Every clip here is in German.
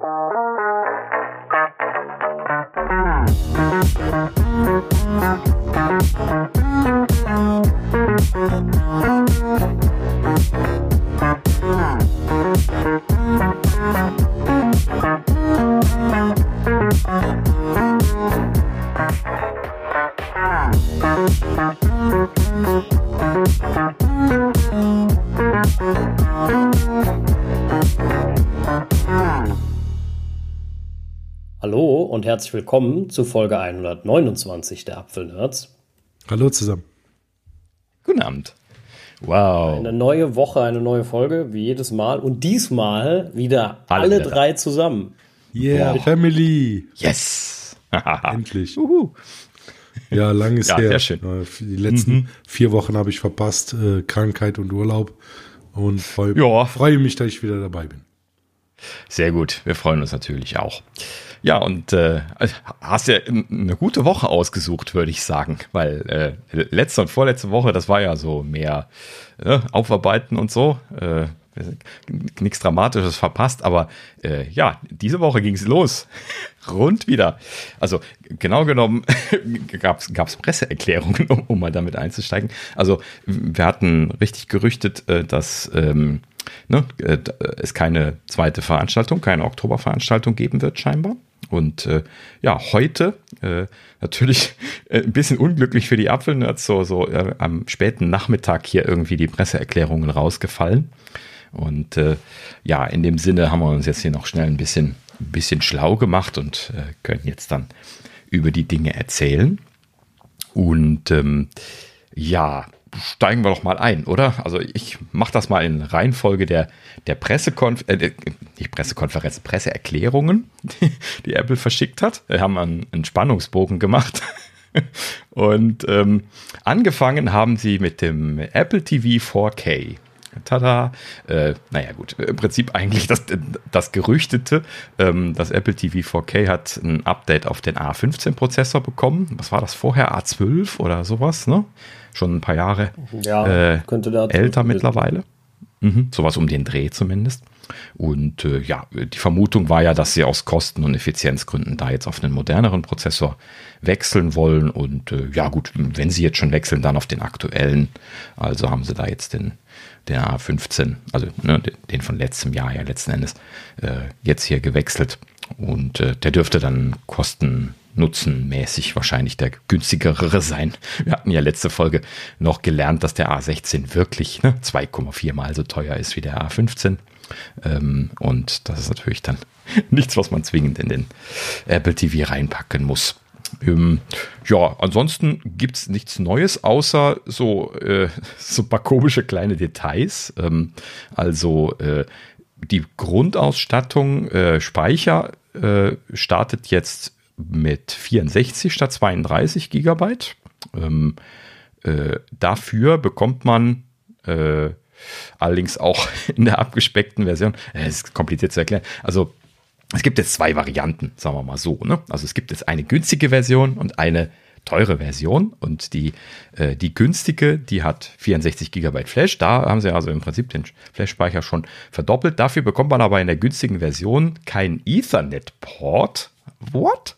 Hallo herzlich willkommen zu Folge 129 der Apfelnerds. Hallo zusammen. Guten Abend. Wow. Eine neue Woche, eine neue Folge, wie jedes Mal. Und diesmal wieder alle, Alle drei zusammen. Yeah, Family. Yes. Endlich. Uhu. Ja, lang ist Ja, her. sehr schön. Äh, Die letzten vier Wochen habe ich verpasst. Äh, Krankheit und Urlaub. Und freu, Ja. freue mich, dass ich wieder dabei bin. Sehr gut. Wir freuen uns natürlich auch. Ja, und äh, hast ja eine gute Woche ausgesucht, würde ich sagen, weil äh, letzte und vorletzte Woche, das war ja so mehr äh, Aufarbeiten und so. Äh, nichts Dramatisches verpasst, aber äh, ja, diese Woche ging es los. Rund wieder. Also genau genommen gab es Presseerklärungen, um, um mal damit einzusteigen. Also wir hatten richtig gerüchtet, äh, dass ähm, ne, äh, es keine zweite Veranstaltung, keine Oktoberveranstaltung geben wird scheinbar. Und äh, ja, heute äh, natürlich äh, ein bisschen unglücklich für die Apfelnerds, so, so äh, am späten Nachmittag hier irgendwie die Presseerklärungen rausgefallen. Und äh, ja, in dem Sinne haben wir uns jetzt hier noch schnell ein bisschen, ein bisschen schlau gemacht und äh, können jetzt dann über die Dinge erzählen. Und ähm, ja, steigen wir doch mal ein, oder? Also ich mache das mal in Reihenfolge der, der Pressekonf äh, nicht Pressekonferenz, Presseerklärungen, die, die Apple verschickt hat. Wir haben einen, einen Spannungsbogen gemacht. Und ähm, angefangen haben sie mit dem Apple TV 4K. Tada. Äh, naja, gut. Im Prinzip eigentlich das, das Gerüchtete. Ähm, das Apple TV 4K hat ein Update auf den A15-Prozessor bekommen. Was war das vorher? A12 oder sowas, ne? Schon ein paar Jahre Ja, äh, älter mittlerweile. Mhm, sowas um den Dreh zumindest. Und äh, ja, die Vermutung war ja, dass sie aus Kosten- und Effizienzgründen da jetzt auf einen moderneren Prozessor wechseln wollen. Und äh, ja, gut, wenn sie jetzt schon wechseln, dann auf den aktuellen. Also haben sie da jetzt den, den A15, also ne, den von letztem Jahr ja letzten Endes, äh, jetzt hier gewechselt. Und äh, der dürfte dann kosten nutzenmäßig wahrscheinlich der günstigere sein. Wir hatten ja letzte Folge noch gelernt, dass der A16 wirklich ne, 2,4 mal so teuer ist wie der A15. Ähm, und das ist natürlich dann nichts, was man zwingend in den Apple TV reinpacken muss. Ähm, ja, ansonsten gibt es nichts Neues, außer so, äh, so ein paar komische kleine Details. Ähm, also äh, die Grundausstattung, äh, Speicher äh, startet jetzt mit 64 statt 32 Gigabyte. Ähm, äh, dafür bekommt man äh, allerdings auch in der abgespeckten Version, es äh, ist kompliziert zu erklären, also es gibt jetzt zwei Varianten, sagen wir mal so. Ne? Also es gibt jetzt eine günstige Version und eine teure Version und die, äh, die günstige, die hat 64 Gigabyte Flash. Da haben sie also im Prinzip den Flash-Speicher schon verdoppelt. Dafür bekommt man aber in der günstigen Version keinen Ethernet-Port. What?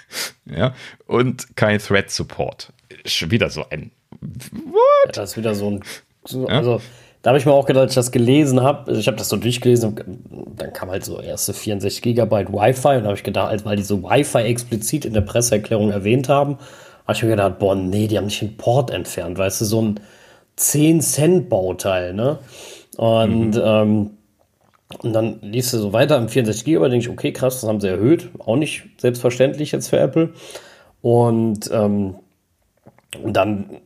ja, und kein Thread-Support. Schon wieder so ein Ja, das ist wieder so ein. So, Also, da habe ich mir auch gedacht, als ich das gelesen habe. Also ich habe das so durchgelesen dann kam halt so erste 64 Gigabyte Wi-Fi und da habe ich gedacht, weil die so Wi-Fi explizit in der Presseerklärung erwähnt haben, habe ich mir gedacht, boah, nee, die haben nicht den Port entfernt, weißt du, so ein 10-Cent-Bauteil, ne? Und, ähm, und dann liest du so weiter im 64 GB, denke ich, okay, krass, das haben sie erhöht. Auch nicht selbstverständlich jetzt für Apple. Und, ähm, und dann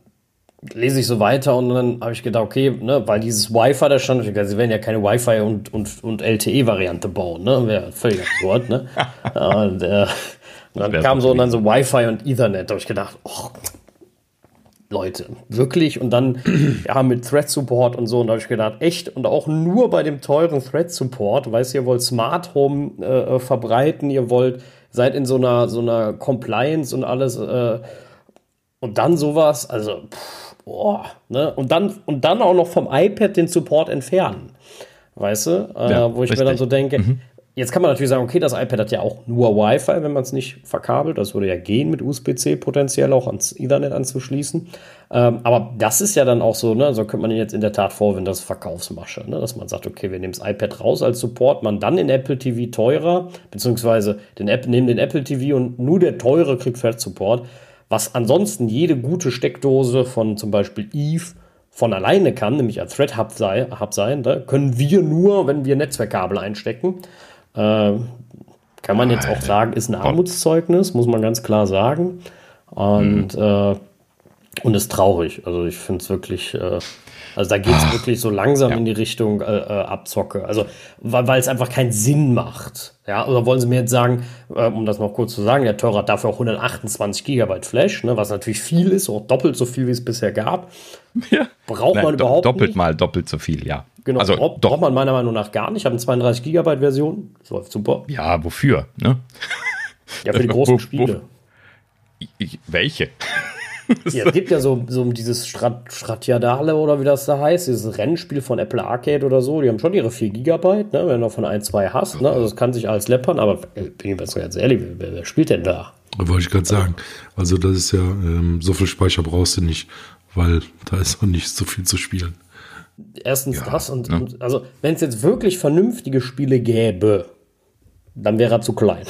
lese ich so weiter und dann habe ich gedacht, okay, ne, weil dieses Wi-Fi da stand, ich sie werden ja keine Wi-Fi und, und, und LTE-Variante bauen, ne? Wäre völlig absurd, ne? und, äh, und dann kam so und dann so Wi-Fi und Ethernet. Da habe ich gedacht, oh, Leute, wirklich? Und dann, ja, mit Thread Support und so. Und da habe ich gedacht, echt? Und auch nur bei dem teuren Thread Support, weißt du, ihr wollt Smart Home äh, verbreiten, ihr wollt, seid in so einer, so einer Compliance und alles, äh, und dann sowas, also, pff, boah, ne? Und dann, und dann auch noch vom iPad den Support entfernen. Weißt du? Äh, Ja, wo ich mir dann richtig. so denke, Jetzt kann man natürlich sagen, okay, das iPad hat ja auch nur Wi-Fi, wenn man es nicht verkabelt. Das würde ja gehen, mit USB-C potenziell auch ans Ethernet anzuschließen. Ähm, aber das ist ja dann auch so, ne, so könnte man jetzt in der Tat vorwenden, das Verkaufsmasche, ne, dass man sagt, okay, wir nehmen das iPad raus als Support, man dann in Apple TV teurer, beziehungsweise den App, nehmen den Apple TV und nur der teure kriegt Flat Support, was ansonsten jede gute Steckdose von zum Beispiel Eve von alleine kann, nämlich als Thread Hub, sei, sein, können wir nur, wenn wir Netzwerkkabel einstecken. Äh, kann man jetzt auch sagen, ist ein Armutszeugnis, muss man ganz klar sagen. Und, mhm. äh, und ist traurig. Also ich finde es wirklich, äh, also da geht es wirklich so langsam ja. in die Richtung äh, äh, Abzocke. Also weil es einfach keinen Sinn macht. Ja, oder wollen Sie mir jetzt sagen, äh, um das noch kurz zu sagen, der Teurer hat dafür auch 128 Gigabyte Flash, ne, was natürlich viel ist, auch doppelt so viel, wie es bisher gab. Ja. Braucht Nein, man überhaupt doppelt nicht. mal doppelt so viel, ja. Genau, also, braucht, braucht man meiner Meinung nach gar nicht. Ich habe eine 32 Gigabyte Version, das läuft super. Ja, wofür? Ne? Ja, für die großen Spiele. Wo, welche? ja, es gibt ja so, so dieses Strat Stratiadale oder wie das da heißt, dieses Rennspiel von Apple Arcade oder so. Die haben schon ihre 4 Gigabyte, ne, wenn du davon ein, zwei hast. Ne? Also das kann sich alles läppern, aber äh, bin ich ganz ehrlich, wer, wer spielt denn da? Wollte ich gerade sagen. Also das ist ja, ähm, so viel Speicher brauchst du nicht, weil da ist auch nicht so viel zu spielen. Erstens ja, das und, ne? und also wenn es jetzt wirklich vernünftige Spiele gäbe, dann wäre er zu klein.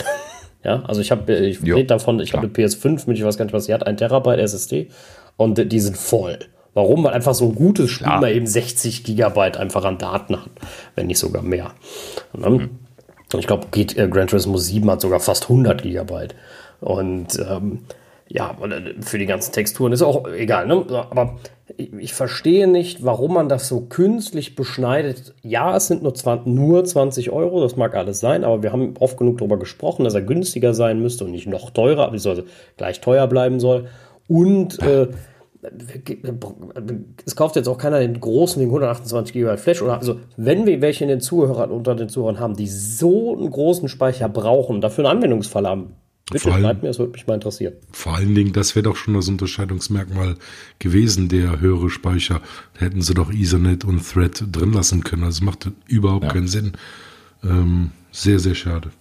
Ja, also ich habe, ich rede davon, ich habe eine PS5 mit, ich weiß gar nicht, was sie hat, ein Terabyte SSD und die sind voll. Warum? Weil einfach so ein gutes Spiel ja. mal eben 60 Gigabyte einfach an Daten hat, wenn nicht sogar mehr. Mhm. Ich glaube, äh, Gran Turismo 7 hat sogar fast 100 Gigabyte. Und ähm, ja, äh, für die ganzen Texturen ist auch egal, ne? Aber ich, verstehe nicht, warum man das so künstlich beschneidet. Ja, es sind nur 20, nur 20 Euro, das mag alles sein, aber wir haben oft genug darüber gesprochen, dass er günstiger sein müsste und nicht noch teurer, aber also gleich teuer bleiben soll. Und äh, es kauft jetzt auch keiner den großen wegen 128 GB Flash oder also wenn wir welche in den Zuhörern unter den Zuhörern haben, die so einen großen Speicher brauchen, dafür einen Anwendungsfall haben, Bitte vor schreibt mir, das würde mich mal interessieren. Vor allen Dingen, das wäre doch schon das Unterscheidungsmerkmal gewesen, der höhere Speicher. Da hätten sie doch Ethernet und Thread drin lassen können. Also macht überhaupt ja. keinen Sinn. Ähm, sehr, sehr schade.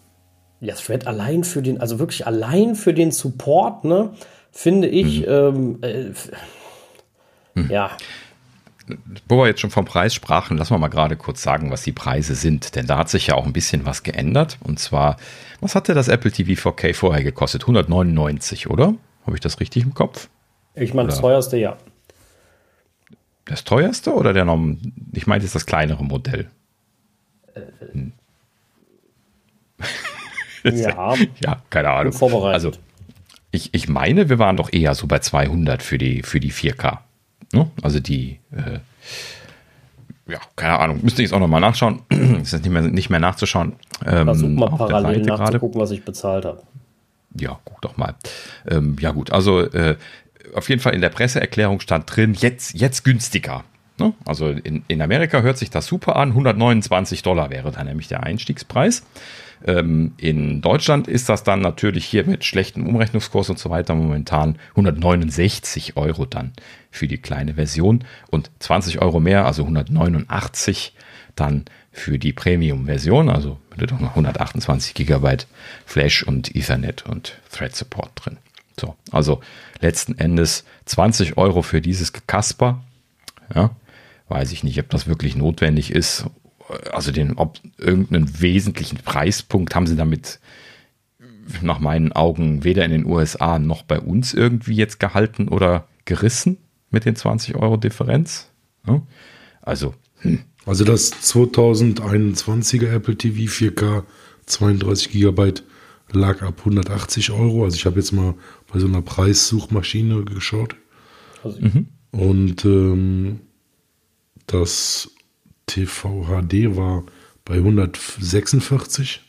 Ja, Thread allein für den, also wirklich allein für den Support, ne, finde ich, mhm. ähm, äh, mhm. ja wo wir jetzt schon vom Preis sprachen, lassen wir mal gerade kurz sagen, was die Preise sind. Denn da hat sich ja auch ein bisschen was geändert. Und zwar, was hatte das Apple TV 4K vorher gekostet? 199, oder? Habe ich das richtig im Kopf? Ich meine, das teuerste, ja. Das teuerste oder der Norm? Ich meine, jetzt das kleinere Modell. Hm. ja. ja, keine Ahnung. Vorbereitet. Also, ich, ich meine, wir waren doch eher so bei 200 für die, für die 4K. Ne? Also die, äh, ja, keine Ahnung, müsste ich jetzt auch nochmal nachschauen. ist jetzt nicht mehr, nicht mehr nachzuschauen. Ähm, Versuch mal parallel nachzugucken, was ich bezahlt habe. Ja, guck doch mal. Ähm, ja gut, also äh, auf jeden Fall in der Presseerklärung stand drin, jetzt, jetzt günstiger. Ne? Also in, in Amerika hört sich das super an, 129 Dollar wäre dann nämlich der Einstiegspreis. Ähm, in Deutschland ist das dann natürlich hier mit schlechtem Umrechnungskurs und so weiter momentan 169 Euro dann für die kleine Version und 20 Euro mehr, also 189 dann für die Premium-Version, also mit 128 Gigabyte Flash und Ethernet und Thread Support drin. So, also letzten Endes 20 Euro für dieses Kasper. Ja, weiß ich nicht, ob das wirklich notwendig ist also den, ob irgendeinen wesentlichen Preispunkt haben sie damit nach meinen Augen weder in den USA noch bei uns irgendwie jetzt gehalten oder gerissen mit den 20 Euro Differenz. Also, hm. also das 2021er Apple TV 4K 32 Gigabyte lag ab 180 Euro. Also ich habe jetzt mal bei so einer Preissuchmaschine geschaut. Also, mhm. Und ähm, das TVHD war bei 146.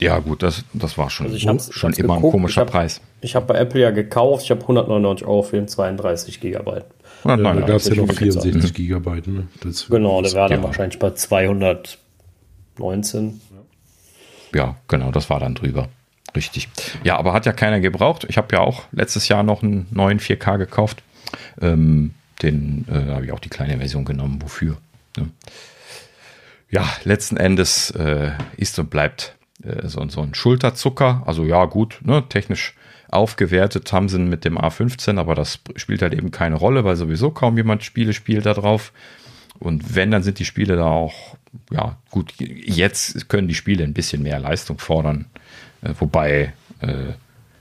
Ja, gut, das, das war schon, also schon immer geguckt. ein komischer ich hab, Preis. Ich habe bei Apple ja gekauft, ich habe 199 Euro für den 32 Gigabyte. Ja, da gab es ja noch 64 Gigabyte. Ne? Das, genau, der war dann ja. wahrscheinlich bei 219. Ja, genau, das war dann drüber. Richtig. Ja, aber hat ja keiner gebraucht. Ich habe ja auch letztes Jahr noch einen neuen 4K gekauft. Ähm, den äh, habe ich auch die kleine Version genommen. Wofür? Ja, letzten Endes äh, ist und bleibt äh, so, so ein Schulterzucker. Also ja, gut, ne, technisch aufgewertet haben sie mit dem A15, aber das spielt halt eben keine Rolle, weil sowieso kaum jemand Spiele spielt da drauf. Und wenn, dann sind die Spiele da auch, ja, gut, jetzt können die Spiele ein bisschen mehr Leistung fordern, äh, wobei äh,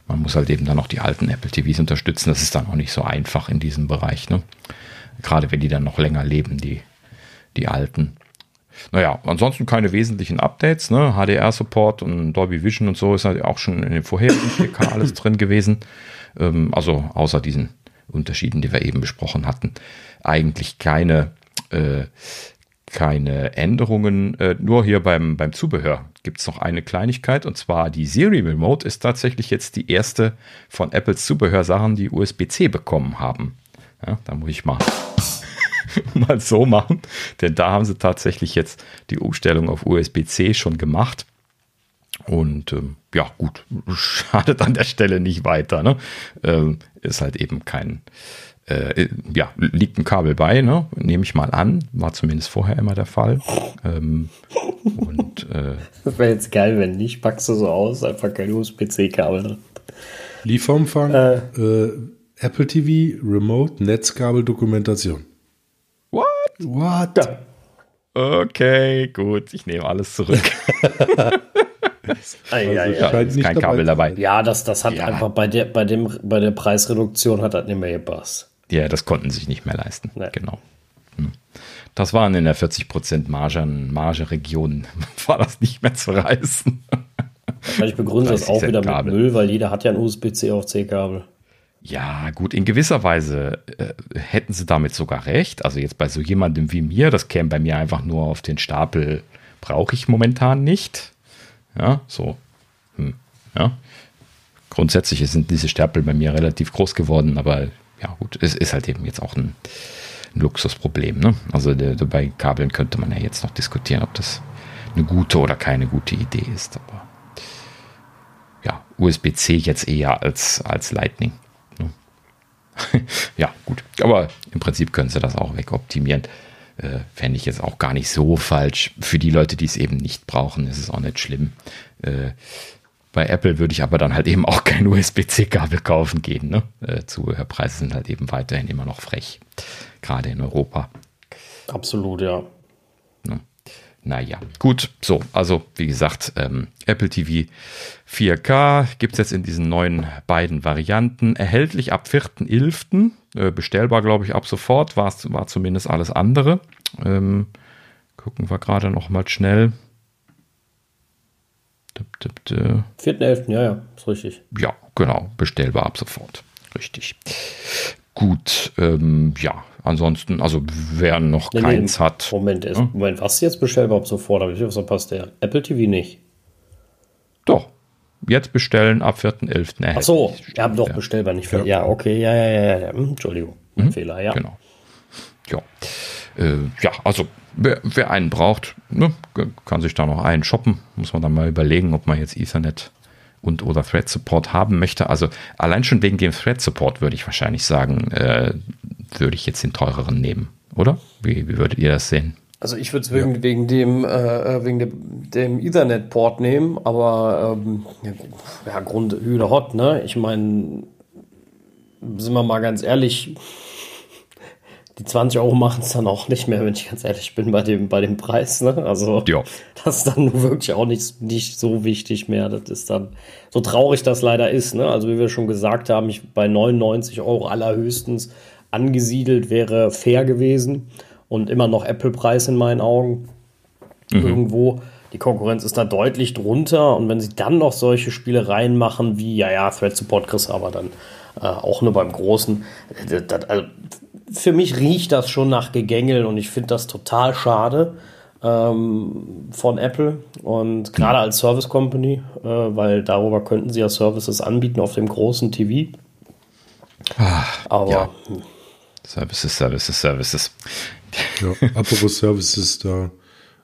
man muss halt eben dann noch die alten Apple TVs unterstützen. Das ist dann auch nicht so einfach in diesem Bereich, ne? Gerade wenn die dann noch länger leben, die, die alten. Naja, ansonsten keine wesentlichen Updates. Ne? HDR-Support und Dolby Vision und so ist halt auch schon in den vorherigen 4K alles drin gewesen. Ähm, also außer diesen Unterschieden, die wir eben besprochen hatten. Eigentlich keine, äh, keine Änderungen. Äh, nur hier beim, beim Zubehör gibt es noch eine Kleinigkeit. Und zwar die Siri Remote ist tatsächlich jetzt die erste von Apples Zubehörsachen, die USB-C bekommen haben. Ja, da muss ich mal mal so machen, denn da haben sie tatsächlich jetzt die Umstellung auf USB-C schon gemacht. Und ähm, ja, gut, schadet an der Stelle nicht weiter. Ne? Ähm, ist halt eben kein, äh, ja, liegt ein Kabel bei, ne? nehme ich mal an. War zumindest vorher immer der Fall. Ähm, und, äh, das wäre jetzt geil, wenn nicht, packst du so aus, einfach kein USB-C-Kabel drin. Lieferumfang, äh, äh, Apple TV, Remote, Netzkabel, Dokumentation. What? What? Ja. Okay, gut, ich nehme alles zurück. Ja, Also ja. scheint ist nicht kein Kabel dabei. ja, das, das hat Ja. einfach bei der, bei, dem, bei der Preisreduktion hat das nicht mehr gepasst. Ja, das konnten sie sich nicht mehr leisten. Nee. Genau. Hm. Das waren in der 40% Margen, Marge-Region, war das nicht mehr zu reißen. Wahrscheinlich begründet das 30 auch Cent wieder mit. Müll, weil jeder hat ja ein USB-C auf C-Kabel. Ja, gut, in gewisser Weise äh, hätten sie damit sogar recht. Also jetzt bei so jemandem wie mir, das käme bei mir einfach nur auf den Stapel, brauche ich momentan nicht. Ja, so. Hm, ja. Grundsätzlich sind diese Stapel bei mir relativ groß geworden, aber ja, gut, es ist halt eben jetzt auch ein, ein Luxusproblem. Ne? Also bei Kabeln könnte man ja jetzt noch diskutieren, ob das eine gute oder keine gute Idee ist. Aber ja, USB-C jetzt eher als, als Lightning. Ja, gut. Aber im Prinzip können sie das auch wegoptimieren. Äh, Fände ich jetzt auch gar nicht so falsch. Für die Leute, die es eben nicht brauchen, ist es auch nicht schlimm. Äh, bei Apple würde ich aber dann halt eben auch kein USB-C-Kabel kaufen gehen. Ne? Äh, Zubehörpreise sind halt eben weiterhin immer noch frech. Gerade in Europa. Absolut, ja. Naja, gut, so, also wie gesagt, ähm, Apple TV 4K gibt es jetzt in diesen neuen beiden Varianten. Erhältlich ab 4.11. Äh, bestellbar, glaube ich, ab sofort. War's, war zumindest alles andere. Ähm, gucken wir gerade noch mal schnell. Tipp, tipp, tipp. 4.11., ja, ja, ist richtig. Ja, genau, bestellbar ab sofort. Richtig. Gut, ähm, ja, ansonsten, also wer noch Nee, keins nee, hat. Moment, ist, Hm? Moment, was jetzt bestellbar ab sofort? Habe ich was verpasst? Der Apple TV nicht. Doch. Jetzt bestellen ab 4.11. Ach erhältlich. so, ja, doch bestellbar nicht. Ja, ja okay, ja, ja, ja, ja. ja. Hm, Entschuldigung, mein Fehler, ja. Genau. Ja. Äh, ja, also wer, wer einen braucht, ne, kann sich da noch einen shoppen. Muss man dann mal überlegen, ob man jetzt Ethernet und oder Thread Support haben möchte. Also allein schon wegen dem Thread Support würde ich wahrscheinlich sagen, äh, würde ich jetzt den teureren nehmen, oder? Wie, wie würdet ihr das sehen? Also ich würde es wegen, wegen dem, äh, wegen dem, dem Ethernet-Port nehmen, aber ähm, ja, ja, Grund hot, ne? Ich meine, sind wir mal ganz ehrlich, die 20 Euro machen es dann auch nicht mehr, wenn ich ganz ehrlich bin, bei dem, bei dem Preis, ne? Also Ja. das ist dann wirklich auch nicht, nicht so wichtig mehr. Das ist dann, so traurig das leider ist, ne? Also wie wir schon gesagt haben, ich bei 99 Euro allerhöchstens angesiedelt wäre fair gewesen und immer noch Apple-Preis in meinen Augen irgendwo. Die Konkurrenz ist da deutlich drunter und wenn sie dann noch solche Spiele reinmachen wie, ja, ja, Thread Support du aber dann äh, auch nur beim Großen. Das, das, also, für mich riecht das schon nach Gegängel und ich finde das total schade ähm, von Apple und gerade als Service Company, äh, weil darüber könnten sie ja Services anbieten auf dem großen TV. aber ja. Services, Services, Services. Ja, apropos Services, da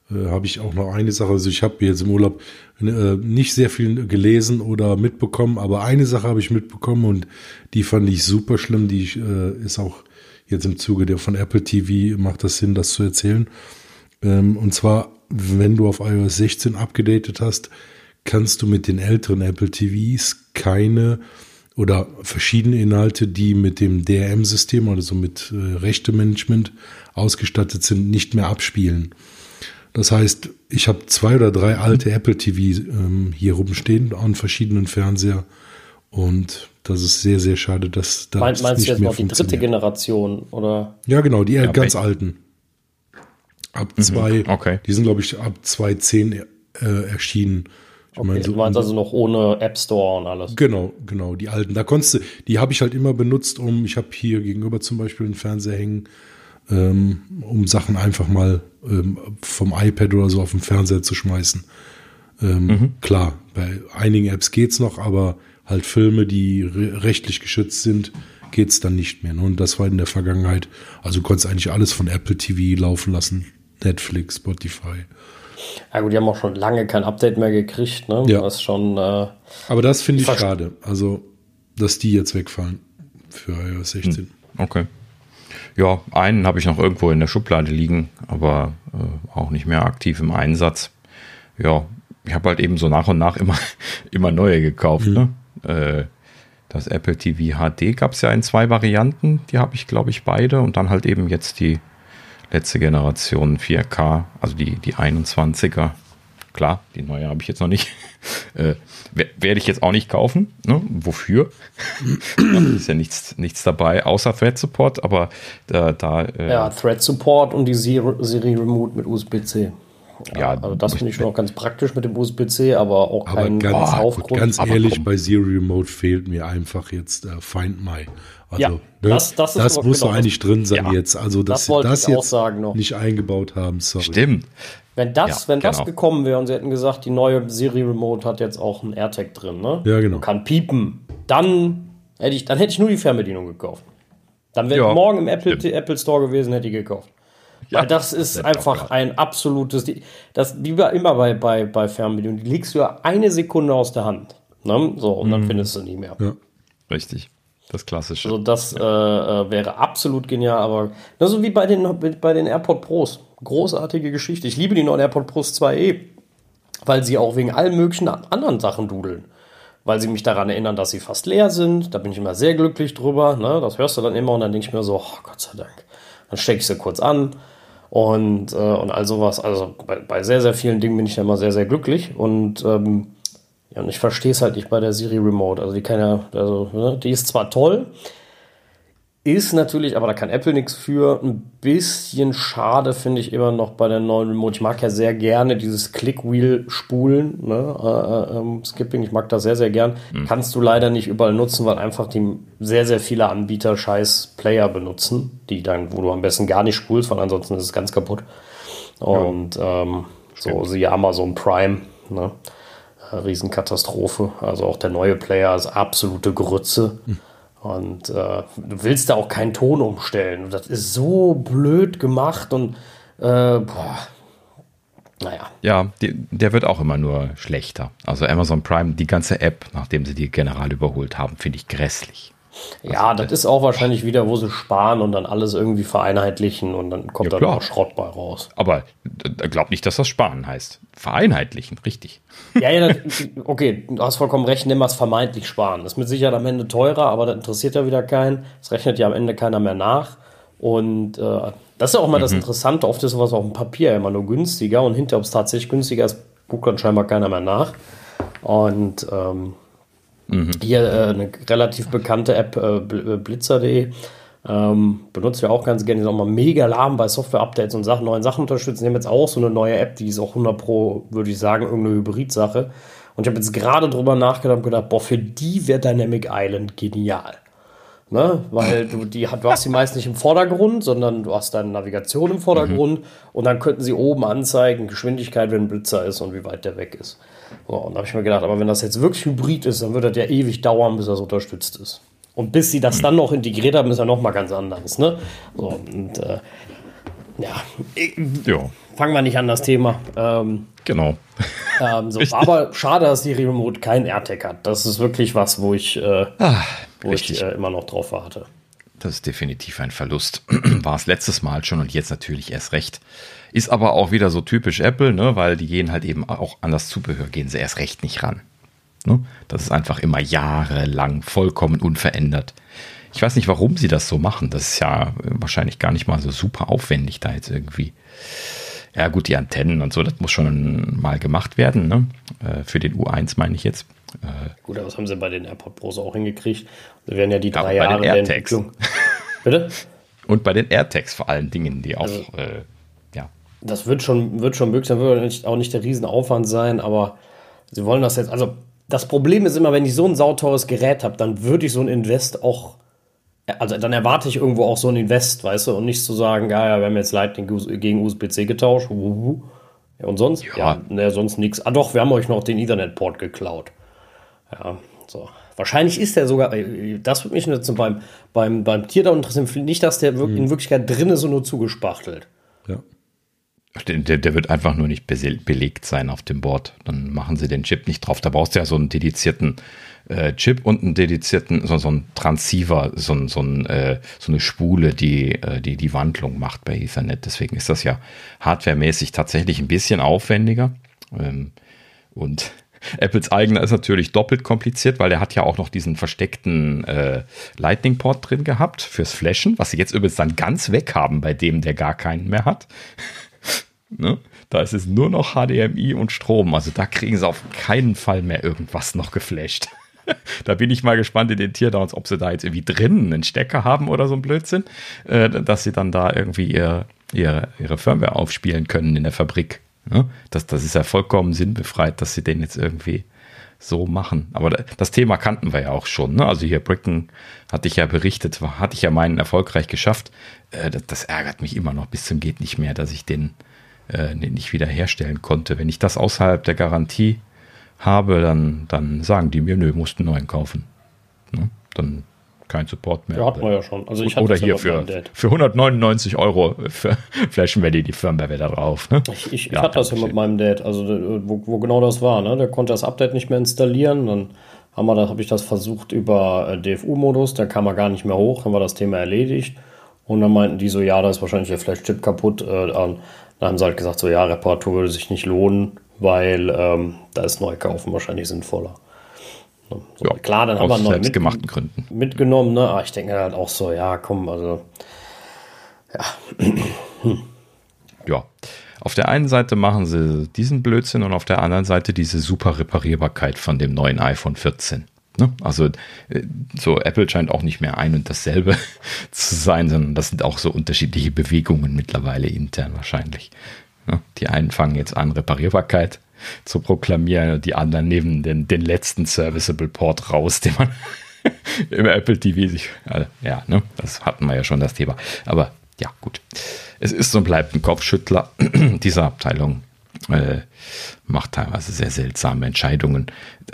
äh, habe ich auch noch eine Sache. Also ich habe jetzt im Urlaub äh, nicht sehr viel gelesen oder mitbekommen, aber eine Sache habe ich mitbekommen und die fand ich super schlimm. Die äh, ist auch jetzt im Zuge der von Apple TV macht das Sinn, das zu erzählen. Ähm, und zwar wenn du auf iOS 16 abgedatet hast, kannst du mit den älteren Apple TVs keine oder verschiedene Inhalte, die mit dem DRM-System, also mit äh, Rechtemanagement ausgestattet sind, nicht mehr abspielen. Das heißt, ich habe zwei oder drei alte Apple TV ähm, hier rumstehen an verschiedenen Fernseher und das ist sehr, sehr schade, dass da Meint, Meinst nicht du jetzt mehr noch die dritte Generation oder? Ja, genau, die ja, ganz alten. Ab mhm, zwei, okay. die sind glaube ich ab 2010 äh, erschienen. Ich okay, meine, so, du meinst also noch ohne App Store und alles. Genau, genau, die alten. Da konntest du, die habe ich halt immer benutzt, um, ich habe hier gegenüber zum Beispiel einen Fernseher hängen, ähm, um Sachen einfach mal ähm, vom iPad oder so auf den Fernseher zu schmeißen. Ähm, mhm. Klar, bei einigen Apps geht's noch, aber halt Filme, die re rechtlich geschützt sind, geht's dann nicht mehr. Ne? Und das war in der Vergangenheit. Also du konntest eigentlich alles von Apple TV laufen lassen. Netflix, Spotify. Ja gut, die haben auch schon lange kein Update mehr gekriegt, ne? Ja. Das schon. Äh, Aber das finde ich schade. Also, dass die jetzt wegfallen für iOS 16. Hm. Okay. Ja, einen habe ich noch irgendwo in der Schublade liegen, aber äh, auch nicht mehr aktiv im Einsatz. Ja, ich habe halt eben so nach und nach immer, immer neue gekauft. Mhm. Ne? Äh, das Apple TV HD gab es ja in zwei Varianten. Die habe ich, glaube ich, beide. Und dann halt eben jetzt die letzte Generation 4K, also die, die 21er. Klar, die neue habe ich jetzt noch nicht. Äh, Werde ich jetzt auch nicht kaufen. Ne? Wofür? da ist ja nichts, nichts dabei, außer Thread Support, aber da. da äh, ja, Thread Support und die Siri Remote mit USB-C. Ja, also das finde ich schon auch ganz praktisch mit dem USB-C, aber auch aber kein ganz, Aufgrund. Ganz ehrlich, bei Siri Remote fehlt mir einfach jetzt äh, Find My. Also, ja, ne, das, das, das muss genau, eigentlich drin sein ja, jetzt. Also, dass das sie das jetzt noch. nicht eingebaut haben, sorry. Stimmt. Wenn das, ja, wenn genau. das gekommen wäre und sie hätten gesagt, die neue Siri Remote hat jetzt auch ein AirTag drin, ne? Ja, genau. Kann piepen. Dann hätte ich, dann hätte ich nur die Fernbedienung gekauft. Dann wäre ja, morgen im Apple, Apple Store gewesen, hätte ich gekauft. Ja, Weil das ist einfach ein absolutes, das, wie immer bei, bei, bei Fernbedienung, die legst du ja eine Sekunde aus der Hand. Ne? So, und dann mhm. findest du nie mehr. Ja. Richtig. Das Klassische. Also das äh, äh, wäre absolut genial, aber das so wie bei den, bei den AirPod Pros. Großartige Geschichte. Ich liebe die neuen AirPod Pros 2e, weil sie auch wegen allen möglichen anderen Sachen dudeln. Weil sie mich daran erinnern, dass sie fast leer sind. Da bin ich immer sehr glücklich drüber. Ne? Das hörst du dann immer und dann denke ich mir so, oh, Gott sei Dank. Dann stecke ich sie kurz an und, äh, und all sowas. Also bei, bei, sehr, sehr vielen Dingen bin ich ja immer sehr, sehr glücklich. Und ähm, ja, und ich verstehe es halt nicht bei der Siri Remote. Also die kann ja, also, ne, die ist zwar toll, ist natürlich, aber da kann Apple nichts für. Ein bisschen schade finde ich immer noch bei der neuen Remote. Ich mag ja sehr gerne dieses Click-Wheel-Spulen, ne? äh, äh, ähm, Skipping. Ich mag das sehr, sehr gern. Mhm. Kannst du leider nicht überall nutzen, weil einfach die sehr, sehr viele Anbieter scheiß Player benutzen, die dann, wo du am besten gar nicht spulst, weil ansonsten ist es ganz kaputt. Und ja. ähm, so, siehe Amazon Prime, ne? Riesenkatastrophe. Also auch der neue Player ist absolute Grütze. Hm. Und äh, du willst da auch keinen Ton umstellen. Und das ist so blöd gemacht und äh, boah. Naja. Ja, die, der wird auch immer nur schlechter. Also Amazon Prime, die ganze App, nachdem sie die general überholt haben, finde ich grässlich. Ja, also, das ist auch wahrscheinlich wieder, wo sie sparen und dann alles irgendwie vereinheitlichen und dann kommt ja, dann auch Schrott bei raus. Aber glaub nicht, dass das sparen heißt. Vereinheitlichen, richtig. Ja, ja, das, okay, du hast vollkommen recht, nimm was vermeintlich sparen. Das ist mit Sicherheit am Ende teurer, aber das interessiert ja wieder keinen. Das rechnet ja am Ende keiner mehr nach. Und äh, das ist ja auch mal mhm. das Interessante. Oft ist sowas auf dem Papier immer nur günstiger und hinterher, ob es tatsächlich günstiger ist, guckt dann scheinbar keiner mehr nach. Und ähm, Mhm. Hier äh, eine relativ bekannte App, äh, äh blitzer.de, ähm, benutzt ja auch ganz gerne, die ist auch mal mega lahm bei Software-Updates und Sachen, neuen Sachen unterstützen. Die haben jetzt auch so eine neue App, die ist auch 100 Pro, würde ich sagen, irgendeine Hybrid-Sache. Und ich habe jetzt gerade drüber nachgedacht und gedacht, boah, für die wäre Dynamic Island genial. Ne? Weil du, die, du hast sie meist nicht im Vordergrund, sondern du hast deine Navigation im Vordergrund mhm. und dann könnten sie oben anzeigen, Geschwindigkeit, wenn ein Blitzer ist und wie weit der weg ist. So, und da habe ich mir gedacht, aber wenn das jetzt wirklich Hybrid ist, dann wird das ja ewig dauern, bis das unterstützt ist. Und bis sie das mhm. dann noch integriert haben, ist ja noch mal ganz anders. Ne? So, und äh, ja, jo. fangen wir nicht an das Thema. Ähm, genau. Ähm, so, aber schade, dass die Remote kein AirTag hat. Das ist wirklich was, wo ich, äh, ah, wo ich äh, immer noch drauf warte. das ist definitiv ein Verlust. War es letztes Mal schon und jetzt natürlich erst recht. Ist aber auch wieder so typisch Apple, ne? weil die gehen halt eben auch an das Zubehör, gehen sie erst recht nicht ran. Ne? Das ist einfach immer jahrelang vollkommen unverändert. Ich weiß nicht, warum sie das so machen. Das ist ja wahrscheinlich gar nicht mal so super aufwendig da jetzt irgendwie. Ja gut, die Antennen und so, das muss schon mal gemacht werden. Ne? Äh, für den U1 meine ich jetzt. Äh, gut, aber das haben sie bei den AirPod Pros auch hingekriegt. Sie werden ja die drei Jahre der Entwicklung. Bitte? Und bei den AirTags vor allen Dingen, die auch, also, äh, ja. Das wird schon, wird schon möglich sein, wird auch nicht der Riesenaufwand sein, aber sie wollen das jetzt, also das Problem ist immer, wenn ich so ein sauteures Gerät habe, dann würde ich so ein Invest auch also dann erwarte ich irgendwo auch so ein Invest, weißt du, und nicht zu sagen, ja, ja, wir haben jetzt Lightning gegen USB-C getauscht. Ja, und sonst? Ja, ja ne, sonst nichts. Ah doch, wir haben euch noch den Ethernet-Port geklaut. Ja, so. Wahrscheinlich ist der sogar, äh, das würde mich jetzt beim, beim, beim Teardown interessieren, nicht, dass der hm. in Wirklichkeit drin ist und nur zugespachtelt. Ja. Der, der, wird einfach nur nicht belegt sein auf dem Board. Dann machen sie den Chip nicht drauf. Da brauchst du ja so einen dedizierten äh, Chip und einen dedizierten, so, so ein Transceiver, so, so, ein, äh, so eine Spule, die, äh, die die Wandlung macht bei Ethernet. Deswegen ist das ja hardwaremäßig tatsächlich ein bisschen aufwendiger. Ähm, und Apples eigener ist natürlich doppelt kompliziert, weil er hat ja auch noch diesen versteckten äh, Lightning-Port drin gehabt fürs Flashen, was sie jetzt übrigens dann ganz weg haben bei dem, der gar keinen mehr hat. ne? Da ist es nur noch HDMI und Strom. Also da kriegen sie auf keinen Fall mehr irgendwas noch geflasht da bin ich mal gespannt in den Tierdowns, ob sie da jetzt irgendwie drinnen einen Stecker haben oder so ein Blödsinn, äh, dass sie dann da irgendwie ihr, ihre, ihre Firmware aufspielen können in der Fabrik. Ja? Das, das ist ja vollkommen sinnbefreit, dass sie den jetzt irgendwie so machen. Aber das Thema kannten wir ja auch schon. Ne? Also hier Bricken hatte ich ja berichtet, hatte ich ja meinen erfolgreich geschafft. Äh, das, das, ärgert mich immer noch bis zum geht nicht mehr, dass ich den äh, nicht wieder herstellen konnte. Wenn ich das außerhalb der Garantie habe, dann, dann sagen die mir, nö, musst einen neuen kaufen. Ne? Dann kein Support mehr. Ja, hatten wir ja schon. Also ich Oder hier für, für 199 Euro für flashen wir die, die Firmware wieder drauf. Ne? Ich, ich, ja, ich hatte das ja mit meinem Dad, also wo, wo genau das war. Ne? Der konnte das Update nicht mehr installieren. Dann haben wir, habe ich das versucht über äh, DFU-Modus, da kam er gar nicht mehr hoch, dann war das Thema erledigt. Und dann meinten die so, ja, da ist wahrscheinlich der Flash-Chip kaputt. Äh, dann haben sie halt gesagt, so ja, Reparatur würde sich nicht lohnen weil ähm, da ist Neukaufen wahrscheinlich sinnvoller. So, ja, klar, dann haben wir noch mit, Gründen. mitgenommen. Ne? Aber ich denke halt auch so, ja, komm, also ja. ja. Auf der einen Seite machen sie diesen Blödsinn und auf der anderen Seite diese super Reparierbarkeit von dem neuen iPhone 14. Ne? Also äh, so Apple scheint auch nicht mehr ein und dasselbe zu sein, sondern das sind auch so unterschiedliche Bewegungen mittlerweile intern wahrscheinlich. Die einen fangen jetzt an, Reparierbarkeit zu proklamieren, die anderen nehmen den, den letzten Serviceable Port raus, den man im Apple TV sich, also, ja, ne, das hatten wir ja schon das Thema. Aber ja, gut. Es ist und bleibt ein Kopfschüttler. Diese Abteilung äh, macht teilweise sehr seltsame Entscheidungen.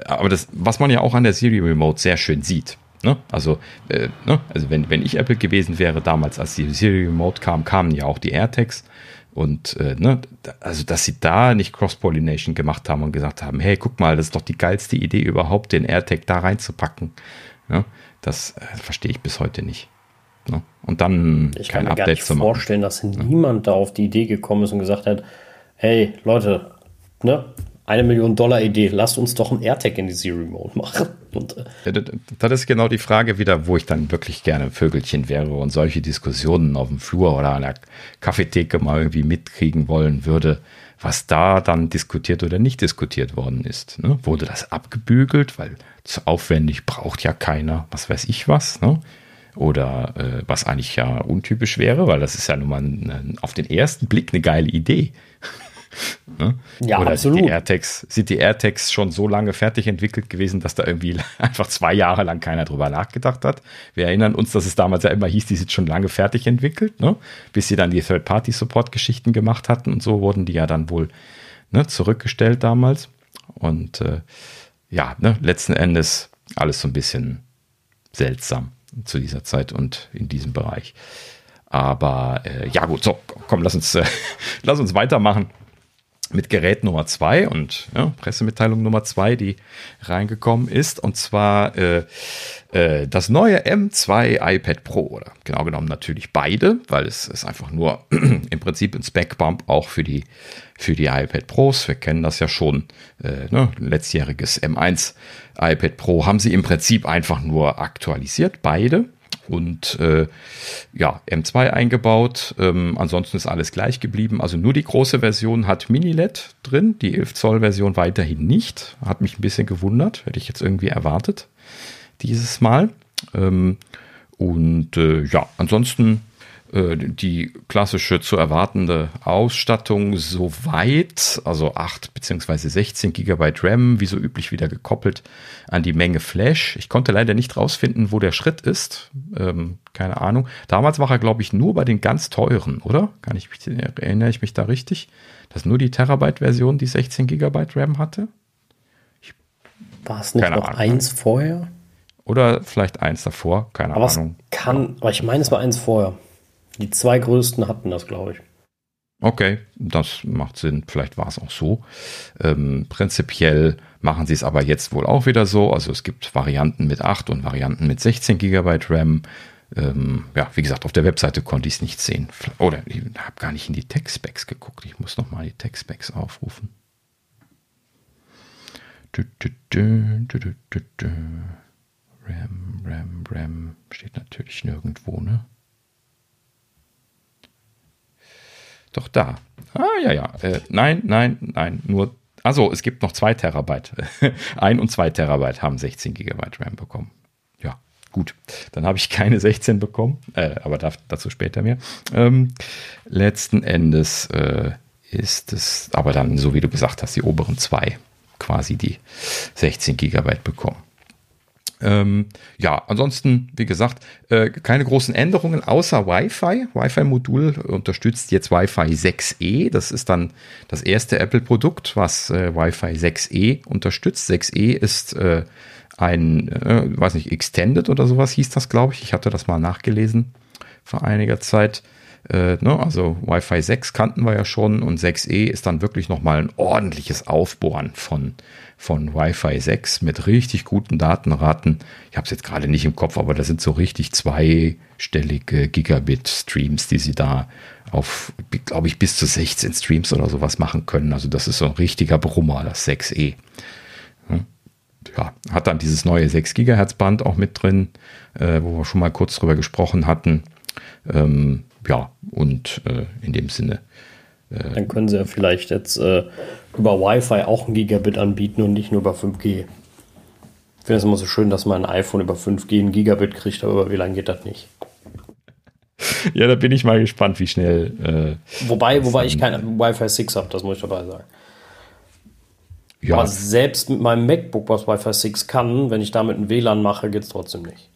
Aber das, was man ja auch an der Siri Remote sehr schön sieht, Ne? Also, äh, ne? also wenn, wenn ich Apple gewesen wäre, damals als die Siri Remote kam, kamen ja auch die AirTags. Und äh, ne, also, dass sie da nicht Cross-Pollination gemacht haben und gesagt haben, hey, guck mal, das ist doch die geilste Idee überhaupt, den AirTag da reinzupacken. Ja, das äh, verstehe ich bis heute nicht. Ne? Und dann ich kein kann mir Update gar nicht zu machen. vorstellen, dass niemand da auf die Idee gekommen ist und gesagt hat, hey, Leute, ne, eine Million Dollar Idee, lasst uns doch ein AirTag in die Siri Mode machen. Und, äh das ist genau die Frage wieder, wo ich dann wirklich gerne Vögelchen wäre und solche Diskussionen auf dem Flur oder an der Kaffeetheke mal irgendwie mitkriegen wollen würde, was da dann diskutiert oder nicht diskutiert worden ist. Ne? Wurde das abgebügelt, weil zu aufwendig braucht ja keiner, was weiß ich was, ne? Oder äh, was eigentlich ja untypisch wäre, weil das ist ja nun mal ein, auf den ersten Blick eine geile Idee. Ne? Ja, Oder absolut. Sind die, AirTags, sind die AirTags schon so lange fertig entwickelt gewesen, dass da irgendwie einfach zwei Jahre lang keiner drüber nachgedacht hat? Wir erinnern uns, dass es damals ja immer hieß, die sind schon lange fertig entwickelt, ne? bis sie dann die Third-Party-Support-Geschichten gemacht hatten und so wurden die ja dann wohl ne, zurückgestellt damals. Und äh, ja, ne, letzten Endes alles so ein bisschen seltsam zu dieser Zeit und in diesem Bereich. Aber äh, ja gut, so, komm, lass uns, äh, lass uns weitermachen. Mit Gerät Nummer zwei und ja, Pressemitteilung Nummer zwei, die reingekommen ist. Und zwar äh, äh, das neue M2 iPad Pro. Oder genau genommen natürlich beide, weil es ist einfach nur im Prinzip ein Spec-Bump auch für die, für die iPad Pros. Wir kennen das ja schon. Äh, ne, letztjähriges M1 iPad Pro haben sie im Prinzip einfach nur aktualisiert, beide und äh, ja, M2 eingebaut. Ähm, ansonsten ist alles gleich geblieben. Also nur die große Version hat Mini-LED drin, die 11 Zoll Version weiterhin nicht. Hat mich ein bisschen gewundert, hätte ich jetzt irgendwie erwartet dieses Mal. Ähm, und äh, ja, ansonsten die klassische zu erwartende Ausstattung soweit, also 8 bzw. 16 GB RAM, wie so üblich wieder gekoppelt an die Menge Flash. Ich konnte leider nicht rausfinden, wo der Schritt ist. Ähm, keine Ahnung. Damals war er, glaube ich, nur bei den ganz teuren, oder? Kann ich mich, erinnere ich mich da richtig? Dass nur die Terabyte-Version die 16 GB RAM hatte? War es nicht noch Ahnung. eins vorher? Oder vielleicht eins davor, keine aber Ahnung. kann, aber ich meine, es war eins vorher. Die zwei größten hatten das, glaube ich. Okay, das macht Sinn. Vielleicht war es auch so. Ähm, prinzipiell machen sie es aber jetzt wohl auch wieder so. Also es gibt Varianten mit 8 und Varianten mit 16 GB RAM. Ähm, ja, wie gesagt, auf der Webseite konnte ich es nicht sehen. Oder ich habe gar nicht in die Tech-Specs geguckt. Ich muss nochmal die Tech-Specs aufrufen. Du, du, du, RAM, RAM, RAM steht natürlich nirgendwo, ne? Doch da. Ah, ja, ja. Äh, nein, nein, nein. Nur. Also, es gibt noch zwei Terabyte. Ein und zwei Terabyte haben 16 Gigabyte RAM bekommen. Ja, gut. Dann habe ich keine 16 bekommen, äh, aber dazu später mehr. Ähm, letzten Endes äh, ist es aber dann, so wie du gesagt hast, die oberen zwei quasi die 16 Gigabyte bekommen. Ähm, ja, ansonsten, wie gesagt, äh, keine großen Änderungen außer Wi-Fi. Wi-Fi-Modul unterstützt jetzt Wi-Fi 6E. Das ist dann das erste Apple-Produkt, was äh, Wi-Fi 6E unterstützt. 6E ist äh, ein, äh, weiß nicht, Extended oder sowas hieß das, glaube ich. Ich hatte das mal nachgelesen vor einiger Zeit. Äh, ne, also Wi-Fi 6 kannten wir ja schon und 6E ist dann wirklich nochmal ein ordentliches Aufbohren von, von Wi-Fi 6 mit richtig guten Datenraten. Ich habe es jetzt gerade nicht im Kopf, aber das sind so richtig zweistellige Gigabit-Streams, die sie da auf, glaube ich, bis zu 16 Streams oder sowas machen können. Also das ist so ein richtiger Brummer, das 6E. Ja, hat dann dieses neue 6 Gigahertz Band auch mit drin, äh, wo wir schon mal kurz drüber gesprochen hatten. Ähm, ja, und äh, in dem Sinne. Dann können sie ja vielleicht jetzt äh, über Wi-Fi auch ein Gigabit anbieten und nicht nur über 5G. Ich finde es immer so schön, dass man ein iPhone über 5G ein Gigabit kriegt, aber über WLAN geht das nicht. Ja, da bin ich mal gespannt, wie schnell. Äh, wobei, wobei ich kein Wi-Fi 6 habe, das muss ich dabei sagen. Ja. Aber selbst mit meinem MacBook, was Wi-Fi 6 kann, wenn ich damit ein WLAN mache, geht es trotzdem nicht.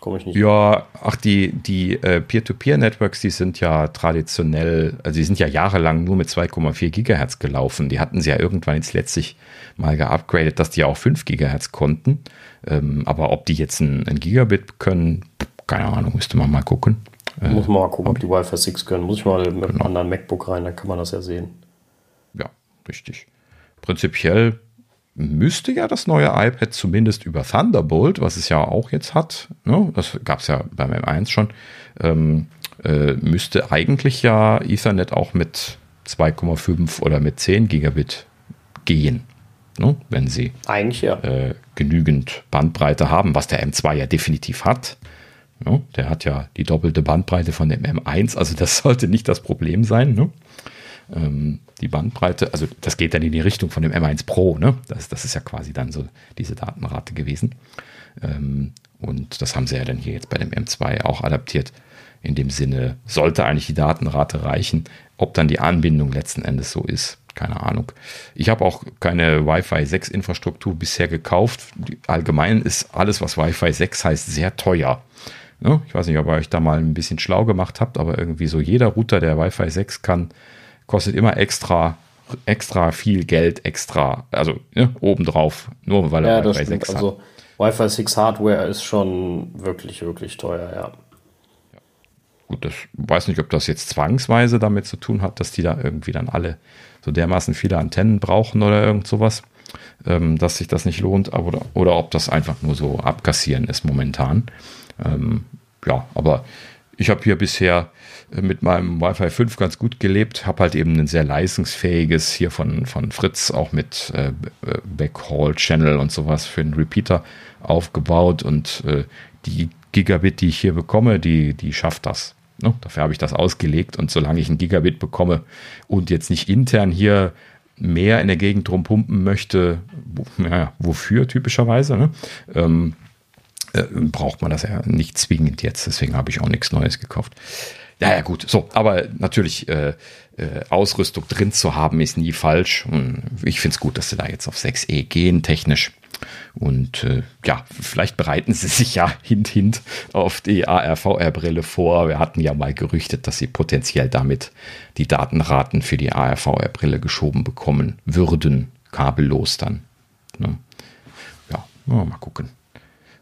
Komme ich nicht. Ja, ach, die, die äh, Peer-to-Peer-Networks, die sind ja traditionell, also die sind ja jahrelang nur mit 2,4 Gigahertz gelaufen. Die hatten sie ja irgendwann jetzt letztlich mal geupgradet, dass die auch 5 Gigahertz konnten. Ähm, aber ob die jetzt ein, ein, Gigabit können, keine Ahnung, müsste man mal gucken. Äh, Muss man mal gucken, ob die Wi-Fi 6 können. Muss ich mal mit genau. einem anderen MacBook rein, dann kann man das ja sehen. Ja, richtig. Prinzipiell müsste ja das neue iPad zumindest über Thunderbolt, was es ja auch jetzt hat, ne, das gab es ja beim M1 schon, ähm, äh, müsste eigentlich ja Ethernet auch mit 2,5 oder mit 10 Gigabit gehen, ne, wenn sie eigentlich ja. äh, genügend Bandbreite haben, was der M2 ja definitiv hat. Ne, der hat ja die doppelte Bandbreite von dem M1, also das sollte nicht das Problem sein. Ne? Ähm, die Bandbreite, also das geht dann in die Richtung von dem M1 Pro, ne? Das, das ist ja quasi dann so diese Datenrate gewesen. Ähm, und das haben sie ja dann hier jetzt bei dem M2 auch adaptiert. In dem Sinne sollte eigentlich die Datenrate reichen. Ob dann die Anbindung letzten Endes so ist, keine Ahnung. Ich habe auch keine Wi-Fi 6 Infrastruktur bisher gekauft. Allgemein ist alles, was Wi-Fi 6 heißt, sehr teuer. Ne? Ich weiß nicht, ob ihr euch da mal ein bisschen schlau gemacht habt, aber irgendwie so jeder Router, der Wi-Fi 6 kann, kostet immer extra extra viel Geld, extra, also ne, obendrauf, nur weil er ja, Wi-Fi 6 hat. Also Wi-Fi 6 Hardware ist schon wirklich, wirklich teuer, ja. gut, das weiß nicht, ob das jetzt zwangsweise damit zu tun hat, dass die da irgendwie dann alle so dermaßen viele Antennen brauchen oder irgend sowas, ähm, dass sich das nicht lohnt, aber, oder, oder ob das einfach nur so abkassieren ist momentan. Ähm, ja, aber ich habe hier bisher äh, mit meinem Wi-Fi 5 ganz gut gelebt, habe halt eben ein sehr leistungsfähiges hier von, von Fritz, auch mit äh, Backhaul-Channel und sowas für den Repeater aufgebaut und äh, die Gigabit, die ich hier bekomme, die, die schafft das. Ne? Dafür habe ich das ausgelegt und solange ich ein Gigabit bekomme und jetzt nicht intern hier mehr in der Gegend drum pumpen möchte, wo, ja, wofür typischerweise, ne? ähm, äh, braucht man das ja nicht zwingend jetzt. Deswegen habe ich auch nichts Neues gekauft. Ja, ja, gut. So, aber natürlich äh, äh, Ausrüstung drin zu haben, ist nie falsch. Ich finde es gut, dass sie da jetzt auf 6E gehen, technisch. Und äh, ja, vielleicht bereiten sie sich ja hint, hint auf die ARVR-Brille vor. Wir hatten ja mal gerüchtet, dass sie potenziell damit die Datenraten für die ARVR-Brille geschoben bekommen würden, kabellos dann. Ne? Ja, mal gucken,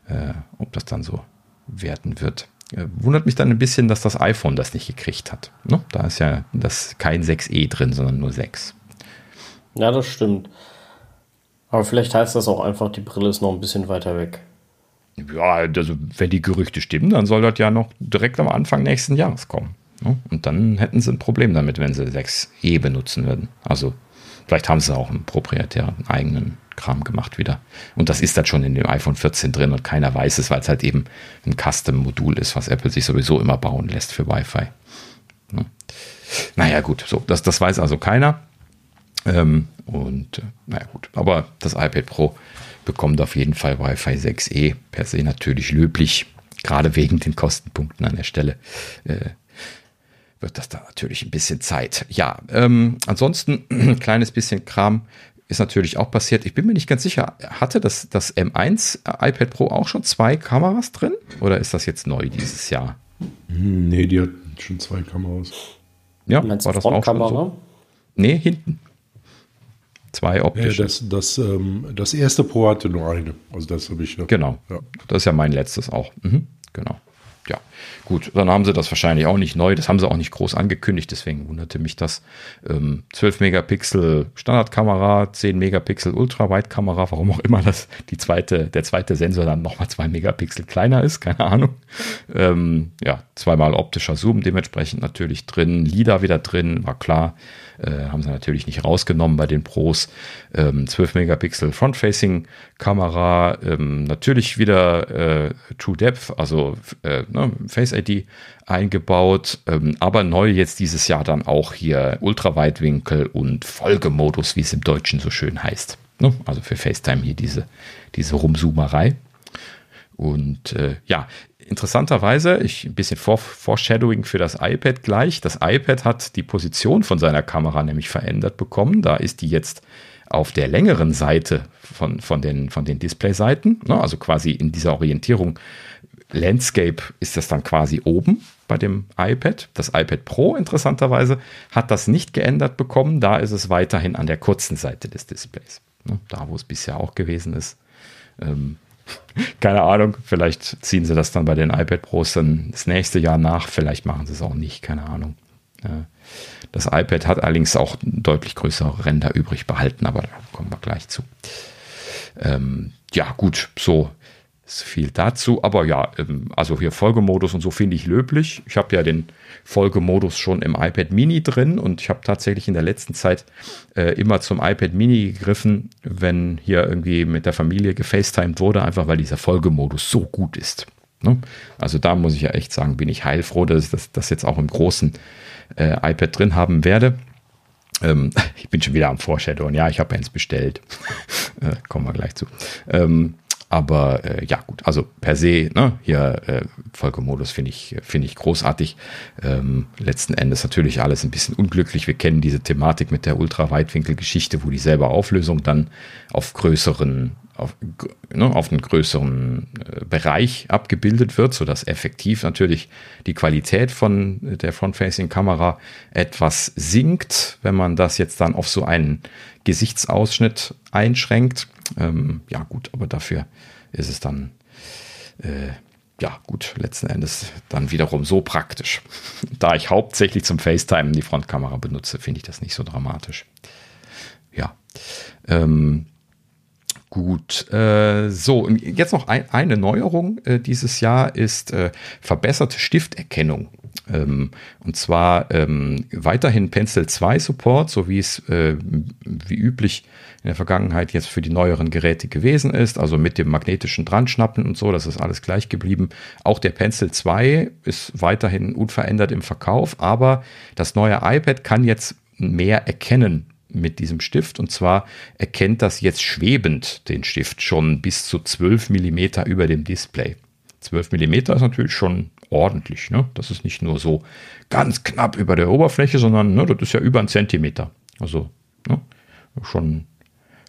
äh, ob das dann so werden wird. Äh, wundert mich dann ein bisschen, dass das iPhone das nicht gekriegt hat. Ne? Da ist ja das kein 6e drin, sondern nur 6. Ja, das stimmt. Aber vielleicht heißt das auch einfach, die Brille ist noch ein bisschen weiter weg. Ja, also wenn die Gerüchte stimmen, dann soll das ja noch direkt am Anfang nächsten Jahres kommen. Ne? Und dann hätten sie ein Problem damit, wenn sie 6e benutzen würden. Also vielleicht haben sie auch einen proprietären eigenen Kram gemacht wieder. Und das ist dann schon in dem iPhone 14 drin und keiner weiß es, weil es halt eben ein Custom-Modul ist, was Apple sich sowieso immer bauen lässt für Wi-Fi. Ne? Naja, gut, so, das, das weiß also keiner. Ähm, und äh, naja gut, aber das iPad Pro bekommt auf jeden Fall Wi-Fi 6E per se natürlich löblich, gerade wegen den Kostenpunkten an der Stelle. Äh, wird das da natürlich ein bisschen Zeit. Ja, ähm, ansonsten ein kleines bisschen Kram ist natürlich auch passiert. Ich bin mir nicht ganz sicher, hatte das, das M1 iPad Pro auch schon zwei Kameras drin? Oder ist das jetzt neu dieses Jahr? Hm, nee, die hat schon zwei Kameras. Ja, war das auch schon so? Nee, hinten. Zwei optische. Ja, das, das, ähm, das erste Pro hatte nur eine. Also das habe ich noch. Genau. Ja. Das ist ja mein letztes auch. Mhm, genau. Ja, gut, dann haben sie das wahrscheinlich auch nicht neu. Das haben sie auch nicht groß angekündigt, deswegen wunderte mich das. Ähm, 12 Megapixel Standardkamera, 10 Megapixel Ultraweitkamera, warum auch immer das die zweite, der zweite Sensor dann nochmal 2 Megapixel kleiner ist, keine Ahnung. Ähm, ja, zweimal optischer Zoom dementsprechend natürlich drin, LIDAR wieder drin, war klar. Äh, haben sie natürlich nicht rausgenommen bei den Pros. Ähm, 12 Megapixel Front-Facing-Kamera, ähm, natürlich wieder äh, True Depth, also äh, ne, Face ID eingebaut, ähm, aber neu jetzt dieses Jahr dann auch hier Ultraweitwinkel und Folgemodus, wie es im Deutschen so schön heißt. Ne? Also für FaceTime hier diese, diese Rumzoomerei. Und äh, ja, interessanterweise, ich ein bisschen Foreshadowing für das iPad gleich. Das iPad hat die Position von seiner Kamera nämlich verändert bekommen. Da ist die jetzt auf der längeren Seite von, von den, von den Displayseiten, ne? also quasi in dieser Orientierung Landscape ist das dann quasi oben bei dem iPad. Das iPad Pro interessanterweise hat das nicht geändert bekommen. Da ist es weiterhin an der kurzen Seite des Displays. Ne? Da, wo es bisher auch gewesen ist. Ähm, keine Ahnung, vielleicht ziehen sie das dann bei den iPad Pros dann das nächste Jahr nach, vielleicht machen sie es auch nicht, keine Ahnung. Das iPad hat allerdings auch deutlich größere Ränder übrig behalten, aber da kommen wir gleich zu. Ähm, ja, gut, so ist viel dazu. Aber ja, ähm, also hier Folgemodus und so finde ich löblich. Ich habe ja den Folgemodus schon im iPad Mini drin und ich habe tatsächlich in der letzten Zeit äh, immer zum iPad Mini gegriffen, wenn hier irgendwie mit der Familie gefacetimed wurde, einfach weil dieser Folgemodus so gut ist. Ne? Also da muss ich ja echt sagen, bin ich heilfroh, dass ich das, das jetzt auch im großen äh, iPad drin haben werde. Ähm, ich bin schon wieder am Foreshadow und ja, ich habe eins bestellt. äh, kommen wir gleich zu. Ähm, aber äh, ja, gut, also per se, ne, hier äh, Folgemodus finde ich, finde ich großartig. Ähm, letzten Endes natürlich alles ein bisschen unglücklich. Wir kennen diese Thematik mit der Ultraweitwinkelgeschichte, wo dieselbe Auflösung dann auf größeren auf, ne, auf einen größeren äh, Bereich abgebildet wird, sodass effektiv natürlich die Qualität von der Front-Facing-Kamera etwas sinkt, wenn man das jetzt dann auf so einen Gesichtsausschnitt einschränkt. Ähm, ja gut, aber dafür ist es dann äh, ja, gut, letzten Endes dann wiederum so praktisch. Da ich hauptsächlich zum FaceTime die Frontkamera benutze, finde ich das nicht so dramatisch. Ja. Ähm, gut. Äh, so, jetzt noch ein, eine Neuerung äh, dieses Jahr ist äh, verbesserte Stifterkennung. Ähm, und zwar ähm, weiterhin Pencil 2 Support, so wie es äh, wie üblich in der Vergangenheit jetzt für die neueren Geräte gewesen ist, also mit dem magnetischen Dranschnappen und so, das ist alles gleich geblieben. Auch der Pencil 2 ist weiterhin unverändert im Verkauf, aber das neue iPad kann jetzt mehr erkennen mit diesem Stift und zwar erkennt das jetzt schwebend den Stift schon bis zu 12 Millimeter über dem Display. 12 Millimeter ist natürlich schon ordentlich. Ne? Das ist nicht nur so ganz knapp über der Oberfläche, sondern ne, das ist ja über einen Zentimeter. Also ne, schon,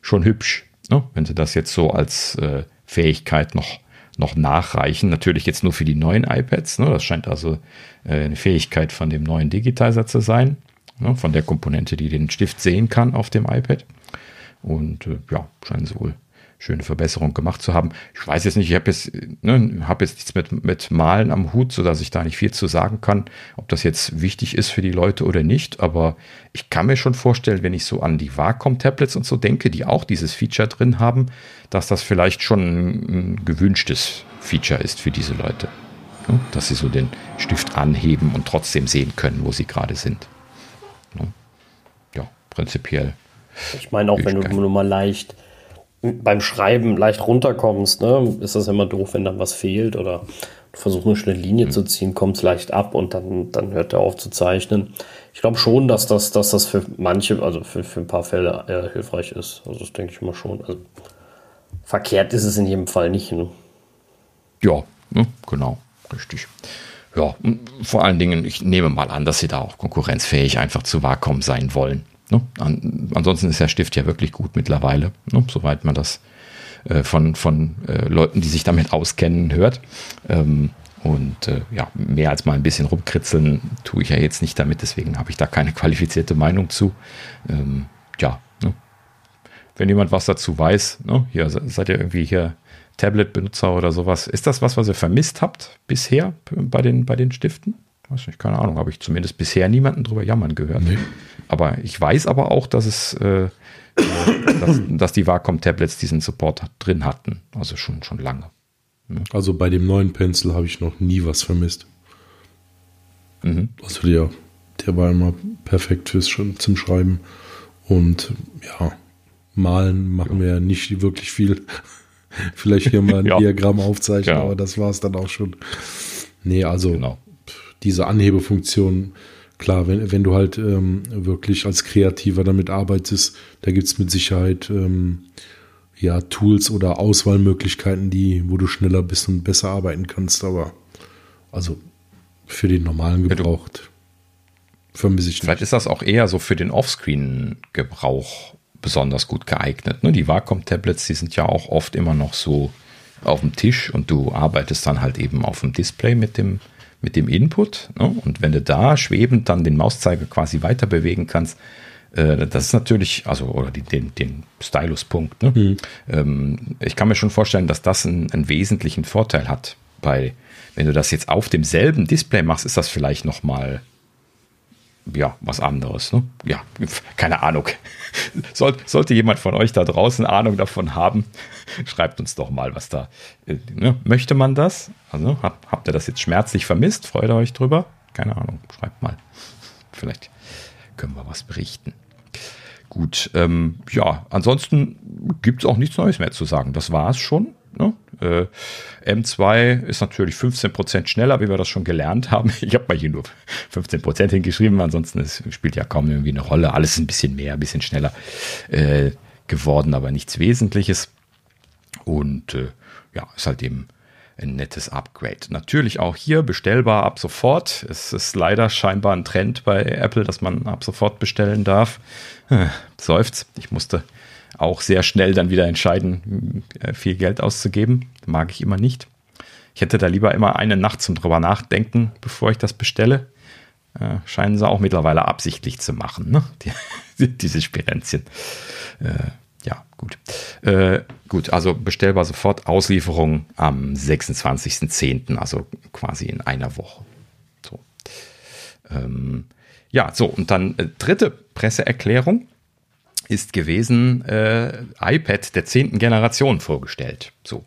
schon hübsch, ne? wenn sie das jetzt so als äh, Fähigkeit noch, noch nachreichen. Natürlich jetzt nur für die neuen iPads. Ne? Das scheint also äh, eine Fähigkeit von dem neuen Digitizer zu sein, ne? von der Komponente, die den Stift sehen kann auf dem iPad. Und äh, ja, scheinen sie wohl schöne Verbesserung gemacht zu haben. Ich weiß jetzt nicht, ich habe jetzt, ne, hab jetzt nichts mit, mit Malen am Hut, sodass ich da nicht viel zu sagen kann, ob das jetzt wichtig ist für die Leute oder nicht. Aber ich kann mir schon vorstellen, wenn ich so an die Wacom-Tablets und so denke, die auch dieses Feature drin haben, dass das vielleicht schon ein gewünschtes Feature ist für diese Leute. Ne? Dass sie so den Stift anheben und trotzdem sehen können, wo sie gerade sind. Ne? Ja, prinzipiell. Ich meine, auch wenn du nur mal leicht beim Schreiben leicht runterkommst, ne, ist das immer doof, wenn dann was fehlt oder du versuchst eine schnelle Linie mhm. zu ziehen, kommst leicht ab und dann, dann hört er auf zu zeichnen. Ich glaube schon, dass das, dass das für manche, also für, für ein paar Fälle äh, hilfreich ist. Also das denke ich immer schon. Also verkehrt ist es in jedem Fall nicht. Ne? Ja, ne, genau, richtig. Ja, vor allen Dingen, ich nehme mal an, dass sie da auch konkurrenzfähig einfach zu Wacom sein wollen. Ne? An, ansonsten ist der Stift ja wirklich gut mittlerweile, ne? soweit man das äh, von, von äh, Leuten, die sich damit auskennen, hört. Ähm, und äh, ja, mehr als mal ein bisschen rumkritzeln tue ich ja jetzt nicht damit, deswegen habe ich da keine qualifizierte Meinung zu. Ähm, ja, ne? wenn jemand was dazu weiß, ne? hier seid ihr irgendwie hier Tablet-Benutzer oder sowas. Ist das was, was ihr vermisst habt bisher bei den, bei den Stiften? Weiß nicht, keine Ahnung, habe ich zumindest bisher niemanden drüber jammern gehört. Nee. Aber ich weiß aber auch, dass es, äh, dass, dass, die Wacom-Tablets diesen Support drin hatten. Also schon, schon lange. Ja. Also bei dem neuen Pencil habe ich noch nie was vermisst. Mhm. Also der, der war immer perfekt fürs zum Schreiben. Und ja, malen machen ja. wir nicht wirklich viel. Vielleicht hier mal ein ja. Diagramm aufzeichnen, aber das war es dann auch schon. Nee, also genau diese Anhebefunktion, klar, wenn, wenn du halt ähm, wirklich als Kreativer damit arbeitest, da gibt es mit Sicherheit ähm, ja Tools oder Auswahlmöglichkeiten, die, wo du schneller bist und besser arbeiten kannst, aber also für den normalen Gebrauch ja, vermisse ich Vielleicht nicht. ist das auch eher so für den Offscreen-Gebrauch besonders gut geeignet. Ne? Die Wacom-Tablets, die sind ja auch oft immer noch so auf dem Tisch und du arbeitest dann halt eben auf dem Display mit dem mit dem Input. Ne? Und wenn du da schwebend dann den Mauszeiger quasi weiter bewegen kannst, äh, das ist natürlich, also, oder die, den, den Styluspunkt. Ne? Mhm. Ähm, ich kann mir schon vorstellen, dass das einen, einen, wesentlichen Vorteil hat. Bei, wenn du das jetzt auf demselben Display machst, ist das vielleicht nochmal ja, was anderes. Ne? Ja, keine Ahnung. Soll, sollte jemand von euch da draußen Ahnung davon haben, schreibt uns doch mal, was da. Äh, ne? Möchte man das? Also, hab, habt ihr das jetzt schmerzlich vermisst? Freut ihr euch drüber? Keine Ahnung, schreibt mal. Vielleicht können wir was berichten. Gut, ähm, ja, ansonsten gibt es auch nichts Neues mehr zu sagen. Das war es schon. Ne? Äh, M2 ist natürlich 15% schneller, wie wir das schon gelernt haben. Ich habe mal hier nur 15% hingeschrieben, ansonsten es spielt ja kaum irgendwie eine Rolle. Alles ist ein bisschen mehr, ein bisschen schneller äh, geworden, aber nichts Wesentliches. Und äh, ja, ist halt eben ein nettes Upgrade. Natürlich auch hier bestellbar ab sofort. Es ist leider scheinbar ein Trend bei Apple, dass man ab sofort bestellen darf. Seufzt. Ich musste auch sehr schnell dann wieder entscheiden, äh, viel Geld auszugeben. Mag ich immer nicht. Ich hätte da lieber immer eine Nacht zum drüber nachdenken, bevor ich das bestelle. Äh, scheinen sie auch mittlerweile absichtlich zu machen, ne? Die, diese Spirenzchen. Äh, ja, gut. Äh, gut, also bestellbar sofort. Auslieferung am 26.10., also quasi in einer Woche. So. Ähm, ja, so, und dann äh, dritte Presseerklärung ist gewesen, äh, iPad der zehnten Generation vorgestellt. So,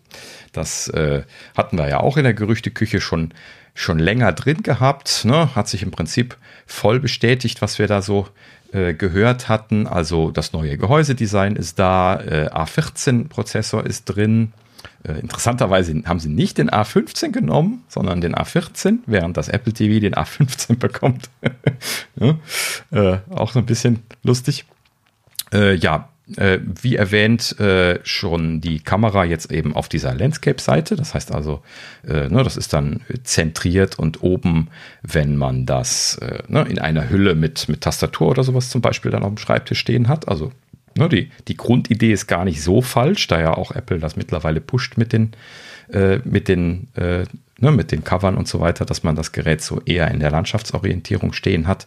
das äh, hatten wir ja auch in der Gerüchteküche schon, schon länger drin gehabt. Ne? Hat sich im Prinzip voll bestätigt, was wir da so äh, gehört hatten. Also das neue Gehäusedesign ist da, äh, A14-Prozessor ist drin. Äh, interessanterweise haben sie nicht den A15 genommen, sondern den A14, während das Apple TV den A15 bekommt. ja, äh, auch so ein bisschen lustig. Äh, ja, äh, wie erwähnt, äh, schon die Kamera jetzt eben auf dieser Landscape-Seite. Das heißt also, äh, ne, das ist dann zentriert und oben, wenn man das äh, ne, in einer Hülle mit, mit Tastatur oder sowas zum Beispiel dann auf dem Schreibtisch stehen hat. Also ne, die, die Grundidee ist gar nicht so falsch, da ja auch Apple das mittlerweile pusht mit den, äh, mit den äh, ne, mit den Covern und so weiter, dass man das Gerät so eher in der Landschaftsorientierung stehen hat.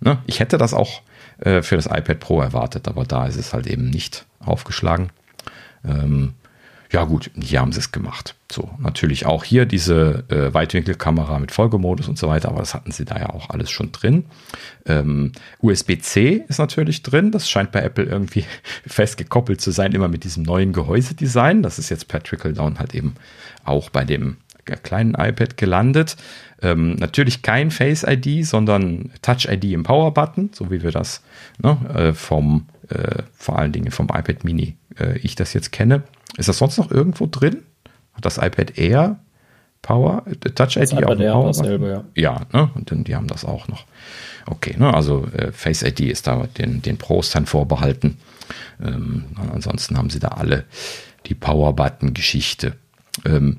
Ne, ich hätte das auch äh, für das iPad Pro erwartet, aber da ist es halt eben nicht aufgeschlagen. Ähm, ja gut, hier haben sie es gemacht. So, natürlich auch hier diese äh, Weitwinkelkamera mit Folgemodus und so weiter, aber das hatten sie da ja auch alles schon drin. Ähm, USB-C ist natürlich drin, das scheint bei Apple irgendwie fest gekoppelt zu sein, immer mit diesem neuen Gehäusedesign. Das ist jetzt per Trickle-Down halt eben auch bei dem kleinen iPad gelandet. Ähm, natürlich kein Face ID, sondern Touch ID im Power Button, so wie wir das ne, äh, vom, äh, vor allen Dingen vom iPad Mini, äh, ich das jetzt kenne. Ist das sonst noch irgendwo drin? Hat das iPad Air Power, äh, Touch ID auch Power dasselbe, ja. Ja, ne? und dann, die haben das auch noch. Okay, ne? also äh, Face ID ist da den, den Pros dann vorbehalten. Ähm, ansonsten haben sie da alle die Power Button Geschichte. Ähm,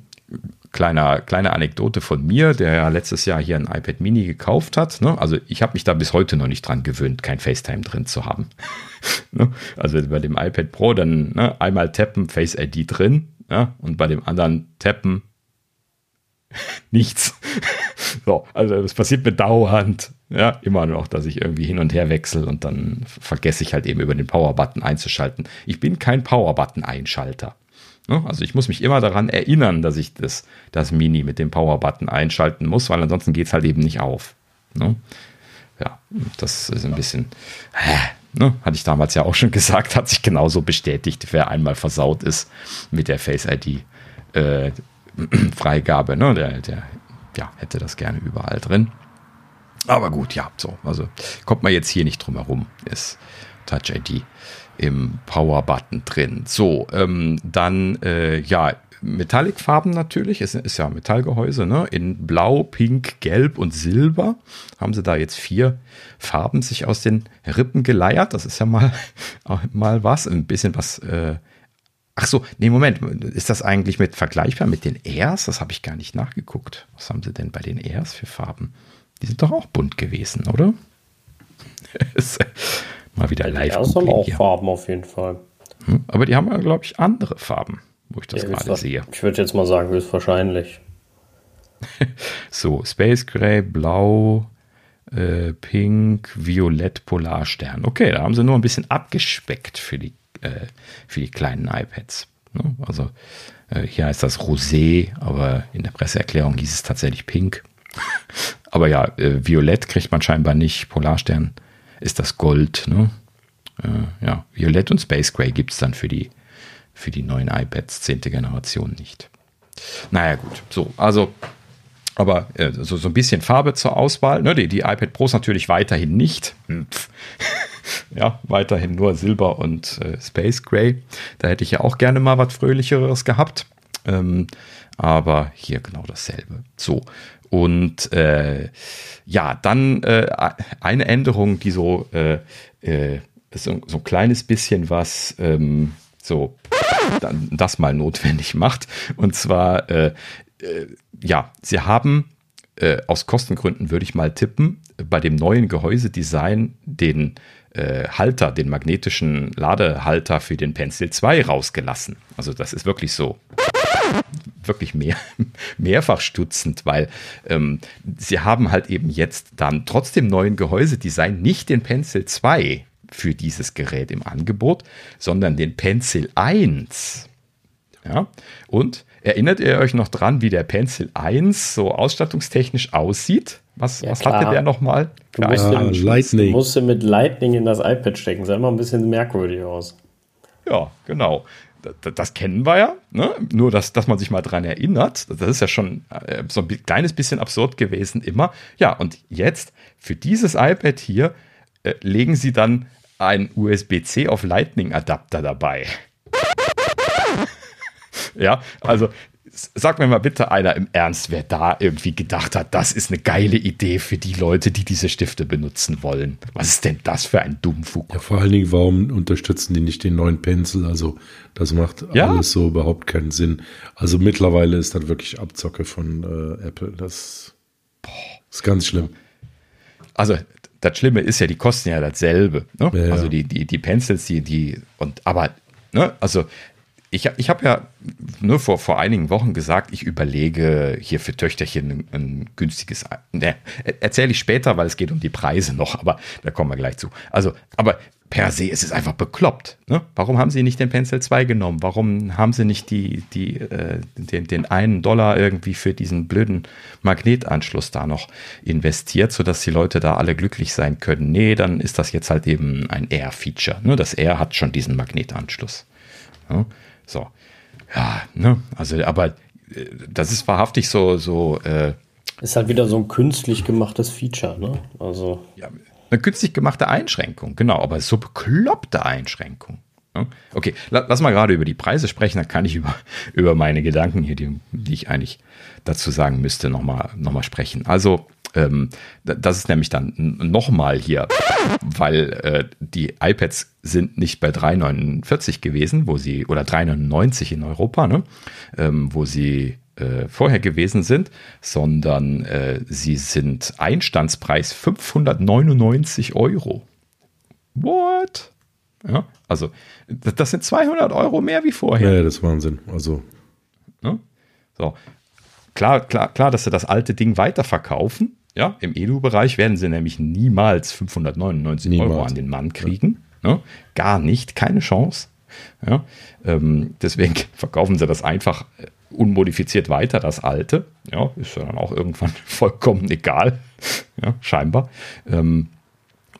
kleiner, kleine Anekdote von mir, der ja letztes Jahr hier ein iPad Mini gekauft hat. Ne? Also ich habe mich da bis heute noch nicht dran gewöhnt, kein FaceTime drin zu haben. ne? Also bei dem iPad Pro dann ne, einmal tappen, Face ID drin ja? und bei dem anderen tappen nichts. so, also das passiert mir dauernd. Ja, immer noch, dass ich irgendwie hin und her wechsle und dann vergesse ich halt eben über den Power-Button einzuschalten. Ich bin kein Power-Button-Einschalter. Ne? Also ich muss mich immer daran erinnern, dass ich das, das Mini mit dem Power-Button einschalten muss, weil ansonsten geht es halt eben nicht auf. Ne? Ja, das ist ein bisschen, ne? hatte ich damals ja auch schon gesagt, hat sich genauso bestätigt, wer einmal versaut ist mit der Face ID äh, ne? der, der ja, hätte das gerne überall drin. Aber gut, ja, so, also kommt man jetzt hier nicht drum herum, ist Touch ID im Power-Button drin. So, ähm, dann, äh, ja, Metallic-Farben natürlich, es ist ja Metallgehäuse, ne? In Blau, Pink, Gelb und Silber haben sie da jetzt vier Farben sich aus den Rippen geleiert. Das ist ja mal, mal was, ein bisschen was. Äh Ach so, nee, Moment, ist das eigentlich mit vergleichbar mit den Airs? Das habe ich gar nicht nachgeguckt. Was haben sie denn bei den Airs für Farben? Die sind doch auch bunt gewesen, oder? Mal wieder live. Das haben auch hier. Farben auf jeden Fall. Hm, aber die haben ja, glaube ich, andere Farben, wo ich das ja, gerade sehe. Ich würde jetzt mal sagen, höchstwahrscheinlich. so, Space Gray, Blau, äh, Pink, Violett, Polarstern. Okay, da haben sie nur ein bisschen abgespeckt für die, äh, für die kleinen iPads. Ne? Also äh, hier heißt das Rosé, aber in der Presseerklärung hieß es tatsächlich Pink. aber ja, äh, Violett kriegt man scheinbar nicht, Polarstern ist das Gold. Ne? Äh, ja, Violett und Space Gray gibt es dann für die, für die neuen iPads 10. Generation nicht. Naja, gut. So, also, aber äh, so, so ein bisschen Farbe zur Auswahl. Ne? Die, die iPad Pros natürlich weiterhin nicht. Hm, ja, weiterhin nur Silber und äh, Space Gray. Da hätte ich ja auch gerne mal was Fröhlicheres gehabt. Ähm, aber hier genau dasselbe. So, und äh, ja, dann äh, eine Änderung, die so, äh, äh, so, so ein kleines bisschen was ähm, so dann das mal notwendig macht. Und zwar, äh, äh, ja, sie haben aus Kostengründen würde ich mal tippen, bei dem neuen Gehäusedesign den Halter, den magnetischen Ladehalter für den Pencil 2 rausgelassen. Also das ist wirklich so wirklich mehr, mehrfach stutzend, weil ähm, sie haben halt eben jetzt dann trotzdem neuen Gehäusedesign nicht den Pencil 2 für dieses Gerät im Angebot, sondern den Pencil 1. Ja, und erinnert ihr euch noch dran, wie der Pencil 1 so ausstattungstechnisch aussieht? Was, Ja, was hatte der nochmal? Du musst, Ah, Lightning. mit Lightning in das iPad stecken. Sah immer ein bisschen merkwürdig aus. Ja, genau. Das, das kennen wir ja. Ne? Nur, dass, dass man sich mal dran erinnert. Das ist ja schon äh, so ein kleines bisschen absurd gewesen immer. Ja, und jetzt für dieses iPad hier äh, legen sie dann einen USB-C auf Lightning-Adapter dabei. ja, also sag mir mal bitte einer im Ernst, wer da irgendwie gedacht hat, das ist eine geile Idee für die Leute, die diese Stifte benutzen wollen. Was ist denn das für ein Dummfug? Ja, vor allen Dingen, warum unterstützen die nicht den neuen Pencil? Also, das macht Ja. alles so überhaupt keinen Sinn. Also, mittlerweile ist das wirklich Abzocke von äh, Apple. Das ist ganz schlimm. also das Schlimme ist ja, die kosten ja dasselbe. Ne? Ja. Also die, die, die Pencils, die, die, und aber, ne, also ich, ich habe ja nur vor, vor einigen Wochen gesagt, ich überlege hier für Töchterchen ein, ein günstiges, ne, erzähle ich später, weil es geht um die Preise noch, aber da kommen wir gleich zu. Also, aber per se ist es einfach bekloppt. Ne? Warum haben sie nicht den Pencil 2 genommen? Warum haben sie nicht die, die, äh, den, den einen Dollar irgendwie für diesen blöden Magnetanschluss da noch investiert, sodass die Leute da alle glücklich sein können? Nee, dann ist das jetzt halt eben ein Air-Feature. Ne? Das Air hat schon diesen Magnetanschluss. Ja, so. Ja, ne? Also, aber äh, das ist wahrhaftig so, so, äh, Ist halt wieder so ein künstlich gemachtes Feature, ne? Also. ja, eine künstlich gemachte Einschränkung, genau, aber so bekloppte Einschränkung. Ja? Okay, la, lass mal gerade über die Preise sprechen, dann kann ich über, über meine Gedanken hier, die, die ich eigentlich dazu sagen müsste, nochmal noch mal sprechen. Also, ähm, da- das ist nämlich dann nochmal hier, weil äh, die iPads sind nicht bei 3,49 gewesen, wo sie, oder 3,99 in Europa, ne, ähm, wo sie äh, vorher gewesen sind, sondern äh, sie sind Einstandspreis 599 Euro. What? Ja, also das das sind 200 Euro mehr wie vorher. Ja, das ist Wahnsinn. Also, Ne? So. Klar, klar, klar, dass sie das alte Ding weiterverkaufen. Ja, im Edu-Bereich werden sie nämlich niemals 599 Euro Niemals. an den Mann kriegen. Ne? Gar nicht, keine Chance. Ja, ähm, deswegen verkaufen sie das einfach äh, unmodifiziert weiter, das alte. Ja, ist ja dann auch irgendwann vollkommen egal. Ja, scheinbar. Ähm,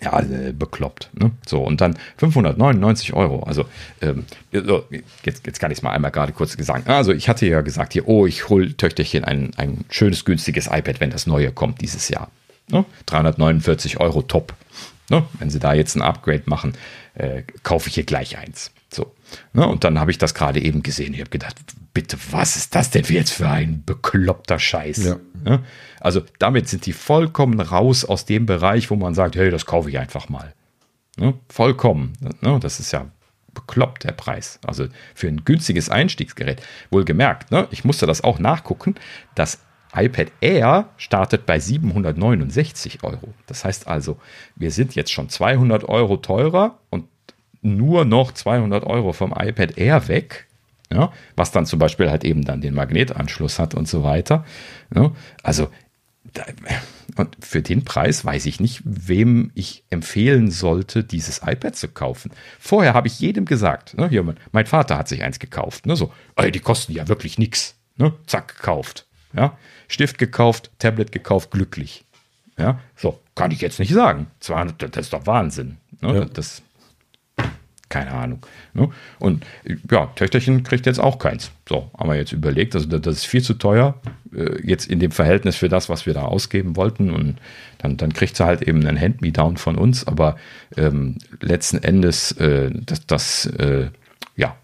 ja, äh, bekloppt. Ne? So, und dann 599 Euro. Also, ähm, so, jetzt, jetzt kann ich es mal einmal gerade kurz gesagt. Also, ich hatte ja gesagt hier, oh, ich hol Töchterchen ein, ein schönes, günstiges iPad, wenn das neue kommt dieses Jahr. Ne? 349 Euro top. Ne? Wenn sie da jetzt ein Upgrade machen, äh, kaufe ich hier gleich eins. So. Ne? Und dann habe ich das gerade eben gesehen. Ich habe gedacht, bitte, was ist das denn jetzt für ein bekloppter Scheiß? Ja. Ne? Also damit sind die vollkommen raus aus dem Bereich, wo man sagt, hey, das kaufe ich einfach mal. Ne? Vollkommen. Ne? Das ist ja bekloppt, der Preis. Also für ein günstiges Einstiegsgerät. Wohlgemerkt, ne? ich musste das auch nachgucken. Das iPad Air startet bei 769 Euro. Das heißt also, wir sind jetzt schon 200 Euro teurer und nur noch 200 Euro vom iPad Air weg. Ja, was dann zum Beispiel halt eben dann den Magnetanschluss hat und so weiter. Ja, also da, und für den Preis weiß ich nicht, wem ich empfehlen sollte, dieses iPad zu kaufen. Vorher habe ich jedem gesagt, ne, hier, mein, Vater hat sich eins gekauft, ne, so, ey, die kosten ja wirklich nichts, ne, zack, gekauft, ja, Stift gekauft, Tablet gekauft, glücklich, ja, so, kann ich jetzt nicht sagen, 200, das ist doch Wahnsinn, ne, Ja. das, keine Ahnung. Ne? Und ja, Töchterchen kriegt jetzt auch keins. So, haben wir jetzt überlegt, also das ist viel zu teuer, äh, jetzt in dem Verhältnis für das, was wir da ausgeben wollten. Und dann, dann kriegt sie halt eben einen Hand-Me-Down von uns, aber ähm, letzten Endes, äh, das, das äh, ja,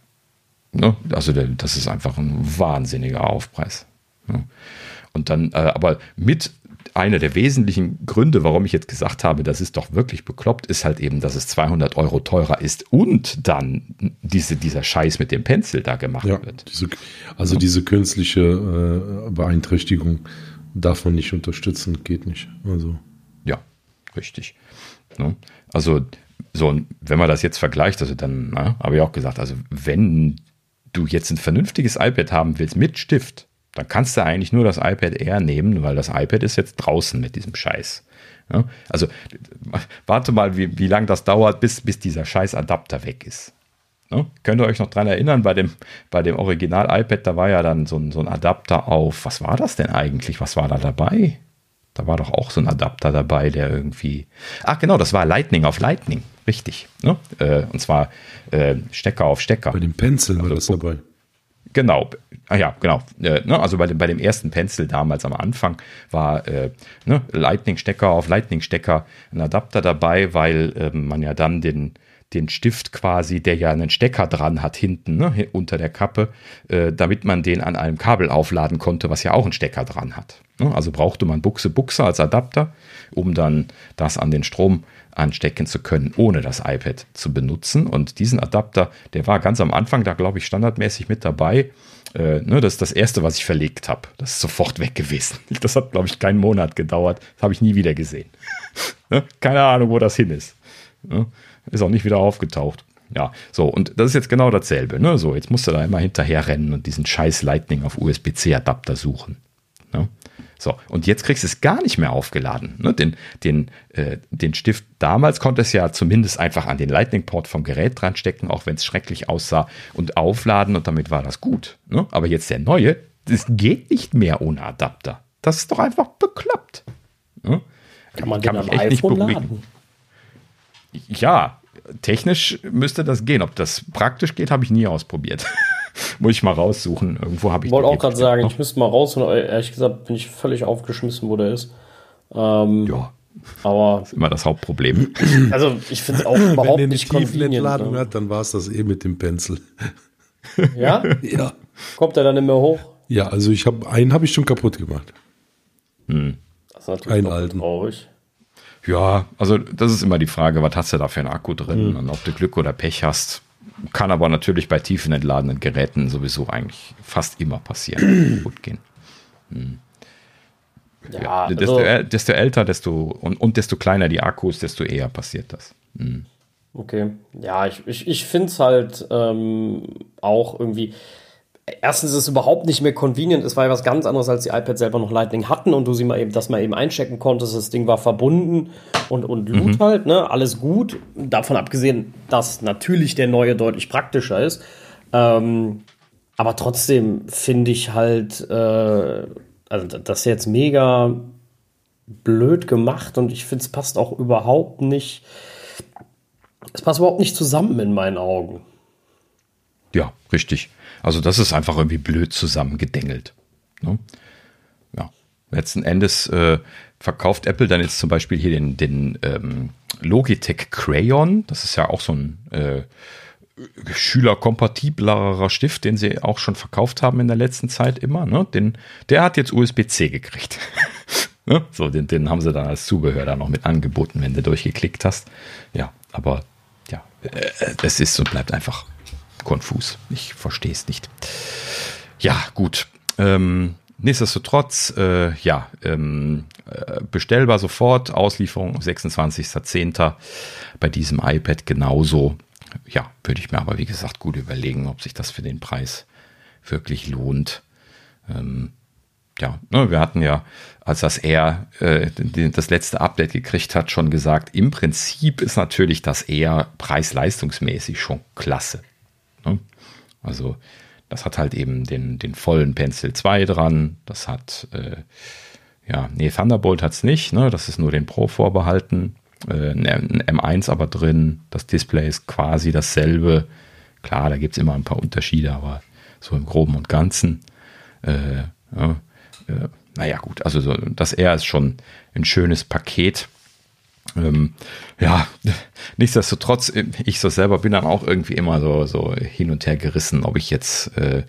ne? also das ist einfach ein wahnsinniger Aufpreis. Ne? Und dann, äh, aber mit einer der wesentlichen Gründe, warum ich jetzt gesagt habe, das ist doch wirklich bekloppt, ist halt eben, dass es 200 Euro teurer ist und dann diese, dieser Scheiß mit dem Pencil da gemacht ja, wird. diese, also diese künstliche äh, Beeinträchtigung darf man nicht unterstützen, geht nicht. Also, Ja, richtig. Ne? Also, so, wenn man das jetzt vergleicht, also dann ne, habe ich auch gesagt, also wenn du jetzt ein vernünftiges iPad haben willst mit Stift, Dann kannst du eigentlich nur das iPad Air nehmen, weil das iPad ist jetzt draußen mit diesem Scheiß. Ja, also warte mal, wie, wie lange das dauert, bis, bis dieser scheiß Adapter weg ist. Ja, könnt ihr euch noch dran erinnern, bei dem, bei dem Original-iPad, da war ja dann so ein, so ein Adapter auf, was war das denn eigentlich? Was war da dabei? Da war doch auch so ein Adapter dabei, der irgendwie. Ach genau, das war Lightning auf Lightning, richtig. Ne? Äh, und zwar äh, Stecker auf Stecker. Bei dem Pencil war also, das dabei. Genau, ah ja, genau. Äh, ne, also bei dem, bei dem ersten Pencil damals am Anfang war äh, ne, Lightning-Stecker auf Lightning-Stecker ein Adapter dabei, weil äh, man ja dann den, den Stift quasi, der ja einen Stecker dran hat hinten ne, unter der Kappe, äh, damit man den an einem Kabel aufladen konnte, was ja auch einen Stecker dran hat. Ne? Also brauchte man Buchse Buchse als Adapter, um dann das an den Strom anstecken zu können, ohne das iPad zu benutzen. Und diesen Adapter, der war ganz am Anfang da, glaube ich, standardmäßig mit dabei. Äh, ne, das ist das erste, was ich verlegt habe. Das ist sofort weg gewesen. Das hat, glaube ich, keinen Monat gedauert. Das habe ich nie wieder gesehen. ne? Keine Ahnung, wo das hin ist. Ne? Ist auch nicht wieder aufgetaucht. Ja, so, und das ist jetzt genau dasselbe. Ne? So, jetzt musst du da immer hinterher rennen und diesen scheiß Lightning auf USB-C-Adapter suchen. Ne? So, und jetzt kriegst du es gar nicht mehr aufgeladen. Ne? Den, den, äh, den Stift damals konnte es ja zumindest einfach an den Lightning-Port vom Gerät dran stecken, auch wenn es schrecklich aussah, und aufladen und damit war das gut. Ne? Aber jetzt der neue, das geht nicht mehr ohne Adapter. Das ist doch einfach bekloppt. Ne? Kann man den am iPhone laden? Ja, technisch müsste das gehen. Ob das praktisch geht, habe ich nie ausprobiert. Muss ich mal raussuchen. Irgendwo habe ich. Ich wollte auch gerade sagen, ich müsste mal raussuchen. Ehrlich gesagt bin ich völlig aufgeschmissen, wo der ist. Ähm, ja. Aber das ist immer das Hauptproblem. Also ich finde es auch überhaupt Wenn nicht convenient. Entladung ne? hat, dann war es das eh mit dem Pencil. Ja? ja. Kommt er dann nicht mehr hoch? Ja, also ich habe einen habe ich schon kaputt gemacht. Hm. Das ist natürlich einen alten. traurig. Ja, also das ist immer die Frage, was hast du da für einen Akku drin hm. und ob du Glück oder Pech hast. Kann aber natürlich bei tiefen entladenen Geräten sowieso eigentlich fast immer passieren, gut gehen. Hm. Ja, ja desto, also, desto, älter, desto und, und, desto kleiner die Akkus, desto eher passiert das. Hm. Okay, ja, ich, ich, ich finde es halt ähm, auch irgendwie, erstens ist es überhaupt nicht mehr convenient. Es war ja was ganz anderes, als die iPads selber noch Lightning hatten und du sie mal eben, das mal eben einchecken konntest. Das Ding war verbunden und, und Loot mhm. halt, ne? Alles gut. Davon abgesehen, dass natürlich der neue deutlich praktischer ist. Ähm, aber trotzdem finde ich halt, äh, also das ist jetzt mega blöd gemacht und ich finde, es passt auch überhaupt nicht. Es passt überhaupt nicht zusammen in meinen Augen. Ja, richtig. Also das ist einfach irgendwie blöd zusammengedengelt. Ne? Ja. Letzten Endes äh, verkauft Apple dann jetzt zum Beispiel hier den, den ähm, Logitech Crayon. Das ist ja auch so ein äh, schülerkompatiblerer Stift, den sie auch schon verkauft haben in der letzten Zeit immer. Ne? Den, der hat jetzt USB-C gekriegt. ne? So, den, den haben sie dann als Zubehör da noch mit angeboten, wenn du durchgeklickt hast. Ja, aber ja, äh, es ist und bleibt einfach konfus. Ich verstehe es nicht. Ja, gut. Ähm, nichtsdestotrotz, äh, ja, ähm, äh, bestellbar sofort, Auslieferung 26.10. Bei diesem iPad genauso. Ja, würde ich mir aber, wie gesagt, gut überlegen, ob sich das für den Preis wirklich lohnt. Ähm, ja, ne, wir hatten ja, als das R äh, das letzte Update gekriegt hat, schon gesagt, im Prinzip ist natürlich das R preis-leistungsmäßig schon klasse. Also das hat halt eben den, den vollen Pencil 2 dran. Das hat, äh, ja, nee, Thunderbolt hat es nicht. Ne? Das ist nur den Pro vorbehalten. Äh, ein M1 aber drin. Das Display ist quasi dasselbe. Klar, da gibt es immer ein paar Unterschiede, aber so im Groben und Ganzen. Äh, ja, äh, naja, gut, also so, das R ist schon ein schönes Paket. Ähm, ja, nichtsdestotrotz, ich so selber bin dann auch irgendwie immer so, so hin und her gerissen, ob ich jetzt äh,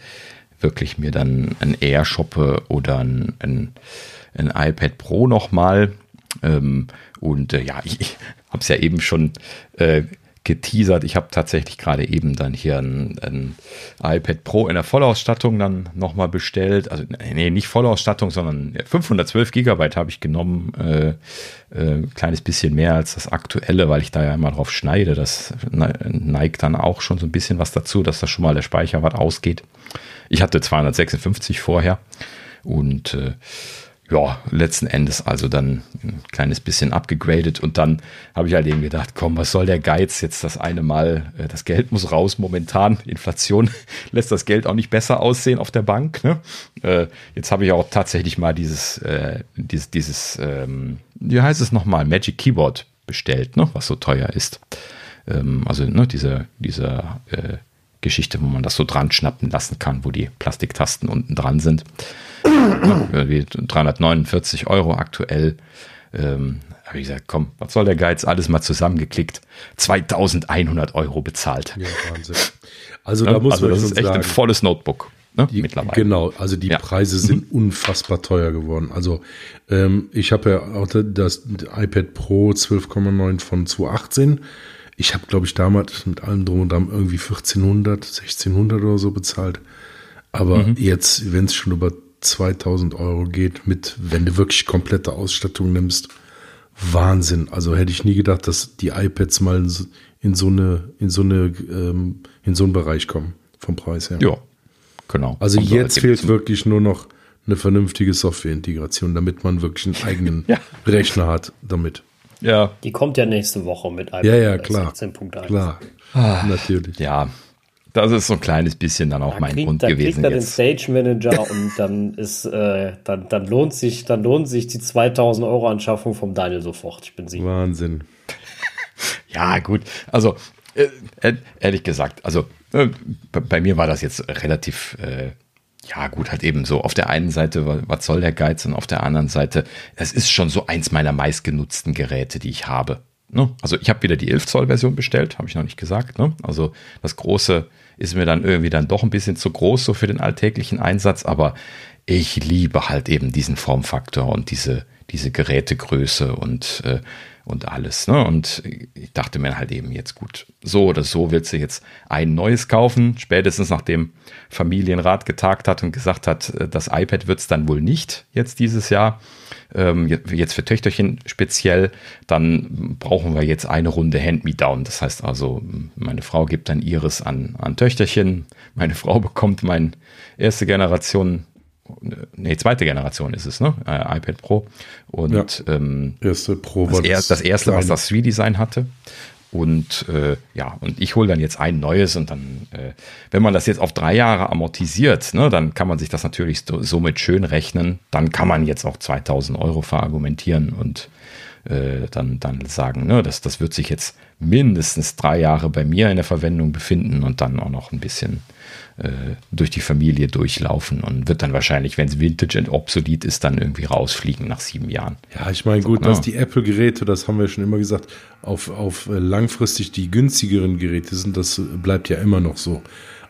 wirklich mir dann ein Air shoppe oder ein, ein, ein iPad Pro nochmal. Ähm, und äh, ja, ich, ich habe es ja eben schon äh, geteasert. Ich habe tatsächlich gerade eben dann hier ein, ein, iPad Pro in der Vollausstattung dann nochmal bestellt. Also nee, nicht Vollausstattung, sondern 512 Gigabyte habe ich genommen. Äh, äh, kleines bisschen mehr als das aktuelle, weil ich da ja immer drauf schneide. Das neigt dann auch schon so ein bisschen was dazu, dass da schon mal der Speicher was ausgeht. Ich hatte 256 vorher und äh, ja, letzten Endes also dann ein kleines bisschen abgegradet und dann habe ich halt eben gedacht, komm, was soll der Geiz jetzt das eine Mal, äh, das Geld muss raus momentan, Inflation lässt das Geld auch nicht besser aussehen auf der Bank. Ne? Äh, jetzt habe ich auch tatsächlich mal dieses, äh, dieses, dieses ähm, wie heißt es nochmal, Magic Keyboard bestellt, ne? was so teuer ist. Ähm, also ne, diese, diese äh, Geschichte, wo man das so dran schnappen lassen kann, wo die Plastiktasten unten dran sind. 349 Euro aktuell. Ähm, habe ich gesagt, komm, was soll der Geiz? Alles mal zusammengeklickt. 2100 Euro bezahlt. Ja, Wahnsinn. Also da muss also man das ist echt sagen, ein volles Notebook. Ne, die, mittlerweile. Genau, also die ja. Preise sind mhm. unfassbar teuer geworden. Also ähm, ich habe ja auch das iPad Pro 12,9 von 2018. Ich habe, glaube ich, damals mit allem drum und dran irgendwie 1400, 1600 oder so bezahlt. Aber mhm. jetzt, wenn es schon über 2000 Euro geht, mit, wenn du wirklich komplette Ausstattung nimmst, Wahnsinn. Also hätte ich nie gedacht, dass die iPads mal in so eine, in so eine, ähm, in so einen Bereich kommen vom Preis her. Ja, genau. Also Und jetzt fehlt wirklich nur noch eine vernünftige Softwareintegration, damit man wirklich einen eigenen ja. Rechner hat damit. Ja. Die kommt ja nächste Woche mit iPad ja, ja, klar. 16.1. Klar, ah, natürlich. Ja, das ist so ein kleines bisschen dann auch da mein kriegt, Grund da gewesen. Da kriegt er den Stage Manager und dann ist, äh, dann, dann lohnt sich, dann lohnt sich die 2000 Euro Anschaffung vom Daniel sofort. Ich bin sicher. Wahnsinn. ja, gut. Also, äh, ehrlich gesagt, also äh, bei mir war das jetzt relativ, äh, ja gut, halt eben so auf der einen Seite, was soll der Geiz und auf der anderen Seite, es ist schon so eins meiner meistgenutzten Geräte, die ich habe. Ne? Also ich habe wieder die 11 Zoll Version bestellt, habe ich noch nicht gesagt. Ne? Also das große ist mir dann irgendwie dann doch ein bisschen zu groß so für den alltäglichen Einsatz, aber ich liebe halt eben diesen Formfaktor und diese, diese Gerätegröße und, äh, und alles. Ne? Und ich dachte mir halt eben jetzt gut, so oder so willst du jetzt ein neues kaufen, spätestens nachdem Familienrat getagt hat und gesagt hat, äh, das iPad wird es dann wohl nicht jetzt dieses Jahr ähm, jetzt für Töchterchen speziell, dann brauchen wir jetzt eine Runde Hand-Me-Down. Das heißt also, meine Frau gibt dann ihres an, an Töchterchen, meine Frau bekommt meine erste Generation nee, zweite Generation ist es, ne? Äh, iPad Pro. Und ja, ähm, erste Pro das, er, das erste, was das 3-Design hatte. Und äh, ja, und ich hole dann jetzt ein neues und dann, äh, wenn man das jetzt auf drei Jahre amortisiert, ne, dann kann man sich das natürlich so, somit schön rechnen. Dann kann man jetzt auch 2000 Euro verargumentieren und äh, dann, dann sagen, ne, das, das wird sich jetzt mindestens drei Jahre bei mir in der Verwendung befinden und dann auch noch ein bisschen durch die Familie durchlaufen und wird dann wahrscheinlich, wenn es Vintage und obsolet ist, dann irgendwie rausfliegen nach sieben Jahren. Ja, ich meine, gut, so, dass die Apple-Geräte, das haben wir schon immer gesagt, auf, auf äh, langfristig die günstigeren Geräte sind, das bleibt ja immer noch so.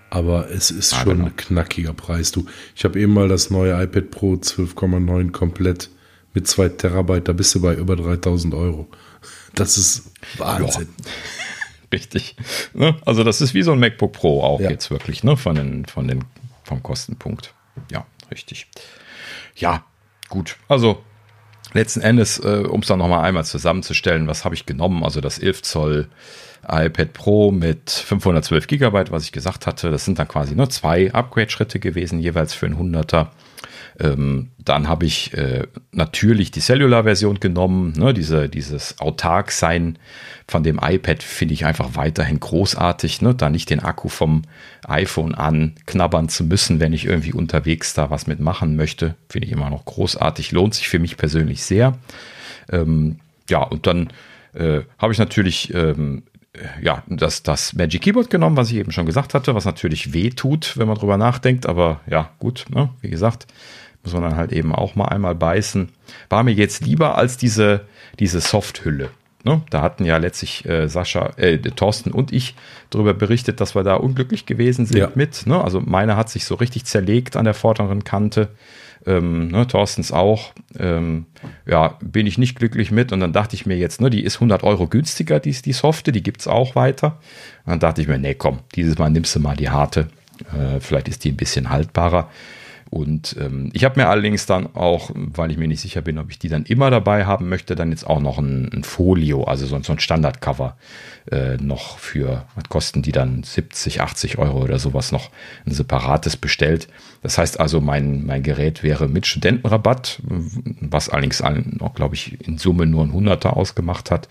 Aber es ist ah, schon genau. ein knackiger Preis. Du, ich habe eben mal das neue iPad Pro 12,9 komplett mit 2 Terabyte, da bist du bei über 3000 Euro. Das ist Wahnsinn. Ja. Richtig. Ne? Also das ist wie so ein MacBook Pro auch ja. jetzt wirklich, ne? Von den, von den, vom Kostenpunkt. Ja, richtig. Ja, gut. Also letzten Endes, äh, um es dann nochmal einmal zusammenzustellen, was habe ich genommen? Also das 11 Zoll iPad Pro mit 512 Gigabyte, was ich gesagt hatte. Das sind dann quasi nur zwei Upgrade-Schritte gewesen, jeweils für ein 100er. Ähm, dann habe ich äh, natürlich die Cellular-Version genommen. Ne, diese, dieses Autark-Sein von dem iPad finde ich einfach weiterhin großartig. Ne, da nicht den Akku vom iPhone anknabbern zu müssen, wenn ich irgendwie unterwegs da was mitmachen möchte, finde ich immer noch großartig. Lohnt sich für mich persönlich sehr. Ähm, ja, und dann äh, habe ich natürlich ähm, ja, das, das Magic Keyboard genommen, was ich eben schon gesagt hatte, was natürlich weh tut, wenn man drüber nachdenkt, aber ja, gut, ne? wie gesagt, dann halt eben auch mal einmal beißen. War mir jetzt lieber als diese, diese Softhülle. Ne? Da hatten ja letztlich äh, Sascha, äh, Thorsten und ich darüber berichtet, dass wir da unglücklich gewesen sind ja. mit. Ne? Also meine hat sich so richtig zerlegt an der vorderen Kante. Ähm, ne, Thorstens auch. Ähm, ja, bin ich nicht glücklich mit. Und dann dachte ich mir jetzt, ne, die ist 100 Euro günstiger, die, die Softe, die gibt es auch weiter. Und dann dachte ich mir, nee, komm, dieses Mal nimmst du mal die harte. Äh, vielleicht ist die ein bisschen haltbarer. Und ähm, ich habe mir allerdings dann auch, weil ich mir nicht sicher bin, ob ich die dann immer dabei haben möchte, dann jetzt auch noch ein, ein Folio, also so, so ein Standardcover äh, noch für, was kosten die dann 70, 80 Euro oder sowas noch ein separates bestellt. Das heißt also, mein, mein Gerät wäre mit Studentenrabatt, was allerdings noch, glaube ich, in Summe nur ein Hunderter ausgemacht hat,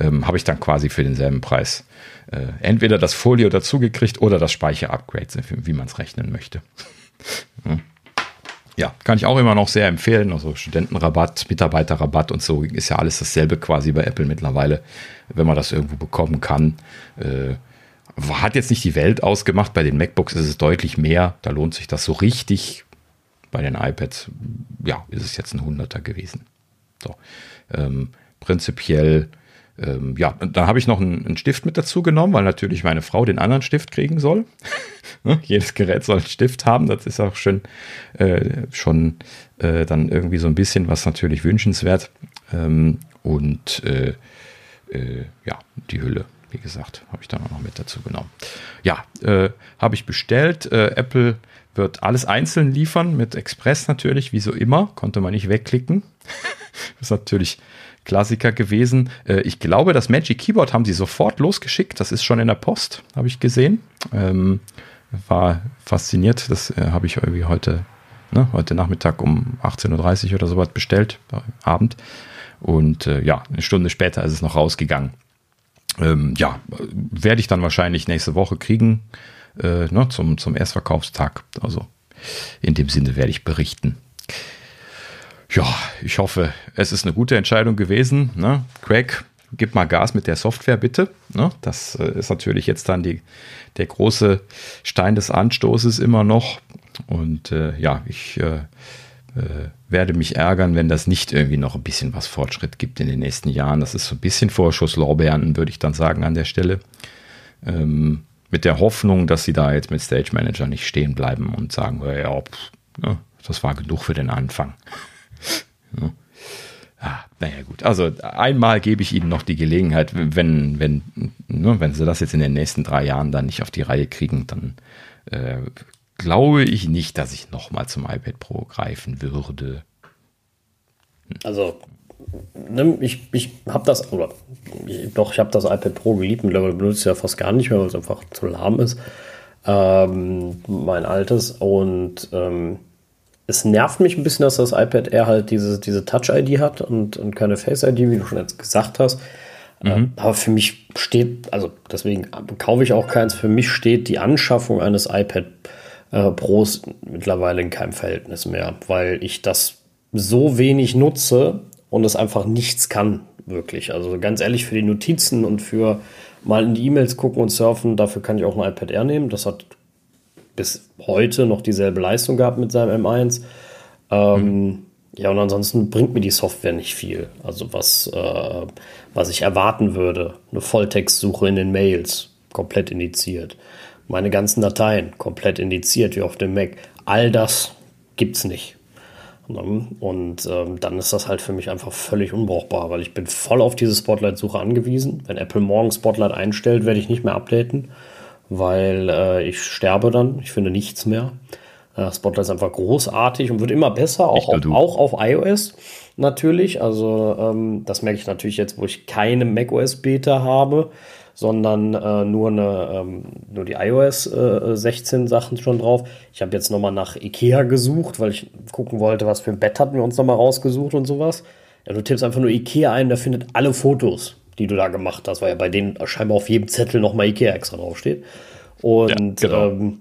ähm, habe ich dann quasi für denselben Preis äh, entweder das Folio dazugekriegt oder das Speicher-Upgrade, wie man es rechnen möchte. ja, kann ich auch immer noch sehr empfehlen. Also Studentenrabatt, Mitarbeiterrabatt und so ist ja alles dasselbe quasi bei Apple mittlerweile, wenn man das irgendwo bekommen kann. Äh, hat jetzt nicht die Welt ausgemacht. Bei den MacBooks ist es deutlich mehr. Da lohnt sich das so richtig. Bei den iPads, ja, ist es jetzt ein Hunderter gewesen. So, ähm, prinzipiell ähm, ja, dann habe ich noch einen, einen, Stift mit dazu genommen, weil natürlich meine Frau den anderen Stift kriegen soll. Ne, jedes Gerät soll einen Stift haben, das ist auch schön, äh, schon äh, dann irgendwie so ein bisschen was natürlich wünschenswert. Ähm, und äh, äh ja, die Hülle, wie gesagt, habe ich dann auch noch mit dazu genommen. Ja, äh, habe ich bestellt. Äh, Apple wird alles einzeln liefern, mit Express natürlich, wie so immer. Konnte man nicht wegklicken. das ist natürlich Klassiker gewesen. Äh, ich glaube, das Magic Keyboard haben sie sofort losgeschickt. Das ist schon in der Post, habe ich gesehen. Ähm, war fasziniert. Das äh, habe ich irgendwie heute, ne, heute Nachmittag um 18.30 Uhr oder sowas bestellt, äh, Abend. Und äh, ja, eine Stunde später ist es noch rausgegangen. Ähm, ja, werde ich dann wahrscheinlich nächste Woche kriegen, äh, ne, zum, zum Erstverkaufstag. Also in dem Sinne werde ich berichten. Ja, ich hoffe, es ist eine gute Entscheidung gewesen. Ne? Craig, gib mal Gas mit der Software bitte. Ne? Das äh, ist natürlich jetzt dann die, der große Stein des Anstoßes immer noch. Und äh, ja, ich äh, äh, werde mich ärgern, wenn das nicht irgendwie noch ein bisschen was Fortschritt gibt in den nächsten Jahren. Das ist so ein bisschen Vorschusslorbeeren, würde ich dann sagen an der Stelle. Ähm, mit der Hoffnung, dass sie da jetzt mit Stage Manager nicht stehen bleiben und sagen, ja, pff, ja, das war genug für den Anfang. Ja. Ah, naja, gut. Also einmal gebe ich Ihnen noch die Gelegenheit, wenn, wenn, ne, wenn Sie das jetzt in den nächsten drei Jahren dann nicht auf die Reihe kriegen, dann äh, glaube ich nicht, dass ich nochmal zum iPad Pro greifen würde. Hm. Also, ne, ich, ich habe das, oder ich, doch, ich habe das iPad Pro geliebt, mittlerweile benutze ja fast gar nicht mehr, weil es einfach zu lahm ist. Ähm, mein altes und ähm, es nervt mich ein bisschen, dass das iPad Air halt diese, diese Touch-ID hat und, und keine Face-ID, wie du schon jetzt gesagt hast. Mhm. Ähm, aber für mich steht, also deswegen kaufe ich auch keins, für mich steht die Anschaffung eines iPad äh, Pros mittlerweile in keinem Verhältnis mehr, weil ich das so wenig nutze und es einfach nichts kann, wirklich. Also ganz ehrlich, für die Notizen und für mal in die E-Mails gucken und surfen, dafür kann ich auch ein iPad Air nehmen. Das hat bis heute noch dieselbe Leistung gehabt mit seinem M1. Ähm, mhm. Ja, und ansonsten bringt mir die Software nicht viel. Also was, äh, was ich erwarten würde. Eine Volltextsuche in den Mails, komplett indiziert. Meine ganzen Dateien, komplett indiziert, wie auf dem Mac. All das gibt es nicht. Und ähm, dann ist das halt für mich einfach völlig unbrauchbar, weil ich bin voll auf diese Spotlight-Suche angewiesen. Wenn Apple morgen Spotlight einstellt, werde ich nicht mehr updaten weil äh, ich sterbe dann. Ich finde nichts mehr. Äh, Spotlight ist einfach großartig und wird immer besser, auch, auf, auch auf iOS natürlich. Also ähm, das merke ich natürlich jetzt, wo ich keine macOS Beta habe, sondern äh, nur, eine, ähm, nur die iOS äh, 16 Sachen schon drauf. Ich habe jetzt nochmal nach Ikea gesucht, weil ich gucken wollte, was für ein Bett hatten wir uns nochmal rausgesucht und sowas. Ja, du tippst einfach nur Ikea ein, der findet alle Fotos die du da gemacht hast, weil ja bei denen scheinbar auf jedem Zettel nochmal Ikea extra draufsteht. Und ja, genau. ähm,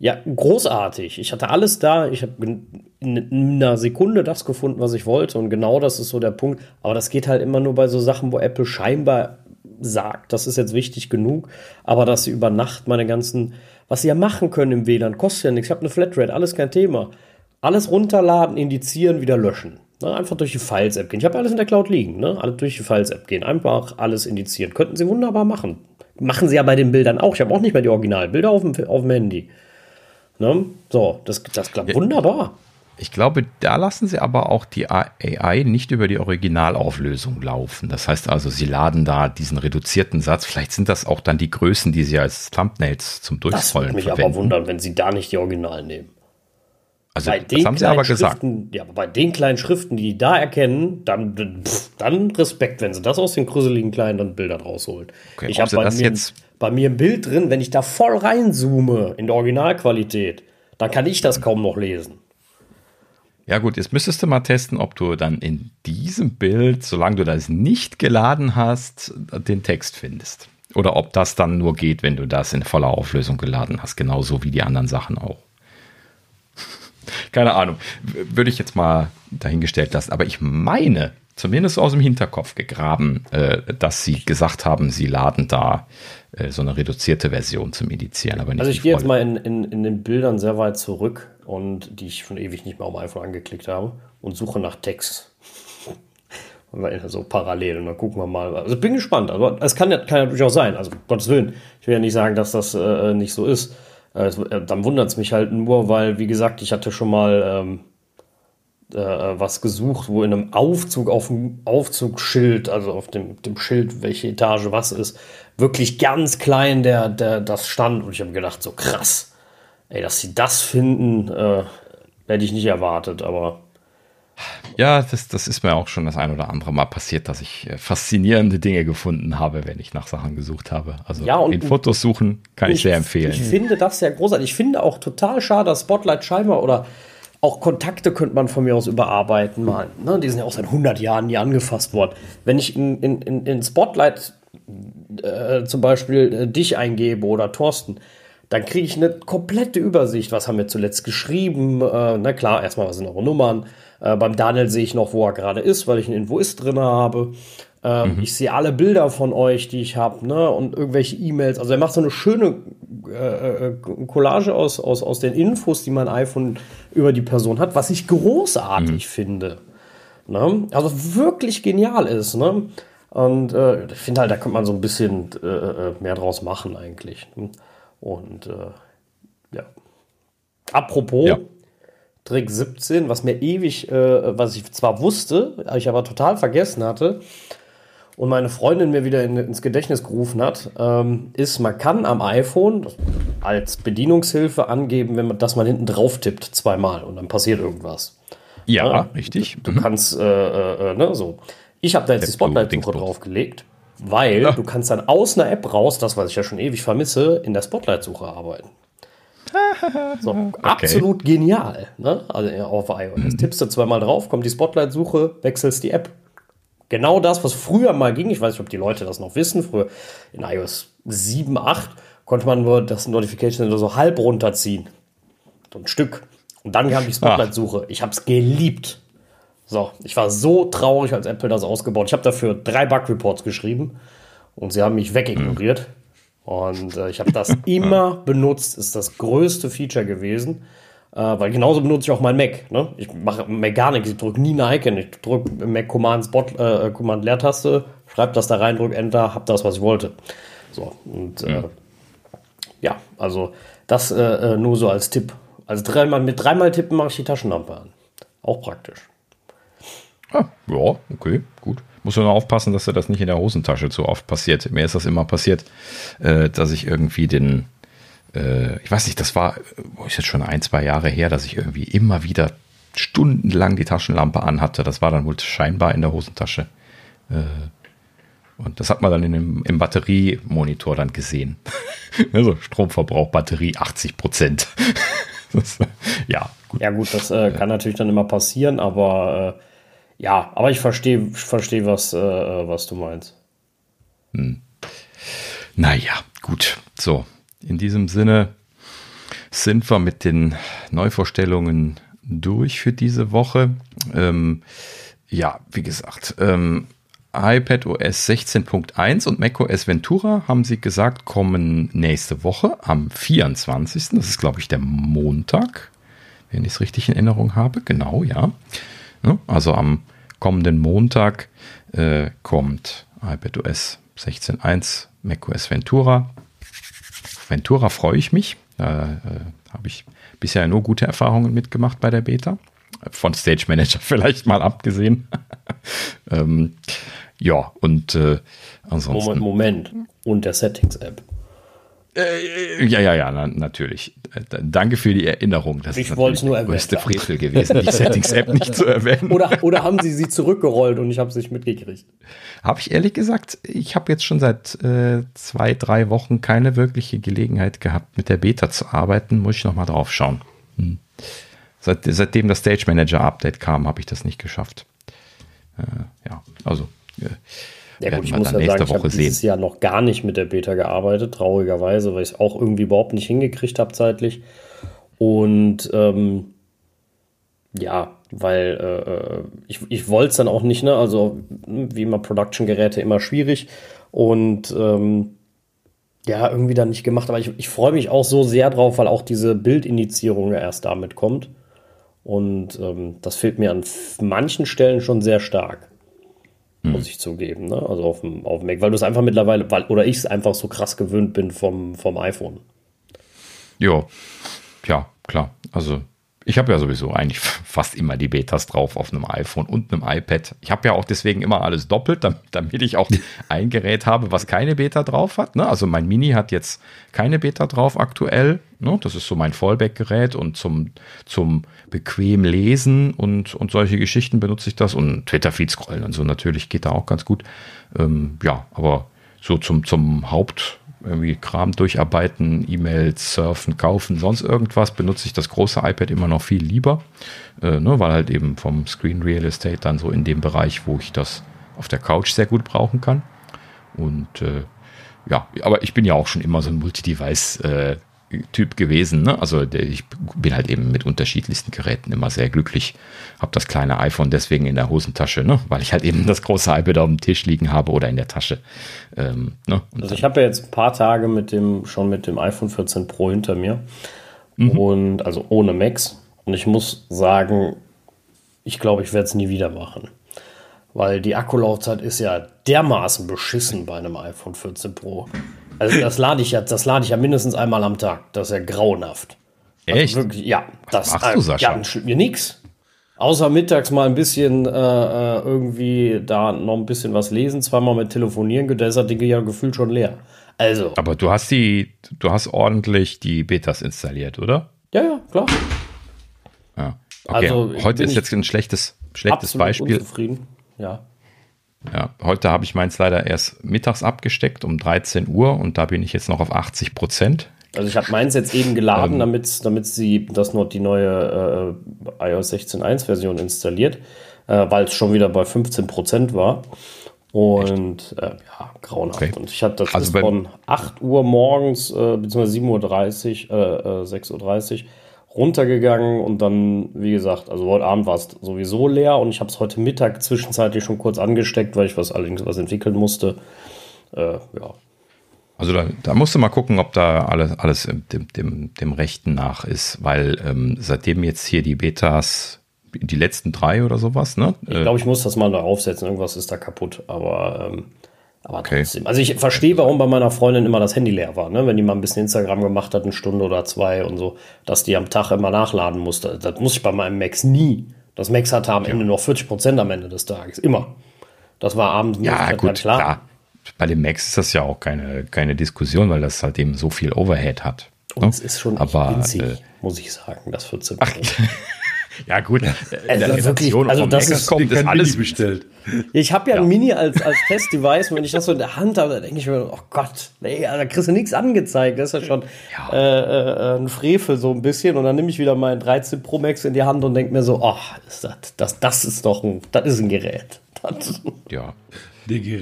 ja, großartig. Ich hatte alles da. Ich habe in einer Sekunde das gefunden, was ich wollte. Und genau das ist so der Punkt. Aber das geht halt immer nur bei so Sachen, wo Apple scheinbar sagt, das ist jetzt wichtig genug. Aber dass sie über Nacht meine ganzen, was sie ja machen können im WLAN, kostet ja nichts. Ich habe eine Flatrate, alles kein Thema. Alles runterladen, indizieren, wieder löschen. Ne, einfach durch die Files-App gehen. Ich habe alles in der Cloud liegen. Ne? Alle durch die Files-App gehen. Einfach alles indizieren. Könnten sie wunderbar machen. Machen sie ja bei den Bildern auch. Ich habe auch nicht mehr die Originalbilder auf dem, auf dem Handy. Ne? So, das, das klappt ja, wunderbar. Ich glaube, da lassen sie aber auch die AI nicht über die Originalauflösung laufen. Das heißt also, sie laden da diesen reduzierten Satz. Vielleicht sind das auch dann die Größen, die sie als Thumbnails zum Durchscrollen verwenden. Das würde mich aber wundern, wenn sie da nicht die Original nehmen. Also, bei das haben sie aber gesagt. Ja, aber bei den kleinen Schriften, die die da erkennen, dann, pff, dann Respekt, wenn sie das aus den gruseligen kleinen dann Bilder rausholen. Okay, ich habe bei, das mir- jetzt- bei mir ein Bild drin, wenn ich da voll reinzoome in der Originalqualität, dann kann ich das kaum noch lesen. Ja gut, jetzt müsstest du mal testen, ob du dann in diesem Bild, solange du das nicht geladen hast, den Text findest. Oder ob das dann nur geht, wenn du das in voller Auflösung geladen hast, genauso wie die anderen Sachen auch. Keine Ahnung, würde ich jetzt mal dahingestellt lassen. Aber ich meine, zumindest aus dem Hinterkopf gegraben, äh, dass sie gesagt haben, sie laden da äh, so eine reduzierte Version zum Indizieren. Aber nicht Also ich gehe jetzt mal in, in, in den Bildern sehr weit zurück und die ich schon ewig nicht mehr auf dem iPhone angeklickt habe und suche nach Text. So parallel und dann gucken wir mal. Also ich bin gespannt. Also es kann ja, kann ja durchaus sein. Also Gottes Willen. Ich will ja nicht sagen, dass das äh, nicht so ist. Äh, äh, dann wundert es mich halt nur, weil, wie gesagt, ich hatte schon mal ähm, äh, was gesucht, wo in einem Aufzug auf dem Aufzugsschild, also auf dem, dem Schild, welche Etage was ist, wirklich ganz klein der, der, das stand. Und ich habe gedacht, so krass, ey, dass sie das finden, äh, hätte ich nicht erwartet, aber Ja, das, das ist mir auch schon das ein oder andere Mal passiert, dass ich äh, faszinierende Dinge gefunden habe, wenn ich nach Sachen gesucht habe. Also Ja, und- in Fotos suchen kann ich, sehr empfehlen. Ich finde das sehr großartig. Ich finde auch total schade, dass Spotlight scheinbar oder auch Kontakte könnte man von mir aus überarbeiten mal. Ne? Die sind ja auch seit 100 Jahren nie angefasst worden. Wenn ich in, in, in, in Spotlight äh, zum Beispiel äh, dich eingebe oder Thorsten, dann kriege ich eine komplette Übersicht. Was haben wir zuletzt geschrieben? Äh, na klar, erstmal, was sind eure Nummern? Äh, beim Daniel sehe ich noch, wo er gerade ist, weil ich einen Invoice drin habe. Ähm, Ich sehe alle Bilder von euch, die ich habe, ne? Und irgendwelche E-Mails. Also er macht so eine schöne äh, äh, Collage aus, aus, aus den Infos, die mein iPhone über die Person hat, was ich großartig finde. Ne? Also wirklich genial ist. Ne? Und äh, ich finde halt, da könnte man so ein bisschen äh, äh, mehr draus machen eigentlich. ne? Und äh, ja. Apropos Ja. Trick 17, was mir ewig, äh, was ich zwar wusste, ich aber total vergessen hatte und meine Freundin mir wieder in, ins Gedächtnis gerufen hat, ähm, ist, man kann am iPhone als Bedienungshilfe angeben, wenn man, dass man hinten drauf tippt zweimal und dann passiert irgendwas. ja, Ja, richtig. Du kannst, äh, äh, äh, ne, so. Ich habe da jetzt die Step to Spotlight-Suche draufgelegt, weil du kannst dann aus einer App raus, das, was ich ja schon ewig vermisse, in der Spotlight-Suche arbeiten. So, absolut genial. Ne? Also auf iOS. Tippst du zweimal drauf, kommt die Spotlight-Suche, wechselst die App. Genau das, was früher mal ging, ich weiß nicht, ob die Leute das noch wissen, früher in iOS 7, 8 konnte man nur das Notification Center so halb runterziehen. So ein Stück. Und dann kam die Spotlight-Suche. Ich habe es geliebt. So, ich war so traurig, als Apple das ausgebaut. Ich habe dafür drei Bug-Reports geschrieben und sie haben mich wegignoriert. Und äh, ich habe das immer benutzt, ist das größte Feature gewesen. Äh, weil genauso benutze ich auch mein Mac. Ne? Ich mache Mac gar nichts, ich drücke nie ein Icon. Ich drücke Mac Command Spot, äh, Command Leertaste, schreibe das da rein, drücke Enter, hab das, was ich wollte. So, und äh, ja, also das äh, äh, nur so als Tipp. Also dreimal, mit dreimal Tippen mache ich die Taschenlampe an. Auch praktisch. Ah, ja, okay, gut. Muss nur aufpassen, dass dir das nicht in der Hosentasche zu oft passiert. Mir ist das immer passiert, äh, dass ich irgendwie den, äh, ich weiß nicht, das war, wo ist jetzt schon ein, zwei Jahre her, dass ich irgendwie immer wieder stundenlang die Taschenlampe anhatte. Das war dann wohl scheinbar in der Hosentasche. Äh, und das hat man dann in dem, im Batteriemonitor dann gesehen. also Stromverbrauch, Batterie 80 Prozent. ja, gut. Ja, gut, das äh, kann natürlich dann immer passieren, aber äh, ja, aber ich verstehe, ich verstehe, was, äh, was du meinst. Naja, gut. So, in diesem Sinne sind wir mit den Neuvorstellungen durch für diese Woche. Ähm, ja, wie gesagt, ähm, iPad OS 16.1 und macOS Ventura haben sie gesagt, kommen nächste Woche am 24. Das ist, glaube ich, der Montag, wenn ich es richtig in Erinnerung habe. Genau. Ja, Also am kommenden Montag äh, kommt iPadOS 16.1, macOS Ventura. Ventura freue ich mich. Da äh, habe ich bisher nur gute Erfahrungen mitgemacht bei der Beta. Von Stage Manager vielleicht mal abgesehen. ähm, ja, und äh, ansonsten. Moment, Moment. Und der Settings-App. Äh, ja, ja, ja, na, natürlich. Äh, danke für die Erinnerung. Das ich wollte es nur erwähnen. größte Frevel gewesen, die Settings-App nicht zu erwähnen. Oder, oder haben Sie sie zurückgerollt und ich habe es nicht mitgekriegt? Habe ich ehrlich gesagt, ich habe jetzt schon seit äh, zwei, drei Wochen keine wirkliche Gelegenheit gehabt, mit der Beta zu arbeiten. Muss ich nochmal drauf schauen. Hm. Seit, seitdem das Stage Manager Update kam, habe ich das nicht geschafft. Äh, ja, also. Ja gut, ich muss ja sagen, ich habe dieses Jahr noch gar nicht mit der Beta gearbeitet, traurigerweise, weil ich es auch irgendwie überhaupt nicht hingekriegt habe zeitlich. Und ähm, ja, weil äh, äh ich, ich wollte es dann auch nicht, ne? Also wie immer Production-Geräte immer schwierig. Und ähm, ja, irgendwie dann nicht gemacht. Aber ich, ich freue mich auch so sehr drauf, weil auch diese Bildinitiierung ja erst damit kommt. Und ähm, das fehlt mir an manchen Stellen schon sehr stark. Muss ich zugeben. Ne? Also auf dem, auf dem Mac, weil du es einfach mittlerweile, weil, oder ich es einfach so krass gewöhnt bin vom, vom iPhone. Ja, ja, klar. Also ich habe ja sowieso eigentlich fast immer die Betas drauf auf einem iPhone und einem iPad. Ich habe ja auch deswegen immer alles doppelt, damit ich auch ein Gerät habe, was keine Beta drauf hat. Ne? Also mein Mini hat jetzt keine Beta drauf aktuell. Ne? Das ist so mein Fallback-Gerät und zum, zum bequem lesen und, und solche Geschichten benutze ich das und Twitter-Feed scrollen und so natürlich geht da auch ganz gut. Ähm, ja, aber so zum, zum Haupt irgendwie Kram durcharbeiten, E-Mails, surfen, kaufen, sonst irgendwas, benutze ich das große iPad immer noch viel lieber, äh, ne, weil halt eben vom Screen Real Estate dann so in dem Bereich, wo ich das auf der Couch sehr gut brauchen kann. Und äh, ja, aber ich bin ja auch schon immer so ein Multi-Device äh, Typ gewesen. Ne? Also ich bin halt eben mit unterschiedlichsten Geräten immer sehr glücklich. Habe das kleine iPhone deswegen in der Hosentasche, ne? weil ich halt eben das große iPad auf dem Tisch liegen habe oder in der Tasche. Ähm, ne? Also ich habe ja jetzt ein paar Tage mit dem schon mit dem iPhone 14 Pro hinter mir mhm. und also ohne Max. Und ich muss sagen, ich glaube, ich werde es nie wieder machen. Weil die Akkulaufzeit ist ja dermaßen beschissen bei einem iPhone 14 Pro. Also das lade ich ja, das lade ich ja mindestens einmal am Tag. Das ist ja grauenhaft. Also Echt? Wirklich, ja, das Was machst du, Sascha? Ja, mir nix. Außer mittags mal ein bisschen äh, äh, irgendwie da noch ein bisschen was lesen, zweimal mit telefonieren, da ist das Ding ja gefühlt schon leer. Also. Aber du hast die, du hast ordentlich die Betas installiert, oder? Ja, ja, klar. Ja. Okay, also, heute ist jetzt ein schlechtes, schlechtes Beispiel. Unzufrieden. Ja. Ja, heute habe ich meins leider erst mittags abgesteckt um 13 Uhr und da bin ich jetzt noch auf 80 Prozent. Also ich habe meins jetzt eben geladen, ähm, damit, damit sie das noch die neue äh, iOS 16.1 Version installiert, äh, weil es schon wieder bei 15 Prozent war. Und äh, ja, grauenhaft. Okay. Und ich hatte das also von 8 Uhr morgens, äh, beziehungsweise 7.30 Uhr, äh, 6.30 äh, Uhr runtergegangen und dann, wie gesagt, also heute Abend war es sowieso leer und ich habe es heute Mittag zwischenzeitlich schon kurz angesteckt, weil ich was allerdings was entwickeln musste. Äh, ja. Also da, da musst du mal gucken, ob da alles, alles dem, dem, dem Rechten nach ist, weil ähm, seitdem jetzt hier die Betas, die letzten drei oder sowas, ne? Ich glaube, ich muss das mal da aufsetzen, irgendwas ist da kaputt, aber ähm, aber okay. trotzdem. Also ich verstehe, warum bei meiner Freundin immer das Handy leer war, ne? Wenn die mal ein bisschen Instagram gemacht hat, eine Stunde oder zwei und so, dass die am Tag immer nachladen musste. Das muss ich bei meinem Max nie. Das Max hatte am ja. Ende noch 40 Prozent am Ende des Tages. Immer. Das war abends nicht ja, gut, klar. klar. Bei dem Max ist das ja auch keine, keine Diskussion, weil das halt eben so viel Overhead hat. Und ne? es ist schon Aber, winzig, äh, muss ich sagen, das 14 Prozent. Ja, gut. Ja. Also der wirklich, also das ist, kommt, ist alles bestellt. Ich habe ja, ja, ein Mini als, als Testdevice, wenn ich das so in der Hand habe, dann denke ich mir, oh Gott, nee, da kriegst du nichts angezeigt. Das ist ja schon ja. Äh, äh, ein Frevel so ein bisschen. Und dann nehme ich wieder mein 13 Pro Max in die Hand und denke mir so, oh, ist das, das, das ist doch ein, das ist ein Gerät. Das. Ja.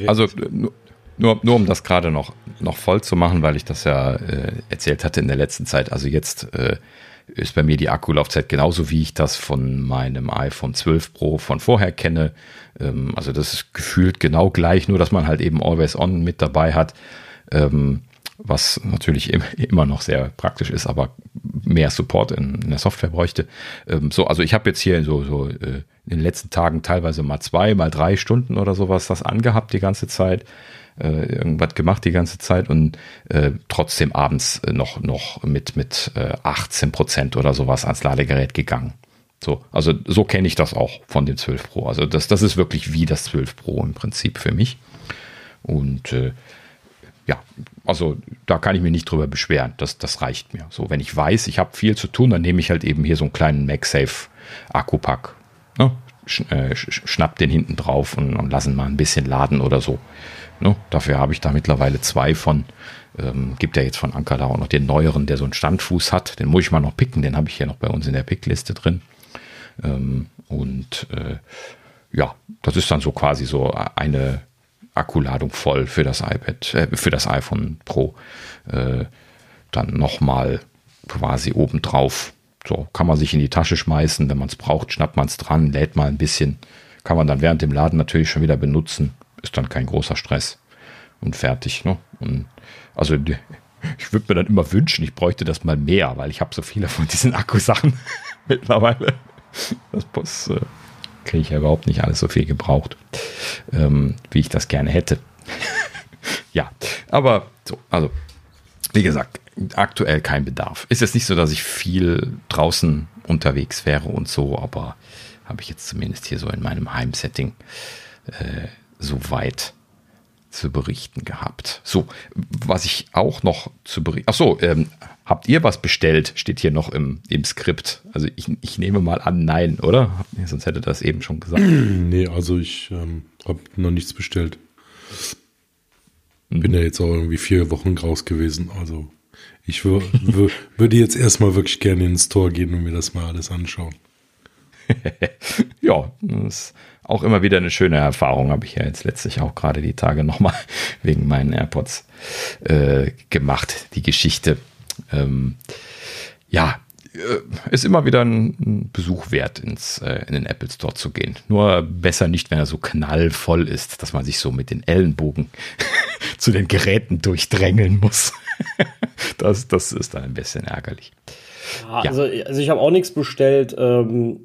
Also nur, nur, nur um das gerade noch, noch voll zu machen, weil ich das ja äh, erzählt hatte in der letzten Zeit. Also jetzt äh, ist bei mir die Akkulaufzeit genauso, wie ich das von meinem iPhone 12 Pro von vorher kenne. Ähm, also das ist gefühlt genau gleich, nur dass man halt eben Always On mit dabei hat, ähm, was natürlich immer noch sehr praktisch ist, aber mehr Support in, in der Software bräuchte. Ähm, so, also ich habe jetzt hier so, so äh, in den letzten Tagen teilweise mal zwei, mal drei Stunden oder sowas das angehabt die ganze Zeit äh, irgendwas gemacht die ganze Zeit und äh, trotzdem abends noch, noch mit, mit äh, 18 Prozent oder sowas ans Ladegerät gegangen. So, also so kenne ich das auch von dem 12 Pro. Also das, das ist wirklich wie das 12 Pro im Prinzip für mich. Und äh, ja, also da kann ich mich nicht drüber beschweren. Das, das reicht mir. So, wenn ich weiß, ich habe viel zu tun, dann nehme ich halt eben hier so einen kleinen MagSafe Akkupack. Ne? Äh, schnapp den hinten drauf und, und lassen mal ein bisschen laden oder so. Ne? Dafür habe ich da mittlerweile zwei von. Ähm, gibt ja jetzt von Anker da auch noch den neueren, der so einen Standfuß hat. Den muss ich mal noch picken. Den habe ich hier noch bei uns in der Pickliste drin. Ähm, und äh, ja, das ist dann so quasi so eine Akkuladung voll für das iPad, äh, für das iPhone Pro. Äh, dann nochmal quasi obendrauf. So kann man sich in die Tasche schmeißen. Wenn man es braucht, schnappt man es dran, lädt mal ein bisschen. Kann man dann während dem Laden natürlich schon wieder benutzen. Ist dann kein großer Stress. Und fertig. Ne? Und also ich würde mir dann immer wünschen, ich bräuchte das mal mehr, weil ich habe so viele von diesen Akkusachen mittlerweile. Das Bus äh, kriege ich ja überhaupt nicht alles so viel gebraucht, ähm, wie ich das gerne hätte. ja, aber so, also wie gesagt, aktuell kein Bedarf. Ist jetzt nicht so, dass ich viel draußen unterwegs wäre und so, aber habe ich jetzt zumindest hier so in meinem Heimsetting äh, so weit zu berichten gehabt. So, was ich auch noch zu berichten. Achso, ähm, habt ihr was bestellt? Steht hier noch im, im Skript. Also ich, ich nehme mal an, nein, oder? Sonst hätte das eben schon gesagt. nee, also ich ähm, habe noch nichts bestellt. Bin ja jetzt auch irgendwie vier Wochen raus gewesen. Also ich würde jetzt erstmal wirklich gerne in den Store gehen und mir das mal alles anschauen. ja, das ist auch immer wieder eine schöne Erfahrung, habe ich ja jetzt letztlich auch gerade die Tage nochmal wegen meinen AirPods äh, gemacht, die Geschichte. Ähm, ja, äh, ist immer wieder ein Besuch wert, ins, äh, in den Apple Store zu gehen. Nur besser nicht, wenn er so knallvoll ist, dass man sich so mit den Ellenbogen zu den Geräten durchdrängeln muss. das, das ist dann ein bisschen ärgerlich. Ja, ja. Also, also ich habe auch nichts bestellt. Ähm,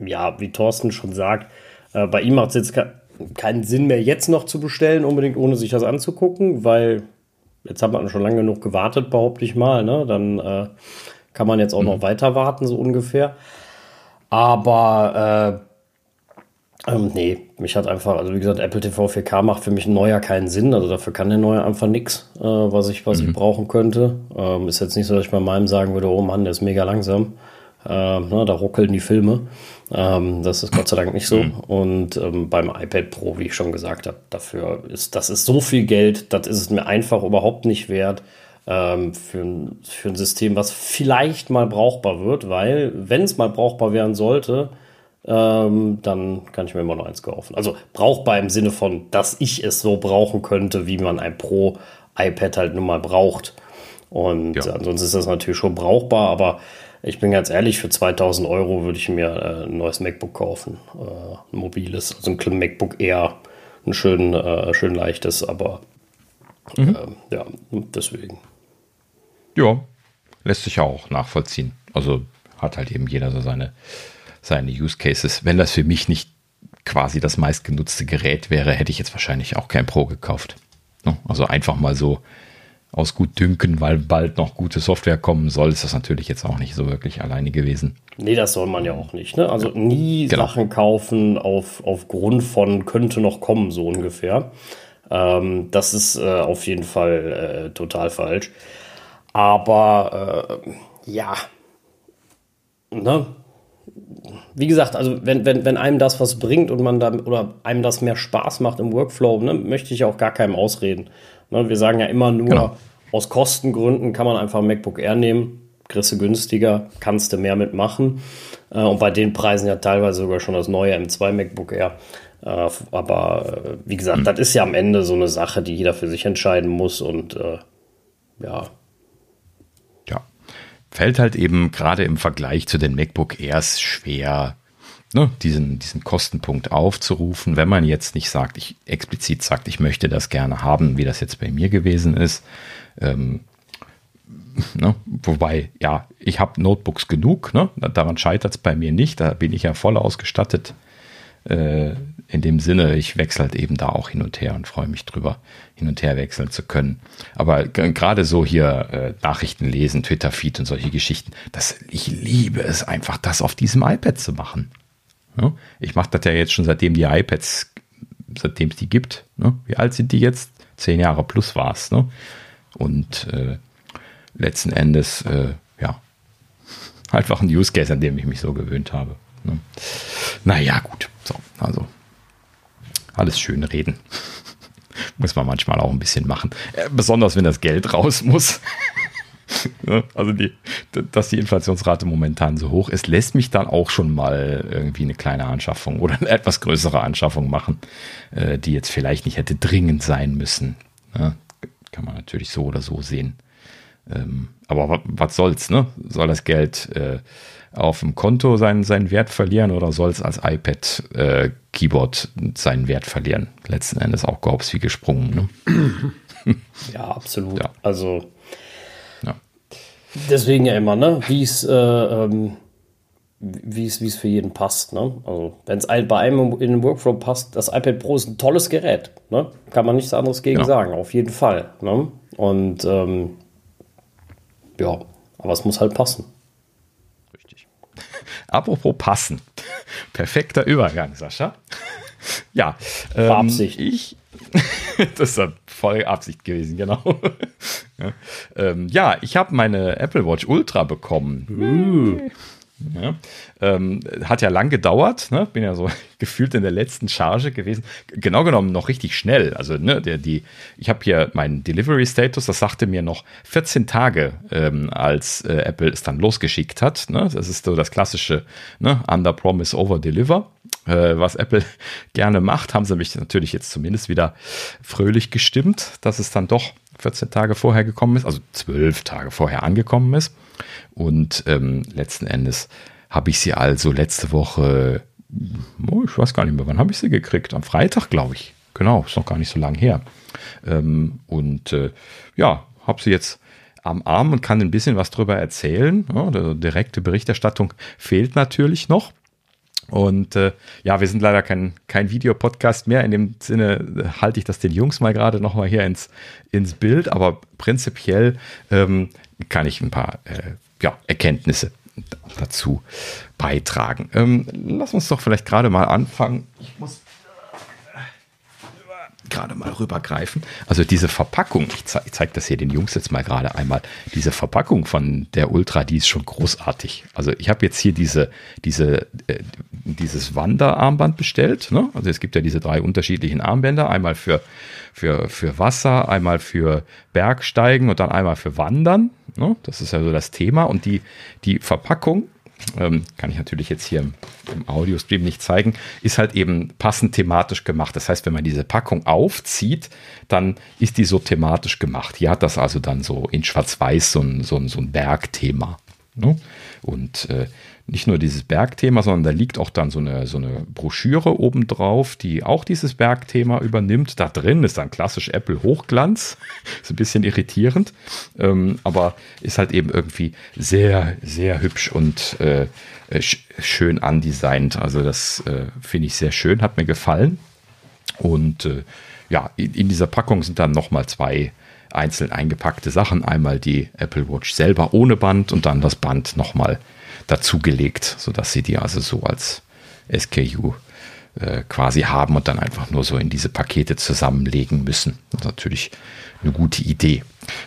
ja, wie Thorsten schon sagt, äh, bei ihm macht es jetzt keinen Sinn mehr, jetzt noch zu bestellen, unbedingt ohne sich das anzugucken, weil jetzt hat man schon lange genug gewartet, behaupte ich mal. Ne? Dann äh, kann man jetzt auch mhm. noch weiter warten, so ungefähr. Aber äh, ähm, nee, mich hat einfach, also wie gesagt, Apple TV 4K macht für mich ein neuer keinen Sinn. Also dafür kann der neue einfach nichts, äh, was ich, was mhm. ich brauchen könnte. Ähm, ist jetzt nicht so, dass ich bei meinem sagen würde, oh Mann, der ist mega langsam. Äh, na, da ruckeln die Filme. Ähm, das ist Gott sei Dank nicht so. Mhm. Und ähm, beim iPad Pro, wie ich schon gesagt habe, dafür ist das ist so viel Geld, das ist es mir einfach überhaupt nicht wert ähm, für, ein, für ein System, was vielleicht mal brauchbar wird, weil wenn es mal brauchbar werden sollte, ähm, dann kann ich mir immer noch eins kaufen. Also brauchbar im Sinne von, dass ich es so brauchen könnte, wie man ein Pro iPad halt nun mal braucht. Und ja. ansonsten ist das natürlich schon brauchbar, aber ich bin ganz ehrlich, für 2000 Euro würde ich mir äh, ein neues MacBook kaufen. Äh, ein mobiles, also ein MacBook Air. Ein schön, äh, schön leichtes, aber mhm. Äh, ja, deswegen. Ja, lässt sich ja auch nachvollziehen. Also hat halt eben jeder so seine, seine Use Cases. Wenn das für mich nicht quasi das meistgenutzte Gerät wäre, hätte ich jetzt wahrscheinlich auch kein Pro gekauft. Ne? Also einfach mal so aus gut dünken, weil bald noch gute Software kommen soll, ist das natürlich jetzt auch nicht so wirklich alleine gewesen. Nee, das soll man ja auch nicht. Ne? Also nie genau. Sachen kaufen auf, aufgrund von könnte noch kommen, so ungefähr. Ähm, das ist äh, auf jeden Fall äh, total falsch. Aber äh, ja, ne? wie gesagt, also wenn, wenn, wenn einem das was bringt und man da oder einem das mehr Spaß macht im Workflow, ne, möchte ich auch gar keinem ausreden. Ne, wir sagen ja immer nur, genau. aus Kostengründen kann man einfach ein MacBook Air nehmen, kriegst du günstiger, kannst du mehr mitmachen. Äh, und bei den Preisen ja teilweise sogar schon das neue M2 MacBook Air. Äh, aber äh, wie gesagt, mhm. das ist ja am Ende so eine Sache, die jeder für sich entscheiden muss und äh, ja. Ja. Fällt halt eben gerade im Vergleich zu den MacBook Airs schwer, ne, diesen, diesen Kostenpunkt aufzurufen, wenn man jetzt nicht sagt, ich explizit sagt, ich möchte das gerne haben, wie das jetzt bei mir gewesen ist. Ähm, ne, wobei, ja, ich habe Notebooks genug, ne, daran scheitert es bei mir nicht, da bin ich ja voll ausgestattet. Äh, in dem Sinne, ich wechsle halt eben da auch hin und her und freue mich drüber, hin und her wechseln zu können. Aber gerade so hier äh, Nachrichten lesen, Twitter-Feed und solche Geschichten, das, ich liebe es einfach, das auf diesem iPad zu machen. Ja? Ich mache das ja jetzt schon seitdem die iPads, seitdem es die gibt. Ne? Wie alt sind die jetzt? zehn Jahre plus war es. Ne? Und äh, letzten Endes, äh, ja, einfach ein Use Case, an dem ich mich so gewöhnt habe. Ne? Naja, gut. So, also alles schön reden. muss man manchmal auch ein bisschen machen. Äh, besonders wenn das Geld raus muss. also die, dass die Inflationsrate momentan so hoch ist, lässt mich dann auch schon mal irgendwie eine kleine Anschaffung oder eine etwas größere Anschaffung machen, äh, die jetzt vielleicht nicht hätte dringend sein müssen. Ja, kann man natürlich so oder so sehen. Ähm, aber was soll's, ne? Soll das Geld äh, auf dem Konto seinen, seinen Wert verlieren oder soll es als iPad-Keyboard äh, seinen Wert verlieren? Letzten Endes auch Gorbs wie gesprungen. Ne? ja, absolut. Ja. Also. Deswegen ja immer, ne? Wie es äh, ähm, wie es, wie es für jeden passt. Ne? Also, wenn es bei einem in den Workflow passt, das iPad Pro ist ein tolles Gerät. Ne? Kann man nichts anderes gegen genau. sagen, auf jeden Fall. Ne? Und ähm, ja, aber es muss halt passen. Apropos passen. Perfekter Übergang, Sascha. ja. Ähm, Absicht. Ich, das ist voll Absicht gewesen, genau. ja, ähm, ja ich habe meine Apple Watch Ultra bekommen. Uh. Ja, ähm, hat ja lang gedauert, ne? bin ja so gefühlt in der letzten Charge gewesen. Genau genommen noch richtig schnell. Also, ne, der, die, ich habe hier meinen Delivery-Status, das sagte mir noch 14 Tage, ähm, als äh, Apple es dann losgeschickt hat. Ne? Das ist so das klassische ne? Under Promise, Over Deliver. Äh, was Apple gerne macht, haben sie mich natürlich jetzt zumindest wieder fröhlich gestimmt, dass es dann doch 14 Tage vorher gekommen ist, also 12 Tage vorher angekommen ist. Und ähm, letzten Endes habe ich sie also letzte Woche, oh, ich weiß gar nicht mehr, wann habe ich sie gekriegt? Am Freitag, glaube ich. Genau, ist noch gar nicht so lange her. Ähm, und äh, ja, habe sie jetzt am Arm und kann ein bisschen was drüber erzählen. Ja, direkte Berichterstattung fehlt natürlich noch. Und äh, ja, wir sind leider kein, kein Videopodcast mehr. In dem Sinne äh, halte ich das den Jungs mal gerade nochmal hier ins, ins Bild. Aber prinzipiell ähm, kann ich ein paar äh, ja, Erkenntnisse dazu beitragen. Ähm, lass uns doch vielleicht gerade mal anfangen. Ich muss gerade mal rübergreifen. Also diese Verpackung, ich, ze ich zeige das hier den Jungs jetzt mal gerade einmal, diese Verpackung von der Ultra, die ist schon großartig. Also ich habe jetzt hier diese, diese, äh, dieses Wanderarmband bestellt. Ne? Also es gibt ja diese drei unterschiedlichen Armbänder, einmal für, für, für Wasser, einmal für Bergsteigen und dann einmal für Wandern. Ne? Das ist ja so das Thema. Und die, die Verpackung ähm, kann ich natürlich jetzt hier im, im Audiostream nicht zeigen, ist halt eben passend thematisch gemacht. Das heißt, wenn man diese Packung aufzieht, dann ist die so thematisch gemacht. Hier hat das also dann so in Schwarz-Weiß so ein, so ein, so ein Bergthema. Ne? Und äh, nicht nur dieses Bergthema, sondern da liegt auch dann so eine, so eine Broschüre obendrauf, die auch dieses Bergthema übernimmt. Da drin ist dann klassisch Apple Hochglanz. ist ein bisschen irritierend, ähm, aber ist halt eben irgendwie sehr, sehr hübsch und äh, schön andesignt. Also das äh, finde ich sehr schön, hat mir gefallen. Und äh, ja, in, in, dieser Packung sind dann nochmal zwei einzeln eingepackte Sachen. Einmal die Apple Watch selber ohne Band und dann das Band nochmal dazugelegt, sodass sie die also so als SKU äh, quasi haben und dann einfach nur so in diese Pakete zusammenlegen müssen. Das ist natürlich eine gute Idee.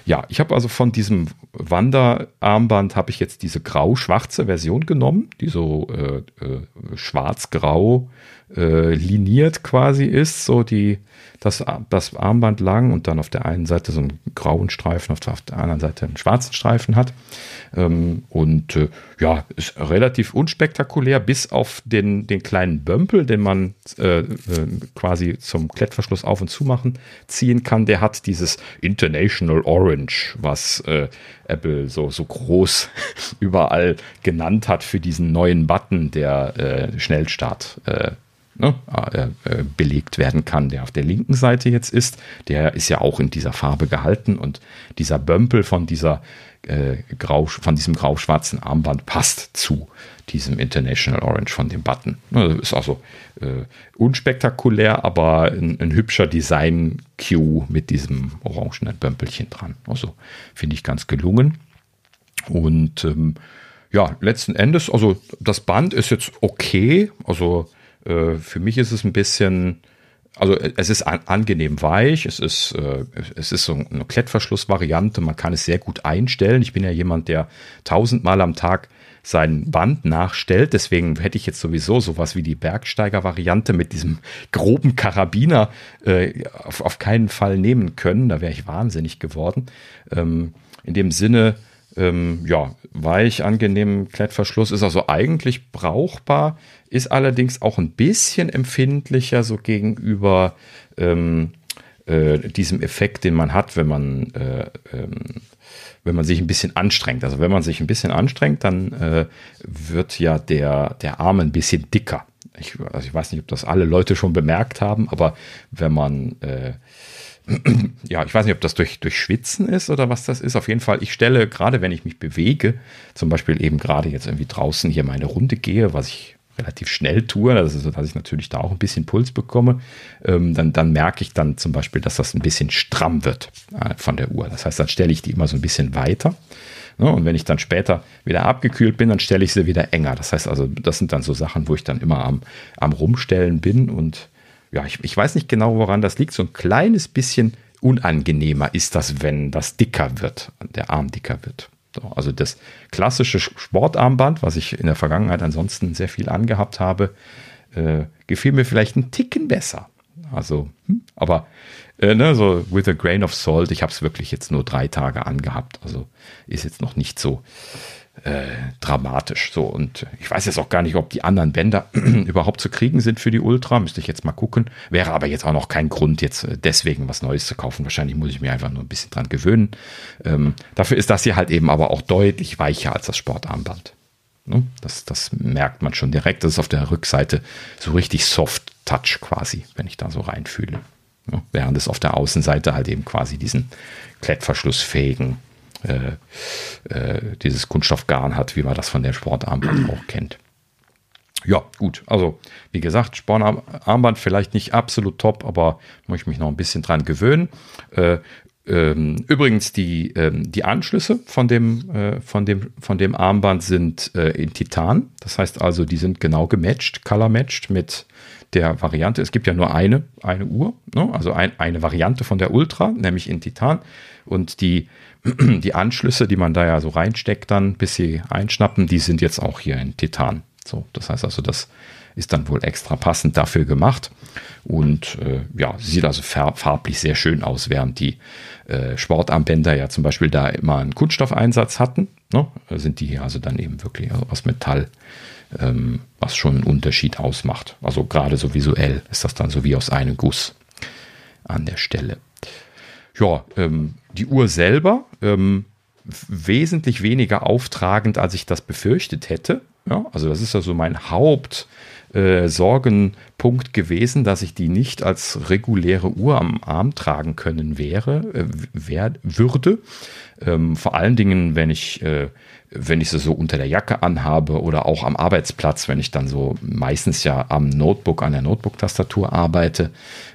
Ja, ich habe also von diesem Wanderarmband habe ich jetzt diese grau-schwarze Version genommen, die so äh, äh, schwarz-grau äh, liniert quasi ist, so die das, das Armband lang und dann auf der einen Seite so einen grauen Streifen, auf der, anderen Seite einen schwarzen Streifen hat. Ähm, und äh, ja, ist relativ unspektakulär, bis auf den, den kleinen Bömpel, den man äh, äh, quasi zum Klettverschluss auf und zu machen, ziehen kann. Der hat dieses International Orange, was äh, Apple so, so groß überall genannt hat für diesen neuen Button, der äh, Schnellstart äh, ne, äh, äh, belegt werden kann, der auf der linken Seite jetzt ist. Der ist ja auch in dieser Farbe gehalten und dieser Bömpel von dieser äh, grau, von diesem grau-schwarzen Armband passt zu diesem International Orange von dem Button. Ne, ist also äh, unspektakulär, aber ein, ein hübscher Design-Cue mit diesem orangenen Bömpelchen dran. Also finde ich ganz gelungen. Und ähm, ja, letzten Endes, also das Band ist jetzt okay. Also äh, für mich ist es ein bisschen also es ist an, angenehm weich, es ist, äh, es ist so eine Klettverschlussvariante, man kann es sehr gut einstellen. Ich bin ja jemand, der tausendmal am Tag sein Band nachstellt. Deswegen hätte ich jetzt sowieso sowas wie die Bergsteiger-Variante mit diesem groben Karabiner äh, auf, auf keinen Fall nehmen können. Da wäre ich wahnsinnig geworden. Ähm, in dem Sinne, ähm, ja, weich, angenehm, Klettverschluss ist also eigentlich brauchbar, ist allerdings auch ein bisschen empfindlicher so gegenüber ähm, äh, diesem Effekt, den man hat, wenn man, äh, ähm, wenn man sich ein bisschen anstrengt. Also wenn man sich ein bisschen anstrengt, dann äh, wird ja der, der Arm ein bisschen dicker. Ich, also ich weiß nicht, ob das alle Leute schon bemerkt haben, aber wenn man äh, ja, ich weiß nicht, ob das durch, durch Schwitzen ist oder was das ist. Auf jeden Fall, ich stelle, gerade wenn ich mich bewege, zum Beispiel eben gerade jetzt irgendwie draußen hier meine Runde gehe, was ich relativ schnell tue, also dass ich natürlich da auch ein bisschen Puls bekomme, ähm, dann, dann merke ich dann zum Beispiel, dass das ein bisschen stramm wird äh, von der Uhr. Das heißt, dann stelle ich die immer so ein bisschen weiter. Ne? Und wenn ich dann später wieder abgekühlt bin, dann stelle ich sie wieder enger. Das heißt also, das sind dann so Sachen, wo ich dann immer am, am Rumstellen bin und ja, ich, ich weiß nicht genau, woran das liegt. So ein kleines bisschen unangenehmer ist das, wenn das dicker wird, der Arm dicker wird. So, also das klassische Sportarmband, was ich in der Vergangenheit ansonsten sehr viel angehabt habe, äh, gefiel mir vielleicht ein Ticken besser. Also, hm, aber äh, ne, so with a grain of salt, ich habe es wirklich jetzt nur drei Tage angehabt. Also ist jetzt noch nicht so äh, dramatisch. So, und ich weiß jetzt auch gar nicht, ob die anderen Bänder überhaupt zu kriegen sind für die Ultra. Müsste ich jetzt mal gucken. Wäre aber jetzt auch noch kein Grund, jetzt äh, deswegen was Neues zu kaufen. Wahrscheinlich muss ich mir einfach nur ein bisschen dran gewöhnen. Ähm, dafür ist das hier halt eben aber auch deutlich weicher als das Sportarmband. Ne? Das, das merkt man schon direkt. Das ist auf der Rückseite so richtig Soft Touch quasi, wenn ich da so reinfühle. Ne? Während es auf der Außenseite halt eben quasi diesen klettverschlussfähigen äh, äh, dieses Kunststoffgarn hat, wie man das von der Sportarmband auch kennt. Ja, gut. Also, wie gesagt, Sportarmband vielleicht nicht absolut top, aber muss ich mich noch ein bisschen dran gewöhnen. Äh, ähm, übrigens, die, ähm, die Anschlüsse von dem, äh, von, dem, von dem Armband sind äh, in Titan. Das heißt also, die sind genau gematcht, color-matched mit der Variante. Es gibt ja nur eine, eine Uhr, ne? also ein, eine Variante von der Ultra, nämlich in Titan. Und die die Anschlüsse, die man da ja so reinsteckt, dann, bis sie einschnappen, die sind jetzt auch hier in Titan. So, das heißt also, das ist dann wohl extra passend dafür gemacht. Und äh, ja, sieht also farblich sehr schön aus, während die äh, Sportarmbänder ja zum Beispiel da immer einen Kunststoffeinsatz hatten. Ne? Sind die hier also dann eben wirklich aus Metall, ähm, was schon einen Unterschied ausmacht. Also gerade so visuell ist das dann so wie aus einem Guss an der Stelle. Ja, ähm, die Uhr selber ähm, wesentlich weniger auftragend, als ich das befürchtet hätte. Ja, also das ist ja so mein Hauptsorgenpunkt äh, gewesen, dass ich die nicht als reguläre Uhr am Arm tragen können wäre, äh, wär, würde. Ähm, vor allen Dingen, wenn ich äh, wenn ich sie so unter der Jacke anhabe oder auch am Arbeitsplatz, wenn ich dann so meistens ja am Notebook, an der Notebook-Tastatur arbeite,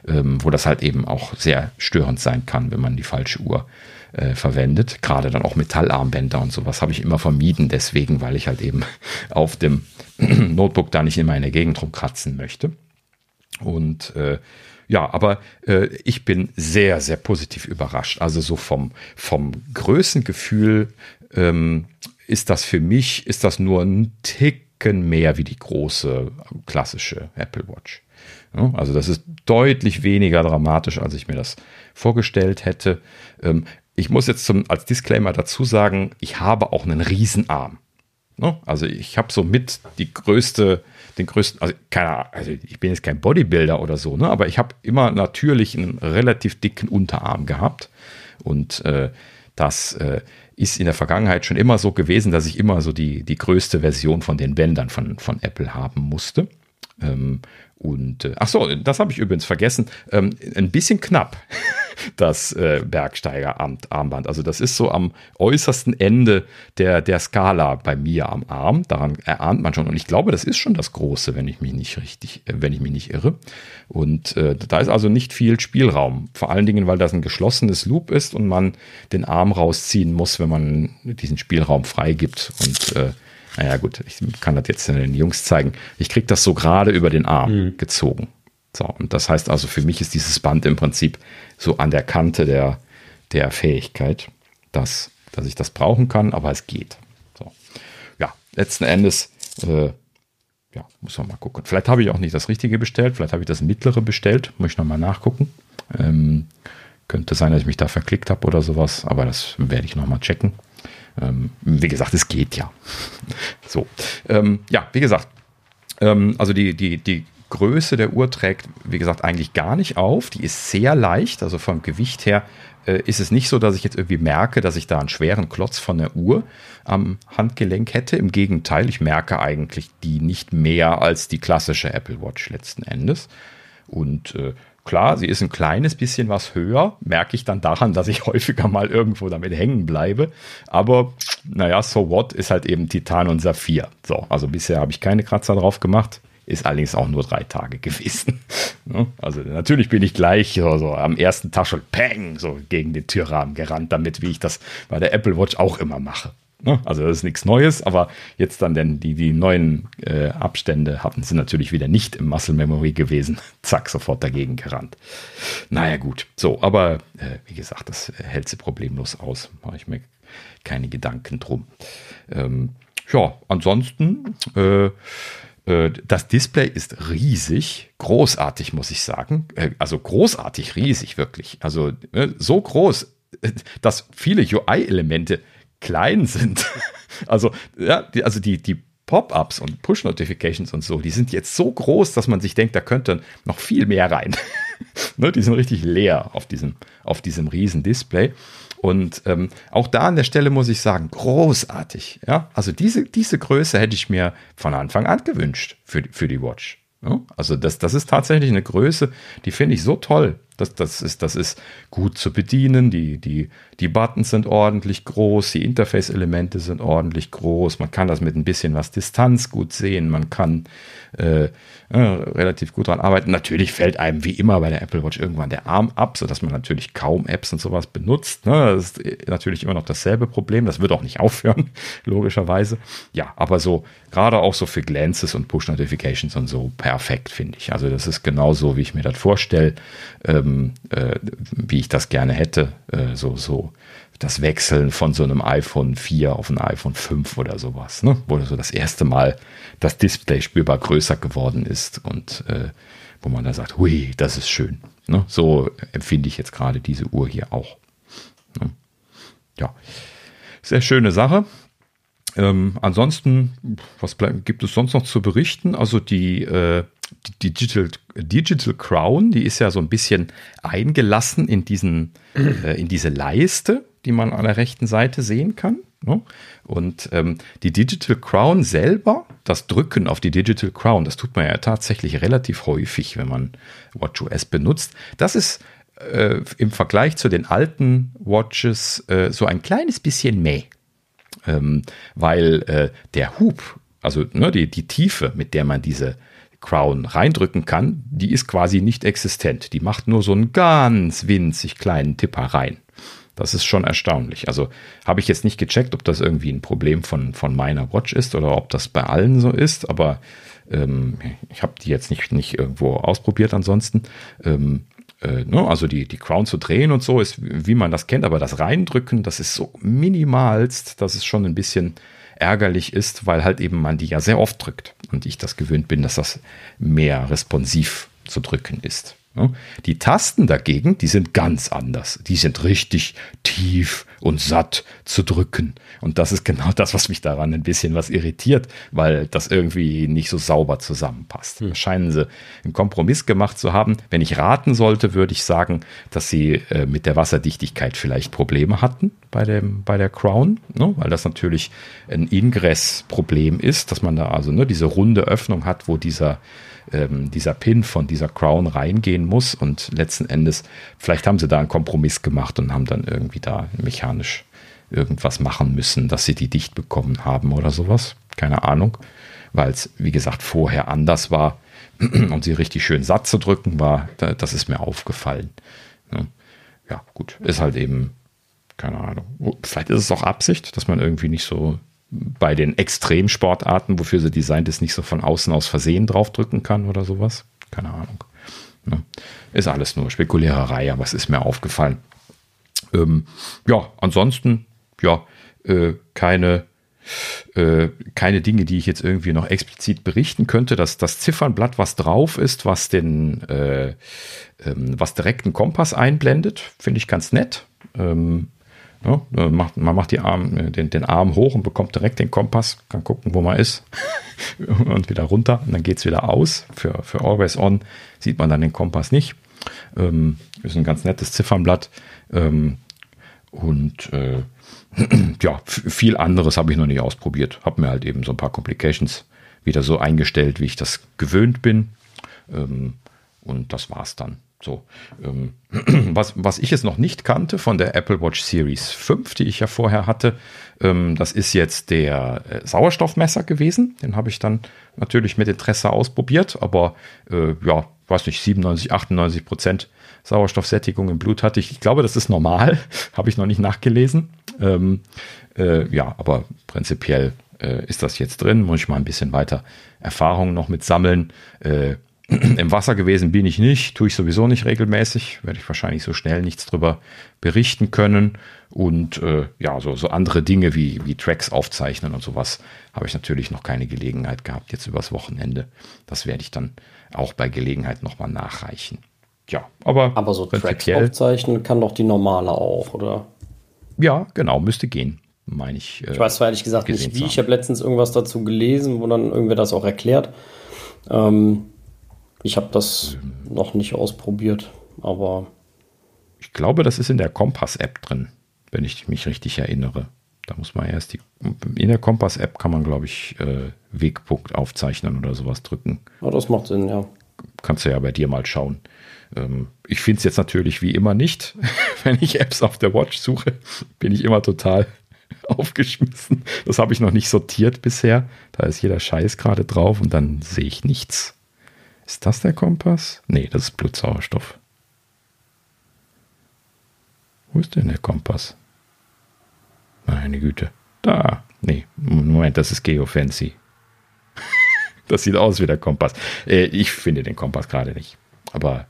ähm, wo das halt eben auch sehr störend sein kann, wenn man die falsche Uhr äh, verwendet. Gerade dann auch Metallarmbänder und sowas habe ich immer vermieden, deswegen, weil ich halt eben auf dem Notebook da nicht in meine Gegend rumkratzen möchte. Und äh, ja, aber äh, ich bin sehr, sehr positiv überrascht. Also so vom, vom Größengefühl ähm, ist das für mich, ist das nur ein Ticken mehr wie die große klassische Apple Watch. Also das ist deutlich weniger dramatisch, als ich mir das vorgestellt hätte. Ähm, ich muss jetzt zum, als Disclaimer dazu sagen, ich habe auch einen Riesenarm. Ja, also ich habe so mit die größte, den größten, also keine Ahnung, also ich bin jetzt kein Bodybuilder oder so, ne, aber ich habe immer natürlich einen relativ dicken Unterarm gehabt und äh, das äh, ist in der Vergangenheit schon immer so gewesen, dass ich immer so die, die größte Version von den Bändern von, von Apple haben musste. Ähm, und äh, ach so, das habe ich übrigens vergessen. Ähm, ein bisschen knapp das äh, Bergsteiger-Armband. Also das ist so am äußersten Ende der, der Skala bei mir am Arm. Daran erahnt man schon. Und ich glaube, das ist schon das Große, wenn ich mich nicht richtig, äh, wenn ich mich nicht irre. Und äh, da ist also nicht viel Spielraum. Vor allen Dingen, weil das ein geschlossenes Loop ist und man den Arm rausziehen muss, wenn man diesen Spielraum freigibt. Und äh, naja, gut, ich kann das jetzt den Jungs zeigen. Ich kriege das so gerade über den Arm mhm. gezogen. So, und das heißt also, für mich ist dieses Band im Prinzip so an der Kante der, der Fähigkeit, dass, dass ich das brauchen kann, aber es geht. So. Ja, letzten Endes, äh, ja, muss man mal gucken. Vielleicht habe ich auch nicht das Richtige bestellt, vielleicht habe ich das Mittlere bestellt, muss ich nochmal nachgucken. Ähm, könnte sein, dass ich mich da verklickt habe oder sowas, aber das werde ich nochmal checken. Ähm, wie gesagt, es geht ja. so, ähm, ja, wie gesagt, ähm, also die, die, die Größe der Uhr trägt, wie gesagt, eigentlich gar nicht auf. Die ist sehr leicht, also vom Gewicht her äh, ist es nicht so, dass ich jetzt irgendwie merke, dass ich da einen schweren Klotz von der Uhr am Handgelenk hätte. Im Gegenteil, ich merke eigentlich die nicht mehr als die klassische Apple Watch letzten Endes. Und äh, klar, sie ist ein kleines bisschen was höher, merke ich dann daran, dass ich häufiger mal irgendwo damit hängen bleibe. Aber naja, so what ist halt eben Titan und Saphir. So, also bisher habe ich keine Kratzer drauf gemacht. Ist allerdings auch nur drei Tage gewesen. Also natürlich bin ich gleich so, so am ersten Tag schon peng, so gegen den Türrahmen gerannt, damit wie ich das bei der Apple Watch auch immer mache. Ne? Also das ist nichts Neues, aber jetzt dann denn die, die neuen äh, Abstände hatten sie natürlich wieder nicht im Muscle Memory gewesen. Zack, sofort dagegen gerannt. Naja gut, so, aber äh, wie gesagt, das hält sie problemlos aus. Mache ich mir keine Gedanken drum. Ähm, ja, ansonsten äh, äh, das Display ist riesig, großartig, muss ich sagen. Äh, also großartig riesig, wirklich. Also äh, so groß, dass viele UI-Elemente klein sind. Also, ja, die, also die, die Pop-ups und Push-Notifications und so, die sind jetzt so groß, dass man sich denkt, da könnte noch viel mehr rein. ne, die sind richtig leer auf diesem, auf diesem riesen Display. Und ähm, auch da an der Stelle muss ich sagen, großartig. Ja? Also diese, diese Größe hätte ich mir von Anfang an gewünscht für, für die Watch. Ja? Also das, das ist tatsächlich eine Größe, die finde ich so toll. Das, das, ist, das ist gut zu bedienen. Die, die, die Buttons sind ordentlich groß, die Interface-Elemente sind ordentlich groß. Man kann das mit ein bisschen was Distanz gut sehen. Man kann äh, äh, relativ gut dran arbeiten. Natürlich fällt einem wie immer bei der Apple Watch irgendwann der Arm ab, sodass man natürlich kaum Apps und sowas benutzt. Ne? Das ist natürlich immer noch dasselbe Problem. Das wird auch nicht aufhören, logischerweise. Ja, aber so, gerade auch so für Glances und Push-Notifications und so, perfekt, finde ich. Also das ist genau so, wie ich mir das vorstelle. Ähm, ähm, äh, wie ich das gerne hätte. Äh, so, so das Wechseln von so einem iPhone 4 auf ein iPhone 5 oder sowas, ne? wo so das erste Mal das Display spürbar größer geworden ist und äh, wo man da sagt, hui, das ist schön. Ne? So empfinde ich jetzt gerade diese Uhr hier auch. Ne? Ja, sehr schöne Sache. Ähm, ansonsten, was gibt es sonst noch zu berichten? Also die, äh, die Digital, Digital Crown, die ist ja so ein bisschen eingelassen in, diesen, äh, in diese Leiste, die man an der rechten Seite sehen kann. Ne? Und ähm, die Digital Crown selber, das Drücken auf die Digital Crown, das tut man ja tatsächlich relativ häufig, wenn man WatchOS benutzt. Das ist äh, im Vergleich zu den alten Watches äh, so ein kleines bisschen mäh. Ähm, weil äh, der Hub, also ne, die, die Tiefe, mit der man diese Crown reindrücken kann, die ist quasi nicht existent. Die macht nur so einen ganz winzig kleinen Tipper rein. Das ist schon erstaunlich. Also habe ich jetzt nicht gecheckt, ob das irgendwie ein Problem von, von meiner Watch ist oder ob das bei allen so ist, aber ähm, ich habe die jetzt nicht, nicht irgendwo ausprobiert ansonsten. Ähm, äh, ne, also die, die Crown zu drehen und so ist, wie man das kennt, aber das Reindrücken, das ist so minimalst, dass es schon ein bisschen ärgerlich ist, weil halt eben man die ja sehr oft drückt und ich das gewöhnt bin, dass das mehr responsiv zu drücken ist. Die Tasten dagegen, die sind ganz anders. Die sind richtig tief und satt zu drücken. Und das ist genau das, was mich daran ein bisschen was irritiert, weil das irgendwie nicht so sauber zusammenpasst. Hm. Scheinen sie einen Kompromiss gemacht zu haben. Wenn ich raten sollte, würde ich sagen, dass sie äh, mit der Wasserdichtigkeit vielleicht Probleme hatten bei, dem, bei der Crown, ne? weil das natürlich ein Ingress-Problem ist, dass man da also ne, diese runde Öffnung hat, wo dieser ähm, dieser Pin von dieser Crown reingehen muss. Und letzten Endes, vielleicht haben sie da einen Kompromiss gemacht und haben dann irgendwie da mechanisch irgendwas machen müssen, dass sie die dicht bekommen haben oder sowas. Keine Ahnung. Weil es, wie gesagt, vorher anders war und sie richtig schön satt zu drücken war, das ist mir aufgefallen. Ja, gut, ist halt eben, keine Ahnung. Vielleicht ist es auch Absicht, dass man irgendwie nicht so bei den Extremsportarten, wofür sie designt ist, nicht so von außen aus Versehen draufdrücken kann oder sowas. Keine Ahnung. Ne? Ist alles nur Spekuliererei, aber es ist mir aufgefallen. Ähm, ja, ansonsten, ja, äh, keine, äh, keine Dinge, die ich jetzt irgendwie noch explizit berichten könnte. dass das Ziffernblatt, was drauf ist, was den, äh, ähm, was direkt einen Kompass einblendet, finde ich ganz nett. Ähm, ja, macht, man macht die Arm, äh, den, den Arm hoch und bekommt direkt den Kompass, kann gucken, wo man ist und wieder runter und dann geht es wieder aus. Für, für Always On sieht man dann den Kompass nicht. Ähm, ist ein ganz nettes Ziffernblatt. Ähm, und äh, ja, viel anderes habe ich noch nicht ausprobiert. Habe mir halt eben so ein paar Complications wieder so eingestellt, wie ich das gewöhnt bin. Ähm, und das war's dann. So, ähm, was, was ich jetzt noch nicht kannte von der Apple Watch Series 5, die ich ja vorher hatte, ähm, das ist jetzt der äh, Sauerstoffmesser gewesen. Den habe ich dann natürlich mit Interesse ausprobiert, aber äh, ja, weiß nicht, 97, 98 Prozent Sauerstoffsättigung im Blut hatte ich. Ich glaube, das ist normal, habe ich noch nicht nachgelesen. Ähm, äh, ja, aber prinzipiell äh, ist das jetzt drin. Muss ich mal ein bisschen weiter Erfahrung noch mit sammeln. Äh, Im Wasser gewesen bin ich nicht, tue ich sowieso nicht regelmäßig, werde ich wahrscheinlich so schnell nichts drüber berichten können. Und äh, ja, so, so andere Dinge wie, wie Tracks aufzeichnen und sowas habe ich natürlich noch keine Gelegenheit gehabt, jetzt übers Wochenende. Das werde ich dann auch bei Gelegenheit nochmal nachreichen. Ja, aber. Aber so Tracks aufzeichnen kann doch die normale auch, oder? Ja, genau, müsste gehen, meine ich. Äh, ich weiß zwar ehrlich gesagt nicht wie. Ich habe letztens irgendwas dazu gelesen, wo dann irgendwer das auch erklärt. Ähm, ich habe das noch nicht ausprobiert, aber. Ich glaube, das ist in der Kompass-App drin, wenn ich mich richtig erinnere. Da muss man erst die. In der Kompass-App kann man, glaube ich, äh, Wegpunkt aufzeichnen oder sowas drücken. Ja, das macht Sinn, ja. Kannst du ja bei dir mal schauen. Ähm, ich finde es jetzt natürlich wie immer nicht. wenn ich Apps auf der Watch suche, bin ich immer total aufgeschmissen. Das habe ich noch nicht sortiert bisher. Da ist jeder Scheiß gerade drauf und dann sehe ich nichts. Ist das der Kompass? Nee, das ist Blutsauerstoff. Wo ist denn der Kompass? Meine Güte. Da. Nee, Moment, das ist Geofancy. das sieht aus wie der Kompass. Äh, ich finde den Kompass gerade nicht. Aber,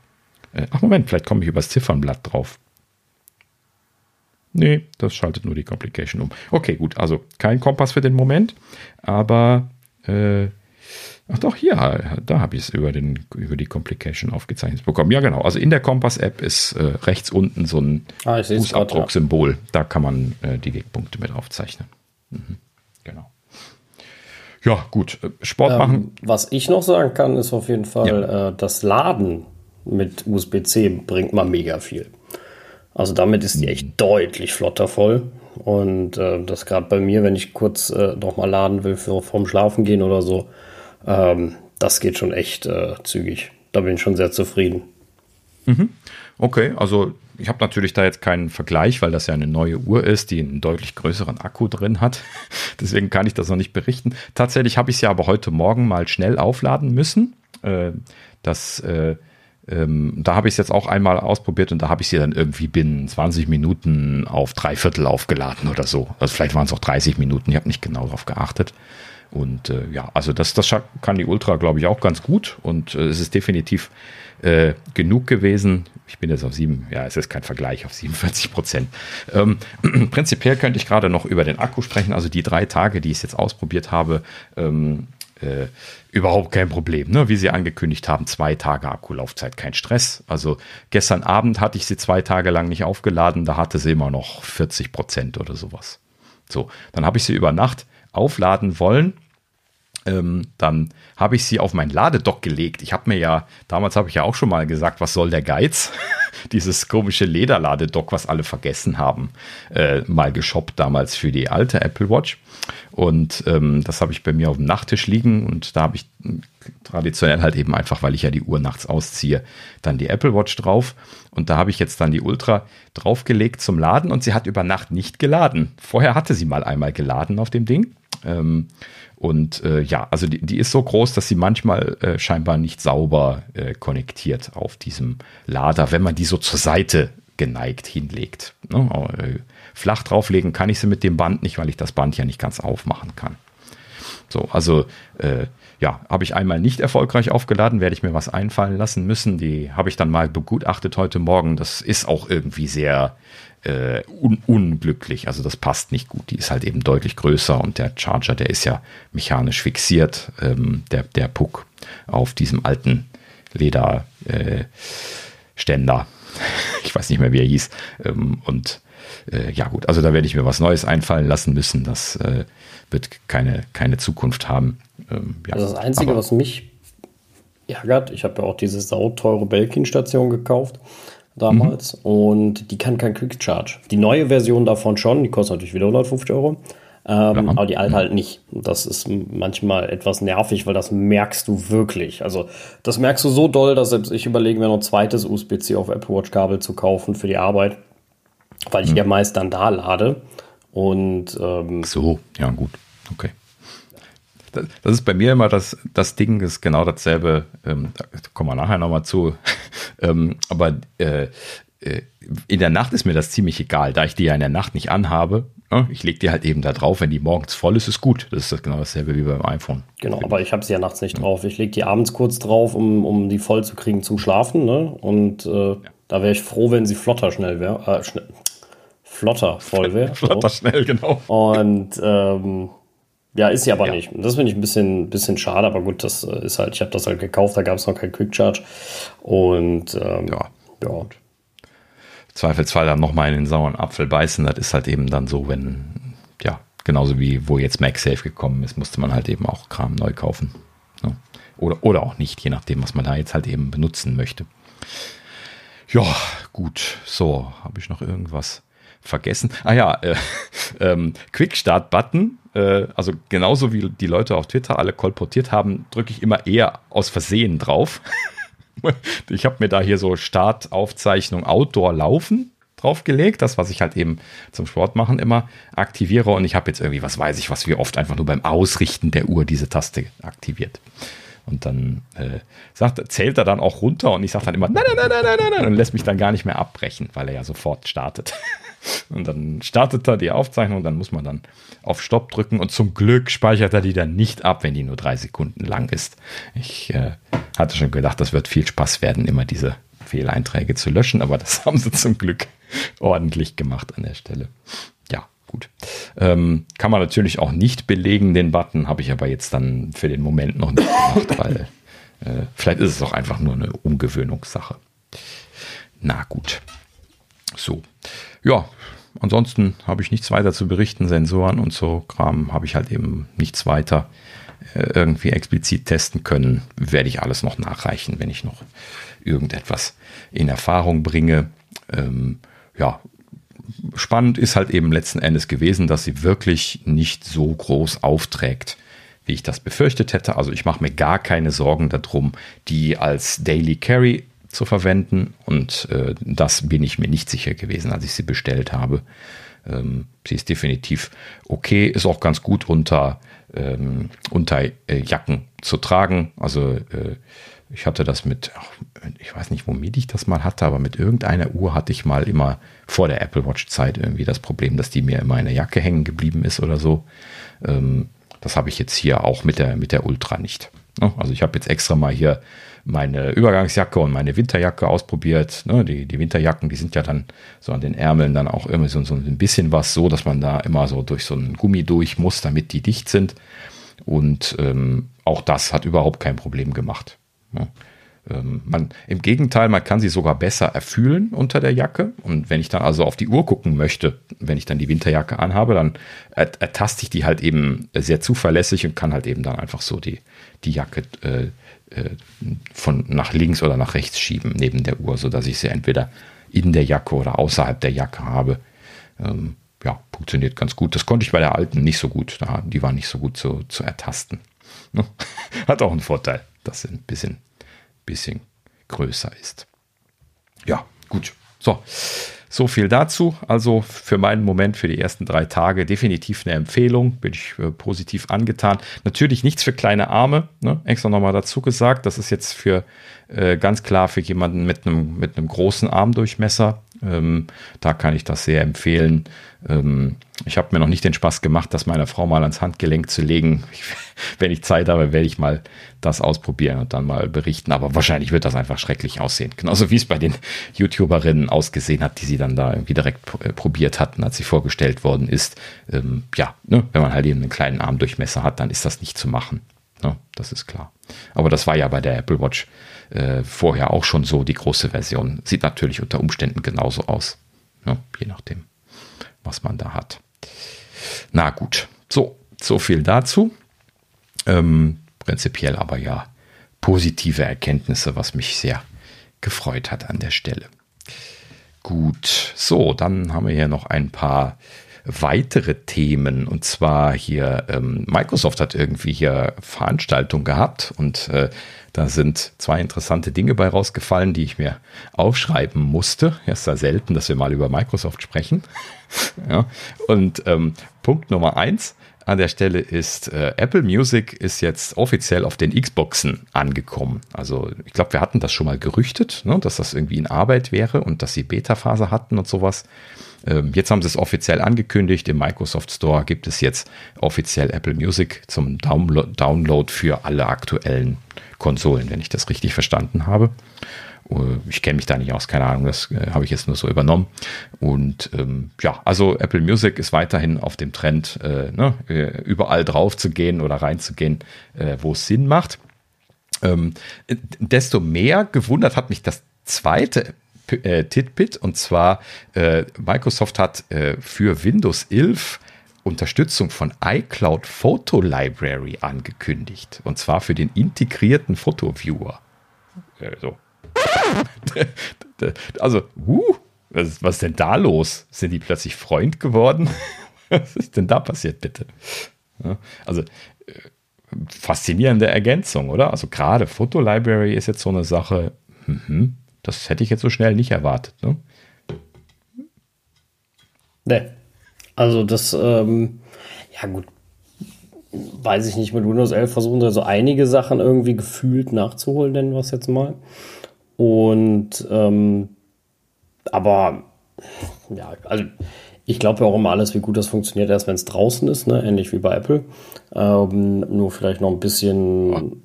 äh, ach Moment, vielleicht komme ich übers Ziffernblatt drauf. Nee, das schaltet nur die Complication um. Okay, gut, also kein Kompass für den Moment, aber äh, Ach doch, hier, da habe ich es über, über die Complication aufgezeichnet bekommen. Ja, genau. Also in der Kompass-App ist äh, rechts unten so ein ah, Fußabdrucksymbol. Ja. Da kann man äh, die Wegpunkte mit aufzeichnen. Mhm. Genau. Ja, gut. Äh, Sport ähm, machen. Was ich noch sagen kann, ist auf jeden Fall, ja. äh, das Laden mit USB-C bringt mal mega viel. Also damit ist die echt mhm. deutlich flotter voll. Und äh, das gerade bei mir, wenn ich kurz äh, noch mal laden will für vorm Schlafen gehen oder so, ähm, das geht schon echt äh, zügig. Da bin ich schon sehr zufrieden. Mhm. Okay, also ich habe natürlich da jetzt keinen Vergleich, weil das ja eine neue Uhr ist, die einen deutlich größeren Akku drin hat. Deswegen kann ich das noch nicht berichten. Tatsächlich habe ich es ja aber heute Morgen mal schnell aufladen müssen. Äh, das, äh, ähm, da habe ich es jetzt auch einmal ausprobiert und da habe ich sie dann irgendwie binnen 20 Minuten auf drei Viertel aufgeladen oder so. Also vielleicht waren es auch 30 Minuten, ich habe nicht genau darauf geachtet. Und äh, ja, also das, das kann die Ultra, glaube ich, auch ganz gut. Und äh, es ist definitiv äh, genug gewesen. Ich bin jetzt auf sieben, ja, es ist kein Vergleich auf 47 Prozent. Ähm, prinzipiell könnte ich gerade noch über den Akku sprechen. Also die drei Tage, die ich jetzt ausprobiert habe, ähm, äh, überhaupt kein Problem. Ne? Wie Sie angekündigt haben, zwei Tage Akkulaufzeit, kein Stress. Also gestern Abend hatte ich sie zwei Tage lang nicht aufgeladen, da hatte sie immer noch 40 Prozent oder sowas. So, dann habe ich sie über Nacht aufladen wollen, ähm, dann habe ich sie auf mein Ladedock gelegt. Ich habe mir ja, damals habe ich ja auch schon mal gesagt, was soll der Geiz? Dieses komische Lederladedock, was alle vergessen haben, äh, mal geshoppt damals für die alte Apple Watch. Und ähm, das habe ich bei mir auf dem Nachttisch liegen und da habe ich traditionell halt eben einfach, weil ich ja die Uhr nachts ausziehe, dann die Apple Watch drauf. Und da habe ich jetzt dann die Ultra draufgelegt zum Laden und sie hat über Nacht nicht geladen. Vorher hatte sie mal einmal geladen auf dem Ding. Ähm, und äh, ja, also die, die, ist so groß, dass sie manchmal äh, scheinbar nicht sauber äh, konnektiert auf diesem Lader, wenn man die so zur Seite geneigt hinlegt. Ne? Äh, flach drauflegen kann ich sie mit dem Band nicht, weil ich das Band ja nicht ganz aufmachen kann. So, also äh, ja, habe ich einmal nicht erfolgreich aufgeladen, werde ich mir was einfallen lassen müssen. Die habe ich dann mal begutachtet heute Morgen. Das ist auch irgendwie sehr äh, un unglücklich. Also das passt nicht gut. Die ist halt eben deutlich größer und der Charger, der ist ja mechanisch fixiert, ähm, der, der Puck auf diesem alten Lederständer. Äh, ich weiß nicht mehr, wie er hieß. Ähm, und äh, ja gut, also da werde ich mir was Neues einfallen lassen müssen. Das äh, wird keine, keine Zukunft haben. Ähm, ja, also das Einzige, was mich ärgert, ich habe ja auch diese sauteure Belkin-Station gekauft damals mhm. und die kann kein Quick Charge. Die neue Version davon schon, die kostet natürlich wieder 150 Euro. Ähm, aber die alte halt nicht. Das ist manchmal etwas nervig, weil das merkst du wirklich. Also das merkst du so doll, dass selbst ich überlege, mir noch ein zweites USB-C auf Apple Watch Kabel zu kaufen für die Arbeit, weil ich mhm. ja meist dann da lade. Und ähm, so, ja gut, okay. Das, ist bei mir immer das, das Ding, ist genau dasselbe. Ähm, da kommen wir nachher nochmal zu. ähm, aber äh, äh, in der Nacht ist mir das ziemlich egal, da ich die ja in der Nacht nicht anhabe. Ne? Ich lege die halt eben da drauf, wenn die morgens voll ist, ist gut. Das ist genau dasselbe wie beim iPhone. Genau, aber ich habe sie ja nachts nicht drauf. Ich lege die abends kurz drauf, um, um die voll zu kriegen zum Schlafen. Ne? Und äh, ja. da wäre ich froh, wenn sie flotter schnell wäre. Äh, schnell, flotter voll wäre. flotter so. schnell, genau. Und ähm, ja, ist sie aber ja. nicht. Das finde ich ein bisschen, bisschen schade, aber gut, das äh, ist halt, ich habe das halt gekauft, da gab es noch kein Quick Charge. Und ähm, ja. ja. Zweifelsfall dann nochmal in den sauren Apfel beißen. Das ist halt eben dann so, wenn, ja, genauso wie wo jetzt MagSafe gekommen ist, musste man halt eben auch Kram neu kaufen. Ja. Oder, oder auch nicht, je nachdem, was man da jetzt halt eben benutzen möchte. Ja, gut. So, habe ich noch irgendwas vergessen? Ah ja, äh, ähm, Quick Start Button. Äh, also genauso wie die Leute auf Twitter alle kolportiert haben, drücke ich immer eher aus Versehen drauf. ich habe mir da hier so Startaufzeichnung Outdoor laufen draufgelegt, das, was ich halt eben zum Sport machen immer aktiviere. Und ich habe jetzt irgendwie, was weiß ich, was wir oft einfach nur beim Ausrichten der Uhr diese Taste aktiviert. Und dann äh, sagt, zählt er dann auch runter und ich sage dann immer, nein, nein, nein, nein, nein, nein, und lässt mich dann gar nicht mehr abbrechen, weil er ja sofort startet. Und dann startet er die Aufzeichnung, dann muss man dann auf Stopp drücken und zum Glück speichert er die dann nicht ab, wenn die nur drei Sekunden lang ist. Ich äh, hatte schon gedacht, das wird viel Spaß werden, immer diese Fehleinträge zu löschen, aber das haben sie zum Glück ordentlich gemacht an der Stelle. Gut. Ähm, kann man natürlich auch nicht belegen, den Button, habe ich aber jetzt dann für den Moment noch nicht gemacht, weil äh, vielleicht ist es auch einfach nur eine Umgewöhnungssache. Na gut. So. Ja, ansonsten habe ich nichts weiter zu berichten. Sensoren und so Kram habe ich halt eben nichts weiter äh, irgendwie explizit testen können. Werde ich alles noch nachreichen, wenn ich noch irgendetwas in Erfahrung bringe. Ähm, ja, spannend ist halt eben letzten Endes gewesen, dass sie wirklich nicht so groß aufträgt, wie ich das befürchtet hätte. Also ich mache mir gar keine Sorgen darum, die als Daily Carry zu verwenden. Und äh, das bin ich mir nicht sicher gewesen, als ich sie bestellt habe. Ähm, sie ist definitiv okay, ist auch ganz gut unter, ähm, unter äh, Jacken zu tragen. Also äh, ich hatte das mit, ich weiß nicht, womit ich das mal hatte, aber mit irgendeiner Uhr hatte ich mal immer vor der Apple Watch Zeit irgendwie das Problem, dass die mir in der Jacke hängen geblieben ist oder so. Ähm, das habe ich jetzt hier auch mit der, mit der Ultra nicht. Ne? Also ich habe jetzt extra mal hier meine Übergangsjacke und meine Winterjacke ausprobiert. Ne, die, die Winterjacken, die sind ja dann so an den Ärmeln dann auch immer so, so ein bisschen was so, dass man da immer so durch so ein Gummi durch muss, damit die dicht sind. Und ähm, auch das hat überhaupt kein Problem gemacht. Ähm, man, Im Gegenteil, man kann sie sogar besser erfühlen unter der Jacke. Und wenn ich dann also auf die Uhr gucken möchte, wenn ich dann die Winterjacke anhabe, dann ertaste ich die halt eben sehr zuverlässig und kann halt eben dann einfach so die, die Jacke äh, äh, von nach links oder nach rechts schieben neben der Uhr, sodass ich sie entweder in der Jacke oder außerhalb der Jacke habe. Ähm, ja, funktioniert ganz gut. Das konnte ich bei der alten nicht so gut. Die war nicht so gut zu, zu ertasten. Hat auch einen Vorteil, sie ein bisschen, bisschen größer ist. Ja, gut. So, so viel dazu. Also für meinen Moment, für die ersten drei Tage definitiv eine Empfehlung. Bin ich äh, positiv angetan. Natürlich nichts für kleine Arme. Ne? Extra nochmal dazu gesagt. Das ist jetzt für äh, ganz klar für jemanden mit einem mit großen Armdurchmesser Ähm, da kann ich das sehr empfehlen. Ähm, ich habe mir noch nicht den Spaß gemacht, das meiner Frau mal ans Handgelenk zu legen. Ich, wenn ich Zeit habe, werde ich mal das ausprobieren und dann mal berichten. Aber wahrscheinlich wird das einfach schrecklich aussehen. Genauso wie es bei den YouTuberinnen ausgesehen hat, die sie dann da irgendwie direkt äh, probiert hatten, als sie vorgestellt worden ist. Ähm, ja, ne, wenn man halt eben einen kleinen Armdurchmesser hat, dann ist das nicht zu machen. Ne, das ist klar. Aber das war ja bei der Apple Watch äh, vorher auch schon so, die große Version. Sieht natürlich unter Umständen genauso aus. Ne, je nachdem, was man da hat. Na gut, so, so viel dazu. Ähm, prinzipiell aber ja positive Erkenntnisse, was mich sehr gefreut hat an der Stelle. Gut, so, dann haben wir hier noch ein paar weitere Themen. Und zwar hier, ähm, Microsoft hat irgendwie hier Veranstaltung gehabt und äh, da sind zwei interessante Dinge bei rausgefallen, die ich mir aufschreiben musste. Ja, ist ja selten, dass wir mal über Microsoft sprechen. ja. Und ähm, Punkt Nummer eins an der Stelle ist, äh, Apple Music ist jetzt offiziell auf den Xboxen angekommen. Also ich glaube, wir hatten das schon mal gerüchtet, ne, dass das irgendwie in Arbeit wäre und dass sie Beta-Phase hatten und sowas. Ähm, jetzt haben sie es offiziell angekündigt. Im Microsoft Store gibt es jetzt offiziell Apple Music zum Download für alle aktuellen Konsolen, wenn ich das richtig verstanden habe. Äh, ich kenne mich da nicht aus, keine Ahnung, das äh, habe ich jetzt nur so übernommen. Und ähm, ja, also Apple Music ist weiterhin auf dem Trend, äh, ne, äh, überall drauf zu gehen oder reinzugehen, äh, wo es Sinn macht. Ähm, desto mehr gewundert hat mich das zweite äh, Titbit und zwar Microsoft hat für Windows 11 Unterstützung von iCloud Photo Library angekündigt. Und zwar für den integrierten Fotoviewer. So. also, uh, was, was ist denn da los? Sind die plötzlich Freund geworden? was ist denn da passiert, bitte? Ja, also, äh, faszinierende Ergänzung, oder? Also, gerade Photo Library ist jetzt so eine Sache, mhm, das hätte ich jetzt so schnell nicht erwartet. Ne? Nee. Also das, ähm, ja gut, weiß ich nicht, mit Windows 11 versuchen sie so einige Sachen irgendwie gefühlt nachzuholen, nennen wir es jetzt mal. Und, ähm, aber, ja, also ich glaube ja auch immer alles, wie gut das funktioniert, erst wenn es draußen ist, ne? ähnlich wie bei Apple. Ähm, nur vielleicht noch ein bisschen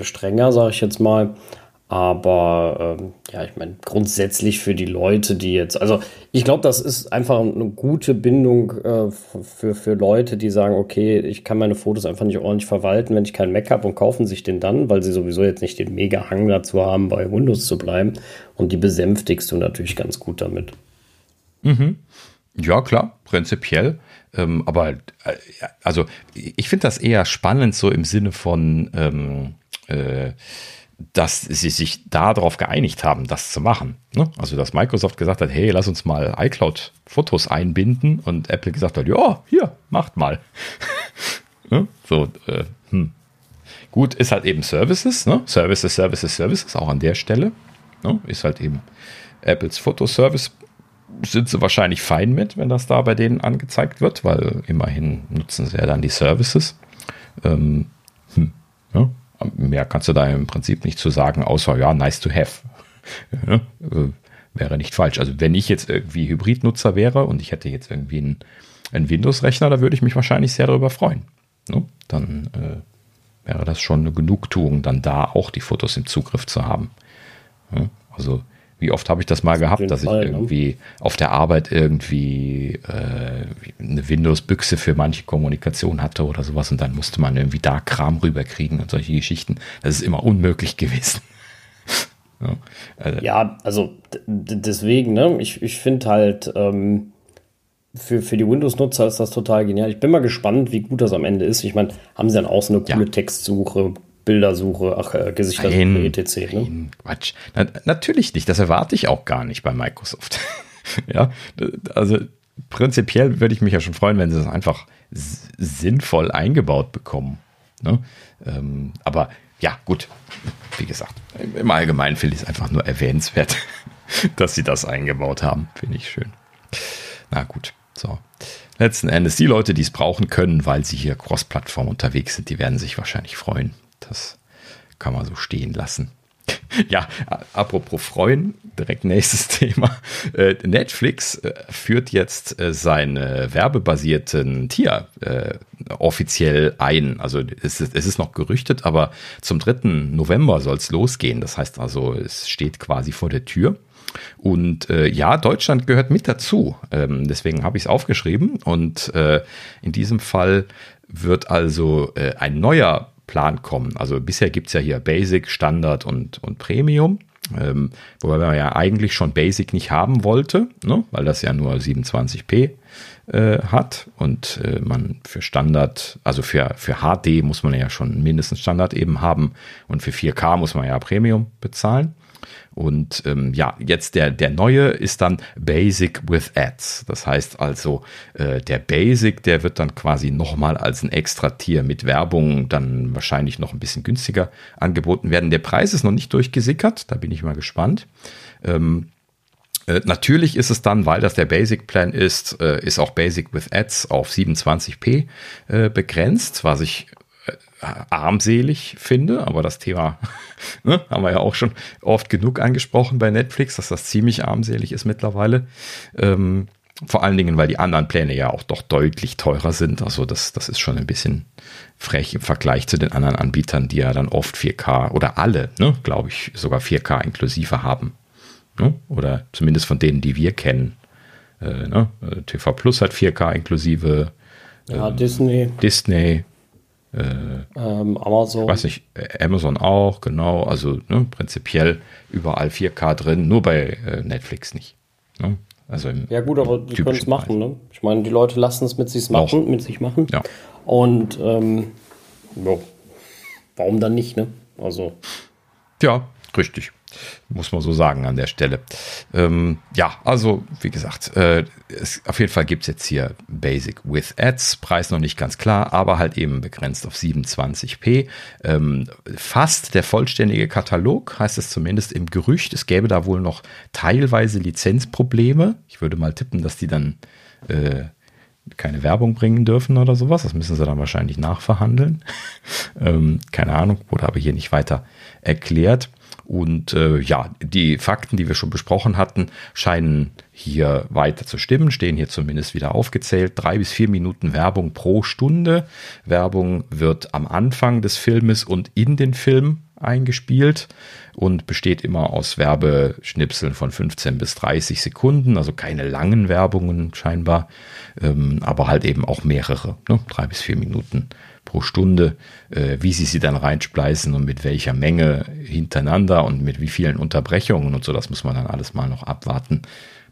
strenger, sage ich jetzt mal. Aber ähm, ja, ich meine, grundsätzlich für die Leute, die jetzt, also ich glaube, das ist einfach eine gute Bindung äh, für, für Leute, die sagen, okay, ich kann meine Fotos einfach nicht ordentlich verwalten, wenn ich kein Mac habe und kaufen sich den dann, weil sie sowieso jetzt nicht den mega Hang dazu haben, bei Windows zu bleiben. Und die besänftigst du natürlich ganz gut damit. Mhm. Ja, klar, prinzipiell. Ähm, aber äh, also ich finde das eher spannend, so im Sinne von ähm, äh, dass sie sich darauf geeinigt haben, das zu machen. Ne? Also, dass Microsoft gesagt hat, hey, lass uns mal iCloud-Fotos einbinden und Apple gesagt hat, ja, hier, macht mal. ne? So, äh, hm. Gut, ist halt eben Services, ne? Services, Services, Services, auch an der Stelle. Ne? Ist halt eben Apples Fotoservice. Sind sie wahrscheinlich fein mit, wenn das da bei denen angezeigt wird, weil immerhin nutzen sie ja dann die Services. Ähm, hm, ja? Mehr kannst du da im Prinzip nicht zu sagen, außer ja, nice to have. ja, äh, wäre nicht falsch. Also wenn ich jetzt irgendwie Hybridnutzer wäre und ich hätte jetzt irgendwie einen, einen Windows-Rechner, da würde ich mich wahrscheinlich sehr darüber freuen. Ne? Dann äh, wäre das schon eine Genugtuung, dann da auch die Fotos im Zugriff zu haben. Ja? Also wie oft habe ich das mal gehabt, dass Fall, ich ne? irgendwie ne? auf der Arbeit irgendwie äh, eine Windows-Büchse für manche Kommunikation hatte oder sowas und dann musste man irgendwie da Kram rüberkriegen und solche Geschichten. Das ist immer unmöglich gewesen. ja, also, ja, also deswegen, ne, ich, ich finde halt, ähm, für, für die Windows-Nutzer ist das total genial. Ich bin mal gespannt, wie gut das am Ende ist. Ich meine, haben sie dann auch so eine coole ja. Textsuche, Bildersuche, ach, äh, Gesichtersuche, nein, etc. Ne? Nein, Quatsch. Na, natürlich nicht. Das erwarte ich auch gar nicht bei Microsoft. ja, also prinzipiell würde ich mich ja schon freuen, wenn sie das einfach sinnvoll eingebaut bekommen. Ne? Ähm, aber ja, gut, wie gesagt, im Allgemeinen finde ich es einfach nur erwähnenswert, dass sie das eingebaut haben. Finde ich schön. Na gut, so. Letzten Endes, die Leute, die es brauchen können, weil sie hier cross-Plattform unterwegs sind, die werden sich wahrscheinlich freuen. Das kann man so stehen lassen. ja, apropos freuen, direkt nächstes Thema. Äh, Netflix äh, führt jetzt äh, seine werbebasierten Tier offiziell ein. Also es ist, noch gerüchtet, aber zum 3. November soll es losgehen. Das heißt also, es steht quasi vor der Tür. Und äh, ja, Deutschland gehört mit dazu. Ähm, deswegen habe ich es aufgeschrieben. Und äh, in diesem Fall wird also äh, ein neuer Plan kommen. Also bisher gibt es ja hier Basic, Standard und, und Premium. Ähm, wobei man ja eigentlich schon Basic nicht haben wollte, ne? weil das ja nur 27p äh, hat und äh, man für Standard, also für, für HD muss man ja schon mindestens Standard eben haben und für 4K muss man ja Premium bezahlen. Und ähm, ja, jetzt der, der neue ist dann Basic with Ads. Das heißt also, äh, der Basic, der wird dann quasi nochmal als ein Extra-Tier mit Werbung dann wahrscheinlich noch ein bisschen günstiger angeboten werden. Der Preis ist noch nicht durchgesickert, da bin ich mal gespannt. Ähm, äh, natürlich ist es dann, weil das der Basic Plan ist, äh, ist auch Basic with Ads auf 27p äh, begrenzt, was ich armselig finde, aber das Thema ne, haben wir ja auch schon oft genug angesprochen bei Netflix, dass das ziemlich armselig ist mittlerweile. Ähm, vor allen Dingen, weil die anderen Pläne ja auch doch deutlich teurer sind. Also das, das ist schon ein bisschen frech im Vergleich zu den anderen Anbietern, die ja dann oft 4K oder alle, ne, glaube ich, sogar 4K inklusive haben. Ne? Oder zumindest von denen, die wir kennen. Äh, ne? TV Plus hat 4K inklusive. Ja, ähm, Disney. Disney, ähm, Amazon. Weiß nicht, äh, Amazon auch, genau. Also ne, prinzipiell überall 4K drin, nur bei äh, Netflix nicht. Ne? Also ja gut, aber die können es machen. Ne? Ich meine, die Leute lassen es mit sich machen, mit sich machen. Ja. Und ähm, jo, warum dann nicht? Ne? Also ja, richtig muss man so sagen an der Stelle. Ähm, ja, also wie gesagt, äh, es, auf jeden Fall gibt es jetzt hier Basic with Ads, Preis noch nicht ganz klar, aber halt eben begrenzt auf 27p. Ähm, fast der vollständige Katalog, heißt es zumindest im Gerücht. Es gäbe da wohl noch teilweise Lizenzprobleme. Ich würde mal tippen, dass die dann äh, keine Werbung bringen dürfen oder sowas. Das müssen sie dann wahrscheinlich nachverhandeln. ähm, keine Ahnung, wurde aber hier nicht weiter erklärt. Und äh, ja, die Fakten, die wir schon besprochen hatten, scheinen hier weiter zu stimmen, stehen hier zumindest wieder aufgezählt. Drei bis vier Minuten Werbung pro Stunde. Werbung wird am Anfang des Filmes und in den Film eingespielt und besteht immer aus Werbeschnipseln von 15 bis 30 Sekunden, also keine langen Werbungen scheinbar, ähm, aber halt eben auch mehrere, ne? drei bis vier Minuten pro Stunde, äh, wie sie sie dann reinspleißen und mit welcher Menge hintereinander und mit wie vielen Unterbrechungen und so, das muss man dann alles mal noch abwarten.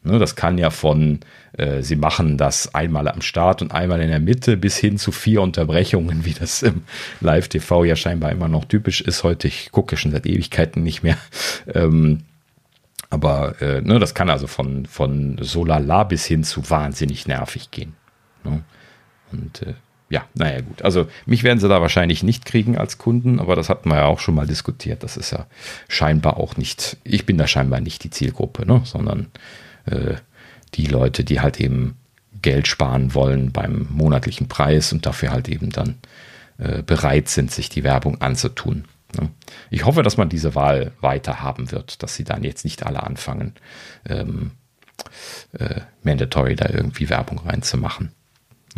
Ne, das kann ja von, äh, sie machen das einmal am Start und einmal in der Mitte bis hin zu vier Unterbrechungen, wie das im Live-TV ja scheinbar immer noch typisch ist. Heute, ich gucke schon seit Ewigkeiten nicht mehr. Ähm, aber äh, ne, das kann also von, von so lala bis hin zu wahnsinnig nervig gehen. Ne? Und äh, ja, naja, gut. Also mich werden sie da wahrscheinlich nicht kriegen als Kunden, aber das hatten wir ja auch schon mal diskutiert. Das ist ja scheinbar auch nicht, ich bin da scheinbar nicht die Zielgruppe, ne? sondern äh, die Leute, die halt eben Geld sparen wollen beim monatlichen Preis und dafür halt eben dann äh, bereit sind, sich die Werbung anzutun. Ne? Ich hoffe, dass man diese Wahl weiter haben wird, dass sie dann jetzt nicht alle anfangen, ähm, äh, mandatory da irgendwie Werbung reinzumachen.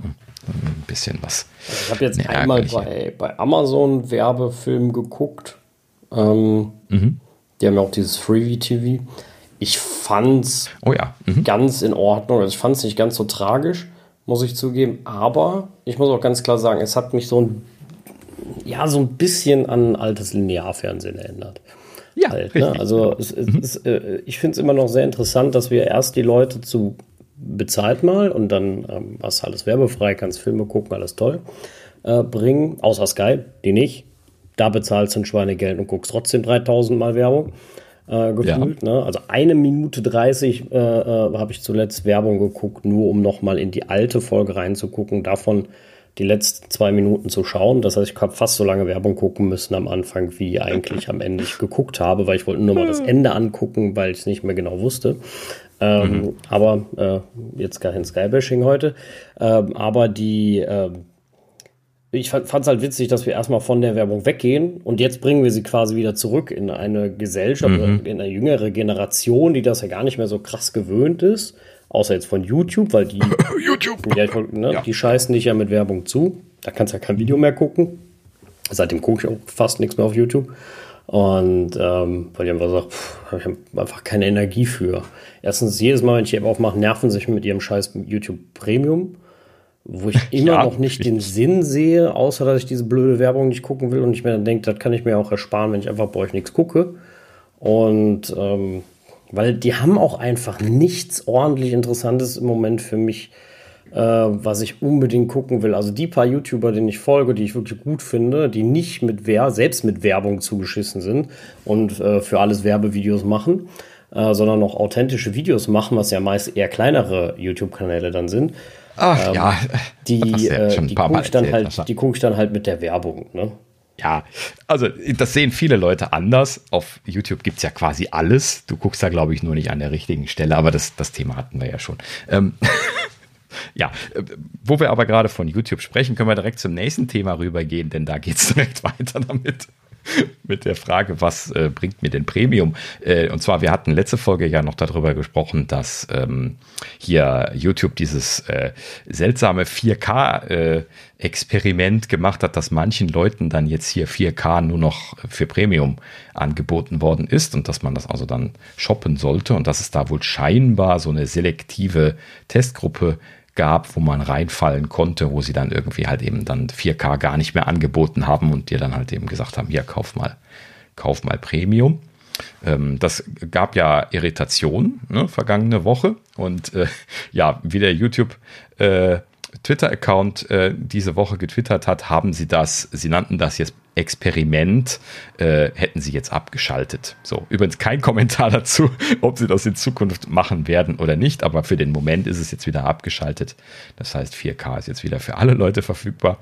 Ne? Ein bisschen was. Also ich habe jetzt einmal bei, bei Amazon Werbefilm geguckt. Ähm, mhm. Die haben ja auch dieses Freebie TV. Ich fand's oh ja. Mhm. ganz in Ordnung. Also ich fand es nicht ganz so tragisch, muss ich zugeben. Aber ich muss auch ganz klar sagen, es hat mich so ein, ja, so ein bisschen an altes Linearfernsehen erinnert. Ja, halt, ne? Also es, es, mhm. es, äh, ich finde es immer noch sehr interessant, dass wir erst die Leute zu bezahlt mal und dann ähm, was alles werbefrei, kannst Filme gucken, alles toll äh, bringen, außer Sky, die nicht. Da bezahlst du ein Schweinegeld und guckst trotzdem 3000 Mal Werbung. Äh, gefühlt. Ja. Ne? Also eine Minute 30 äh, äh, habe ich zuletzt Werbung geguckt, nur um nochmal in die alte Folge reinzugucken. Davon die letzten zwei Minuten zu schauen. Das heißt, ich habe fast so lange Werbung gucken müssen am Anfang, wie eigentlich am Ende ich geguckt habe, weil ich wollte nur mal das Ende angucken, weil ich es nicht mehr genau wusste. Ähm, mhm. Aber äh, jetzt kein Skybashing heute. Ähm, aber die, äh, ich fand es halt witzig, dass wir erstmal von der Werbung weggehen und jetzt bringen wir sie quasi wieder zurück in eine Gesellschaft, mhm. in eine jüngere Generation, die das ja gar nicht mehr so krass gewöhnt ist. Außer jetzt von YouTube, weil die, YouTube. Ja, ne, ja. die scheißen dich ja mit Werbung zu. Da kannst du ja kein Video mehr gucken. Seitdem gucke ich auch fast nichts mehr auf YouTube. Und ähm, weil ich einfach sage, ich habe einfach keine Energie für. Erstens, jedes Mal, wenn ich die App aufmache, nerven sich mit ihrem scheiß YouTube Premium wo ich immer ja, noch nicht den Sinn sehe, außer dass ich diese blöde Werbung nicht gucken will und ich mir dann denke, das kann ich mir auch ersparen, wenn ich einfach bei euch nichts gucke. Und ähm, weil die haben auch einfach nichts ordentlich Interessantes im Moment für mich, äh, was ich unbedingt gucken will. Also die paar YouTuber, denen ich folge, die ich wirklich gut finde, die nicht mit Wer selbst mit Werbung zugeschissen sind und äh, für alles Werbevideos machen, äh, sondern auch authentische Videos machen, was ja meist eher kleinere YouTube-Kanäle dann sind Ach ähm, ja, die, äh, die gucke ich, dann halt, die guck ich dann halt mit der Werbung. Ne? Ja, also das sehen viele Leute anders. Auf YouTube gibt es ja quasi alles. Du guckst da, glaube ich, nur nicht an der richtigen Stelle, aber das, das Thema hatten wir ja schon. Ähm, ja, äh, wo wir aber gerade von YouTube sprechen, können wir direkt zum nächsten Thema rübergehen, denn da geht es direkt weiter damit. mit der Frage, was äh, bringt mir denn Premium? Äh, und zwar, wir hatten letzte Folge ja noch darüber gesprochen, dass ähm, hier YouTube dieses äh, seltsame 4K-Experiment äh, gemacht hat, dass manchen Leuten dann jetzt hier 4K nur noch für Premium angeboten worden ist und dass man das also dann shoppen sollte und dass es da wohl scheinbar so eine selektive Testgruppe gab, wo man reinfallen konnte, wo sie dann irgendwie halt eben dann 4K gar nicht mehr angeboten haben und dir dann halt eben gesagt haben, hier, kauf mal, kauf mal Premium. Ähm, das gab ja Irritation ne, vergangene Woche und äh, ja, wie der YouTube äh, Twitter-Account äh, diese Woche getwittert hat, haben sie das, sie nannten das jetzt Experiment äh, hätten sie jetzt abgeschaltet. So, übrigens kein Kommentar dazu, ob sie das in Zukunft machen werden oder nicht, aber für den Moment ist es jetzt wieder abgeschaltet. Das heißt, 4K ist jetzt wieder für alle Leute verfügbar.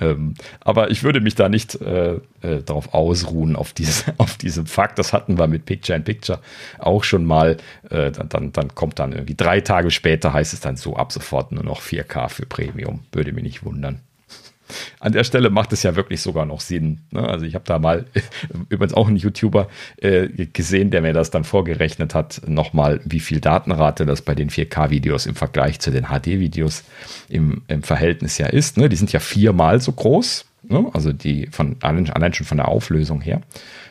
Ähm, aber ich würde mich da nicht äh, äh, darauf ausruhen, auf, diese, auf diesem Fakt. Das hatten wir mit Picture in Picture auch schon mal. Äh, dann, dann kommt dann irgendwie drei Tage später, heißt es dann so ab sofort nur noch 4K für Premium. Würde mich nicht wundern an der Stelle macht es ja wirklich sogar noch Sinn. Ne? Also ich habe da mal übrigens auch einen YouTuber äh, gesehen, der mir das dann vorgerechnet hat, nochmal, wie viel Datenrate das bei den 4K-Videos im Vergleich zu den HD-Videos im, im, Verhältnis ja ist. Ne? Die sind ja viermal so groß, ne? also die von allein, schon von der Auflösung her.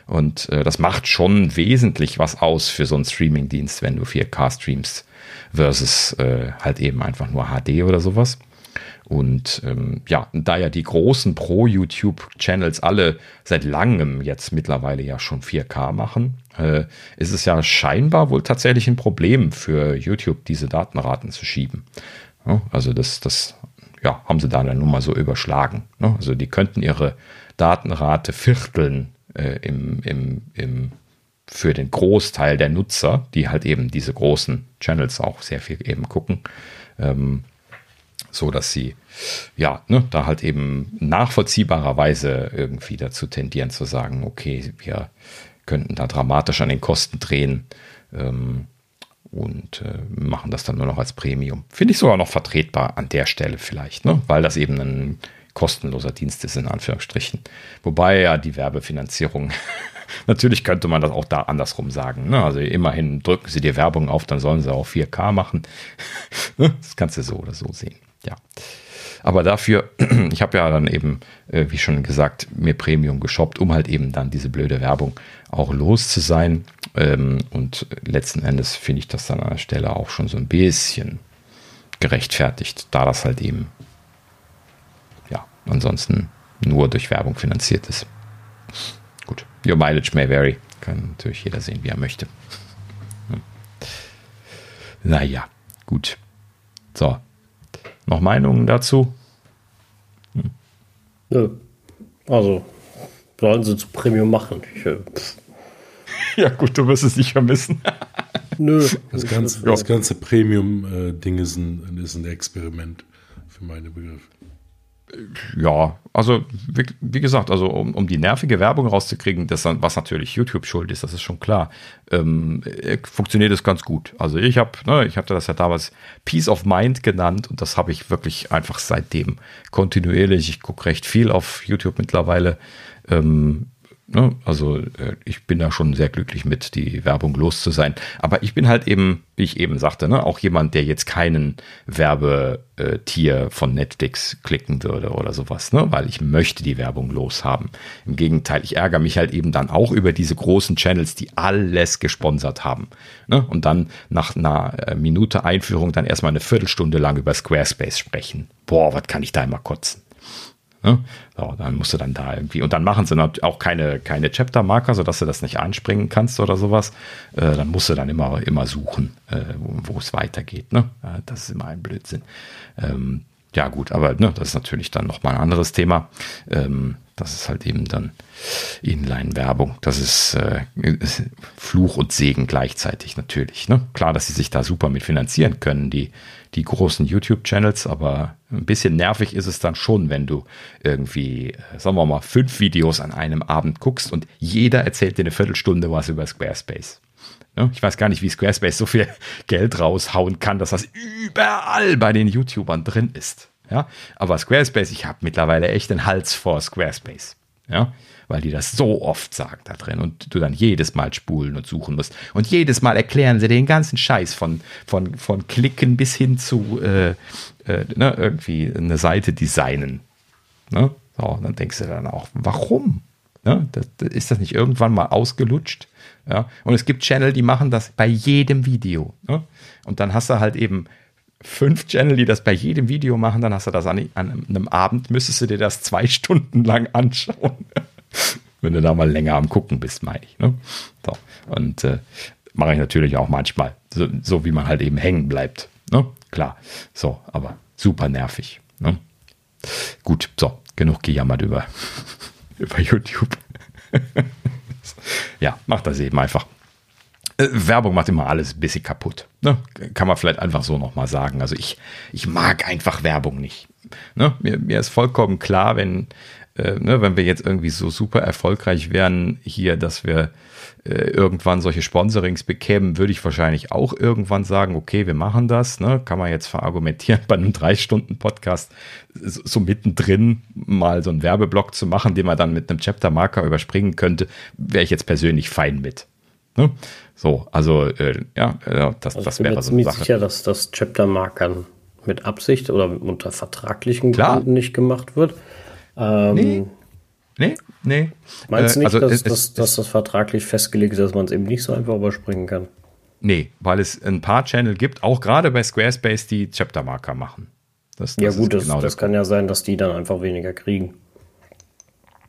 Und äh, das macht schon wesentlich was aus für so einen Streaming-Dienst, wenn du 4K streamst versus äh, halt eben einfach nur HD oder sowas. Und ähm, ja, da ja die großen Pro-YouTube-Channels alle seit langem jetzt mittlerweile ja schon 4K machen, äh, ist es ja scheinbar wohl tatsächlich ein Problem für YouTube, diese Datenraten zu schieben. Ja, also das, das ja, haben sie da dann nun mal so überschlagen. Ne? Also die könnten ihre Datenrate vierteln äh, im, im, im, für den Großteil der Nutzer, die halt eben diese großen Channels auch sehr viel eben gucken. Ähm, so dass sie ja, ne, da halt eben nachvollziehbarerweise irgendwie dazu tendieren zu sagen, okay, wir könnten da dramatisch an den Kosten drehen ähm, und äh, machen das dann nur noch als Premium. Finde ich sogar noch vertretbar an der Stelle vielleicht, ne, weil das eben ein kostenloser Dienst ist, in Anführungsstrichen. Wobei ja die Werbefinanzierung Natürlich könnte man das auch da andersrum sagen. Ne? Also immerhin drücken sie dir Werbung auf, dann sollen sie auch 4K machen. das kannst du so oder so sehen. Ja. Aber dafür, ich habe ja dann eben, äh, wie schon gesagt, mir Premium geshoppt, um halt eben dann diese blöde Werbung auch los zu sein. Ähm, und letzten Endes finde ich das dann an der Stelle auch schon so ein bisschen gerechtfertigt, da das halt eben, ja, ansonsten nur durch Werbung finanziert ist. Gut, your mileage may vary. Kann natürlich jeder sehen, wie er möchte. Hm. Naja, gut. So, noch Meinungen dazu? Hm. Nö. Also, sollen sie zu Premium machen. Ich, äh, ja, gut, du wirst es nicht vermissen. Nö. Das ganze, das ganze Premium-Ding ist, ein, ist ein Experiment für meine Begriffe. Ja, also wie, wie, gesagt, also um, um die nervige Werbung rauszukriegen, das was natürlich YouTube schuld ist, das ist schon klar, ähm, äh, funktioniert es ganz gut. Also ich habe, ne, ich hatte das ja damals Peace of Mind genannt und das habe ich wirklich einfach seitdem kontinuierlich. Ich gucke recht viel auf YouTube mittlerweile. Ähm? Also äh, ich bin da schon sehr glücklich mit, die Werbung los zu sein. Aber ich bin halt eben, wie ich eben sagte, ne, auch jemand, der jetzt keinen Werbetier von Netflix klicken würde oder sowas, ne? weil ich möchte die Werbung loshaben. Im Gegenteil, ich ärgere mich halt eben dann auch über diese großen Channels, die alles gesponsert haben. Ne? Und dann nach einer äh, Minute Einführung dann erstmal eine Viertelstunde lang über Squarespace sprechen. Boah, was kann ich da immer kotzen? Ne? So, dann musst du dann da irgendwie, und dann machen sie auch keine, keine Chapter-Marker, sodass du das nicht anspringen kannst oder sowas. Äh, dann musst du dann immer, immer suchen, äh, wo, es weitergeht. Ne? Ja, das ist immer ein Blödsinn. Ähm, ja, gut, aber ne, das ist natürlich dann nochmal ein anderes Thema. Ähm, das ist halt eben dann Inline-Werbung. Das ist, äh, Fluch und Segen gleichzeitig natürlich. Ne? Klar, dass sie sich da super mit finanzieren können, die, die großen YouTube-Channels, aber ein bisschen nervig ist es dann schon, wenn du irgendwie, äh, sagen wir mal, fünf Videos an einem Abend guckst und jeder erzählt dir eine Viertelstunde was über Squarespace. Ich weiß gar nicht, wie Squarespace so viel Geld raushauen kann, dass das überall bei den YouTubern drin ist. Ja, aber Squarespace, ich habe mittlerweile echt einen Hals vor Squarespace. Ja, weil die das so oft sagen da drin und du dann jedes Mal spulen und suchen musst. Und jedes Mal erklären sie den ganzen Scheiß von, von, von Klicken bis hin zu äh, äh, ne, irgendwie eine Seite designen. Ne? So, dann denkst du dann auch, warum? Ne? Das, ist das nicht irgendwann mal ausgelutscht? Ja? Und es gibt Channel, die machen das bei jedem Video. Ne? Und dann hast du halt eben fünf Channel, die das bei jedem Video machen, dann hast du das an, an einem Abend, müsstest du dir das zwei Stunden lang anschauen. Wenn du da mal länger am Gucken bist, meine ich. Ne? So. Und äh, mache ich natürlich auch manchmal, so, so, wie man halt eben hängen bleibt. Ne? Klar. So, aber super nervig. Ne? Gut, so, genug gejammert über, über YouTube. ja, macht das eben einfach. Äh, Werbung macht immer alles ein bisschen kaputt. Ne? Kann man vielleicht einfach so nochmal sagen. Also ich, ich mag einfach Werbung nicht. Ne? Mir, mir ist vollkommen klar, wenn, äh, ne, wenn wir jetzt irgendwie so super erfolgreich wären hier, dass wir äh, irgendwann solche Sponsorings bekämen, würde ich wahrscheinlich auch irgendwann sagen, okay, wir machen das. Ne? Kann man jetzt verargumentieren, bei einem Drei-Stunden-Podcast so mittendrin mal so einen Werbeblock zu machen, den man dann mit einem Chapter-Marker überspringen könnte, wäre ich jetzt persönlich fein mit. Ne? So, also äh, ja, das, also das wäre so eine Sache. sicher, dass das Chapter-Markern mit Absicht oder unter vertraglichen Klar. Gründen nicht gemacht wird. Ähm, nee. Nee, nee. Meinst du nicht, äh, also, dass, es, dass, dass das vertraglich festgelegt ist, dass man es eben nicht so einfach überspringen kann? Nee, weil es ein paar Channel gibt, auch gerade bei Squarespace, die Chapter-Marker machen. Das, das ja gut, das, genau das kann ja sein, dass die dann einfach weniger kriegen.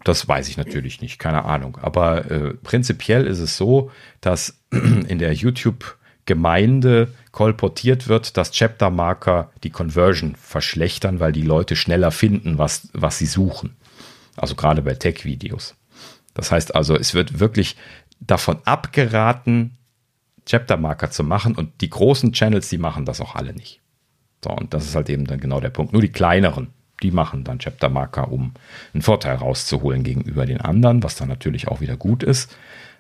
Das weiß ich natürlich nicht, keine Ahnung. Aber äh, prinzipiell ist es so, dass in der YouTube-Gemeinde kolportiert wird, dass Chapter-Marker die Conversion verschlechtern, weil die Leute schneller finden, was, was sie suchen. Also gerade bei Tech-Videos. Das heißt also, es wird wirklich davon abgeraten, Chapter-Marker zu machen und die großen Channels, die machen das auch alle nicht. So, und das ist halt eben dann genau der Punkt. Nur die kleineren, die machen dann Chapter-Marker, um einen Vorteil rauszuholen gegenüber den anderen, was dann natürlich auch wieder gut ist.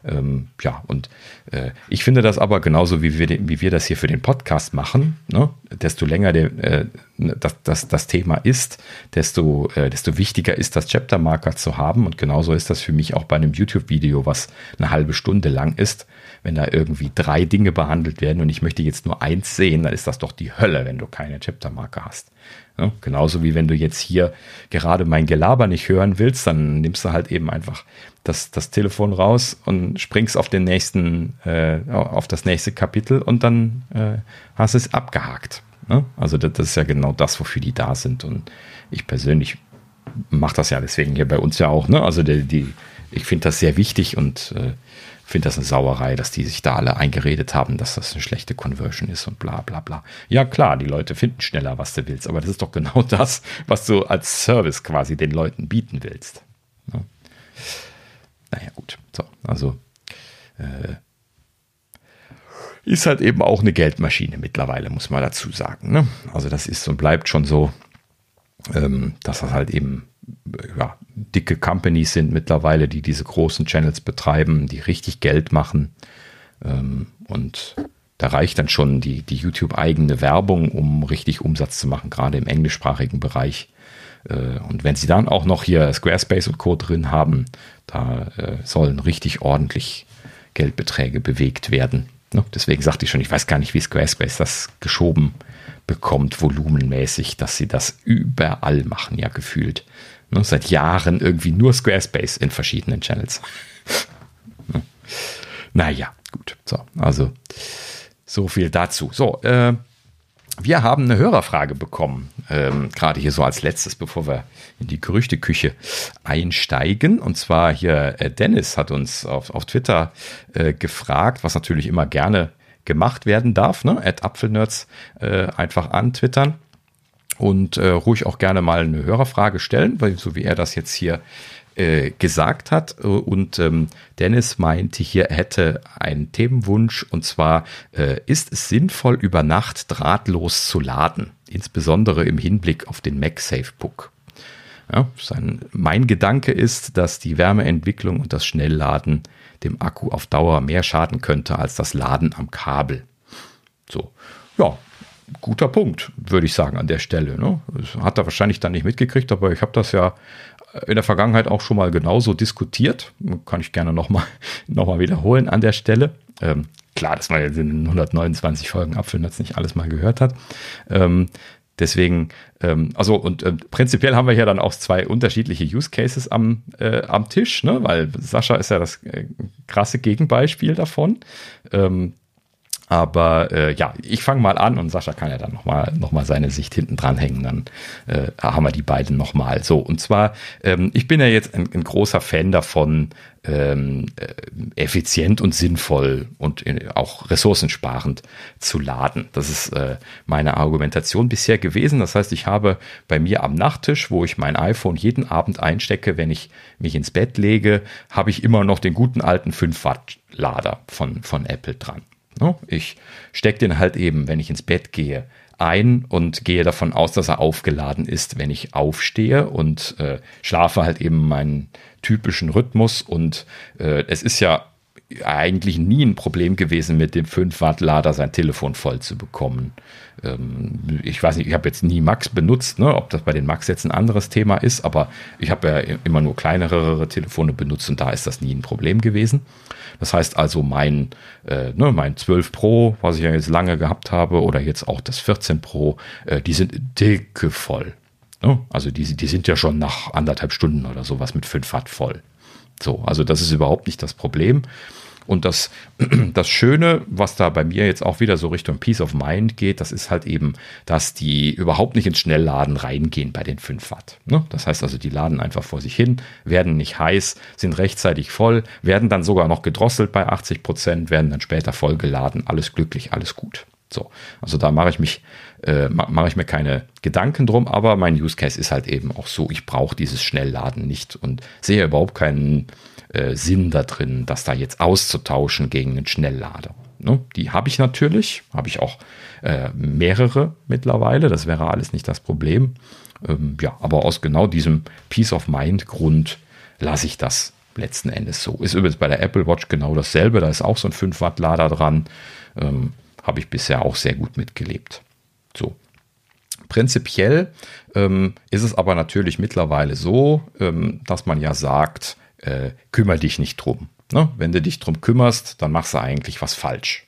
Ähm, ja, und äh, ich finde das aber genauso, wie wir, wie wir das hier für den Podcast machen, ne? desto länger der, äh, das, das, das Thema ist, desto, äh, desto wichtiger ist das Chapter-Marker zu haben. Und genauso ist das für mich auch bei einem YouTube-Video, was eine halbe Stunde lang ist. Wenn da irgendwie drei Dinge behandelt werden und ich möchte jetzt nur eins sehen, dann ist das doch die Hölle, wenn du keine Chapter-Marker hast. Ja, genauso wie wenn du jetzt hier gerade mein Gelaber nicht hören willst, dann nimmst du halt eben einfach das, das Telefon raus und springst auf den nächsten, äh, auf das nächste Kapitel und dann äh, hast es abgehakt. Ne? Also das, das, ist ja genau das, wofür die da sind. Und ich persönlich mache das ja deswegen hier bei uns ja auch. Ne? Also die, die ich finde das sehr wichtig und äh, finde das eine Sauerei, dass die sich da alle eingeredet haben, dass das eine schlechte Conversion ist und bla bla bla. Ja klar, die Leute finden schneller, was du willst, aber das ist doch genau das, was du als Service quasi den Leuten bieten willst. Ja. Naja gut, so, also äh, ist halt eben auch eine Geldmaschine mittlerweile, muss man dazu sagen. Ne? Also das ist und bleibt schon so. ähm, dass das halt eben ja, dicke Companies sind mittlerweile, die diese großen Channels betreiben, die richtig Geld machen. Ähm, und da reicht dann schon die, die YouTube-eigene Werbung, um richtig Umsatz zu machen, gerade im englischsprachigen Bereich. Äh, und wenn sie dann auch noch hier Squarespace und Co. drin haben, da äh, sollen richtig ordentlich Geldbeträge bewegt werden. Ne? Deswegen sagte ich schon, ich weiß gar nicht, wie Squarespace das geschoben bekommt, volumenmäßig, dass sie das überall machen, ja gefühlt. Ne? Seit Jahren irgendwie nur Squarespace in verschiedenen Channels. ne? Naja, gut. So, also so viel dazu. So, äh, wir haben eine Hörerfrage bekommen, ähm, gerade hier so als letztes, bevor wir in die Gerüchteküche einsteigen. Und zwar hier äh, Dennis hat uns auf, auf Twitter äh, gefragt, was natürlich immer gerne gemacht werden darf, ne? Apfelnerds äh, einfach antwittern und äh, ruhig auch gerne mal eine Hörerfrage stellen, weil so wie er das jetzt hier äh, gesagt hat. Und ähm, Dennis meinte hier, er hätte einen Themenwunsch und zwar äh, ist es sinnvoll, über Nacht drahtlos zu laden, insbesondere im Hinblick auf den MagSafe Book. Ja, sein, mein Gedanke ist, dass die Wärmeentwicklung und das Schnellladen dem Akku auf Dauer mehr schaden könnte als das Laden am Kabel. So, ja, guter Punkt, würde ich sagen, an der Stelle. Ne? Hat er wahrscheinlich dann nicht mitgekriegt, aber ich habe das ja in der Vergangenheit auch schon mal genauso diskutiert. Kann ich gerne nochmal noch mal wiederholen an der Stelle. Ähm, klar, dass man jetzt in 129 Folgen Apfelnutz nicht alles mal gehört hat. Ähm, deswegen, ähm, also und äh, prinzipiell haben wir hier dann auch zwei unterschiedliche Use Cases am, äh, am Tisch, ne? weil Sascha ist ja das äh, krasse Gegenbeispiel davon. Ähm, aber äh, ja, ich fange mal an und Sascha kann ja dann nochmal noch mal seine Sicht hinten dranhängen. Dann äh, haben wir die beiden nochmal. So, und zwar, ähm, ich bin ja jetzt ein, ein großer Fan davon, ähm, äh, effizient und sinnvoll und in, auch ressourcensparend zu laden. Das ist äh, meine Argumentation bisher gewesen. Das heißt, ich habe bei mir am Nachttisch, wo ich mein iPhone jeden Abend einstecke, wenn ich mich ins Bett lege, habe ich immer noch den guten alten 5 Watt Lader von, von Apple dran. Ne? Ich stecke den halt eben, wenn ich ins Bett gehe, ein und gehe davon aus, dass er aufgeladen ist, wenn ich aufstehe und äh, schlafe halt eben meinen typischen Rhythmus. Und äh, es ist ja eigentlich nie ein Problem gewesen, mit dem 5 Watt Lader sein Telefon voll zu bekommen. Ähm, ich weiß nicht, ich habe jetzt nie Max benutzt, ne, ob das bei den Max jetzt ein anderes Thema ist, aber ich habe ja immer nur kleinere Telefone benutzt und da ist das nie ein Problem gewesen. Das heißt also, mein, äh, ne, mein 12 Pro, was ich ja jetzt lange gehabt habe, oder jetzt auch das 14 Pro, äh, die sind dicke voll. Ne? Also die, die sind ja schon nach anderthalb Stunden oder sowas mit 5 Watt voll. So, also das ist überhaupt nicht das Problem. Und das, das Schöne, was da bei mir jetzt auch wieder so Richtung Peace of Mind geht, das ist halt eben, dass die überhaupt nicht ins Schnellladen reingehen bei den 5 Watt. Ne? Das heißt also, die laden einfach vor sich hin, werden nicht heiß, sind rechtzeitig voll, werden dann sogar noch gedrosselt bei 80 Prozent, werden dann später vollgeladen. Alles glücklich, alles gut. So, also da mache ich mich, äh, mache ich mir keine Gedanken drum, aber mein Use Case ist halt eben auch so, ich brauche dieses Schnellladen nicht und sehe überhaupt keinen äh, Sinn da drin, das da jetzt auszutauschen gegen einen Schnelllader. Ne? Die habe ich natürlich, habe ich auch äh, mehrere mittlerweile, das wäre alles nicht das Problem. Ähm, ja, aber aus genau diesem Peace of Mind Grund lasse ich das letzten Endes so. Ist übrigens bei der Apple Watch genau dasselbe, da ist auch so ein 5 Watt Lader dran. Ähm, habe ich bisher auch sehr gut mitgelebt. So. Prinzipiell ähm, ist es aber natürlich mittlerweile so, ähm, dass man ja sagt, äh, kümmere dich nicht drum. Ne? Wenn du dich drum kümmerst, dann machst du eigentlich was falsch.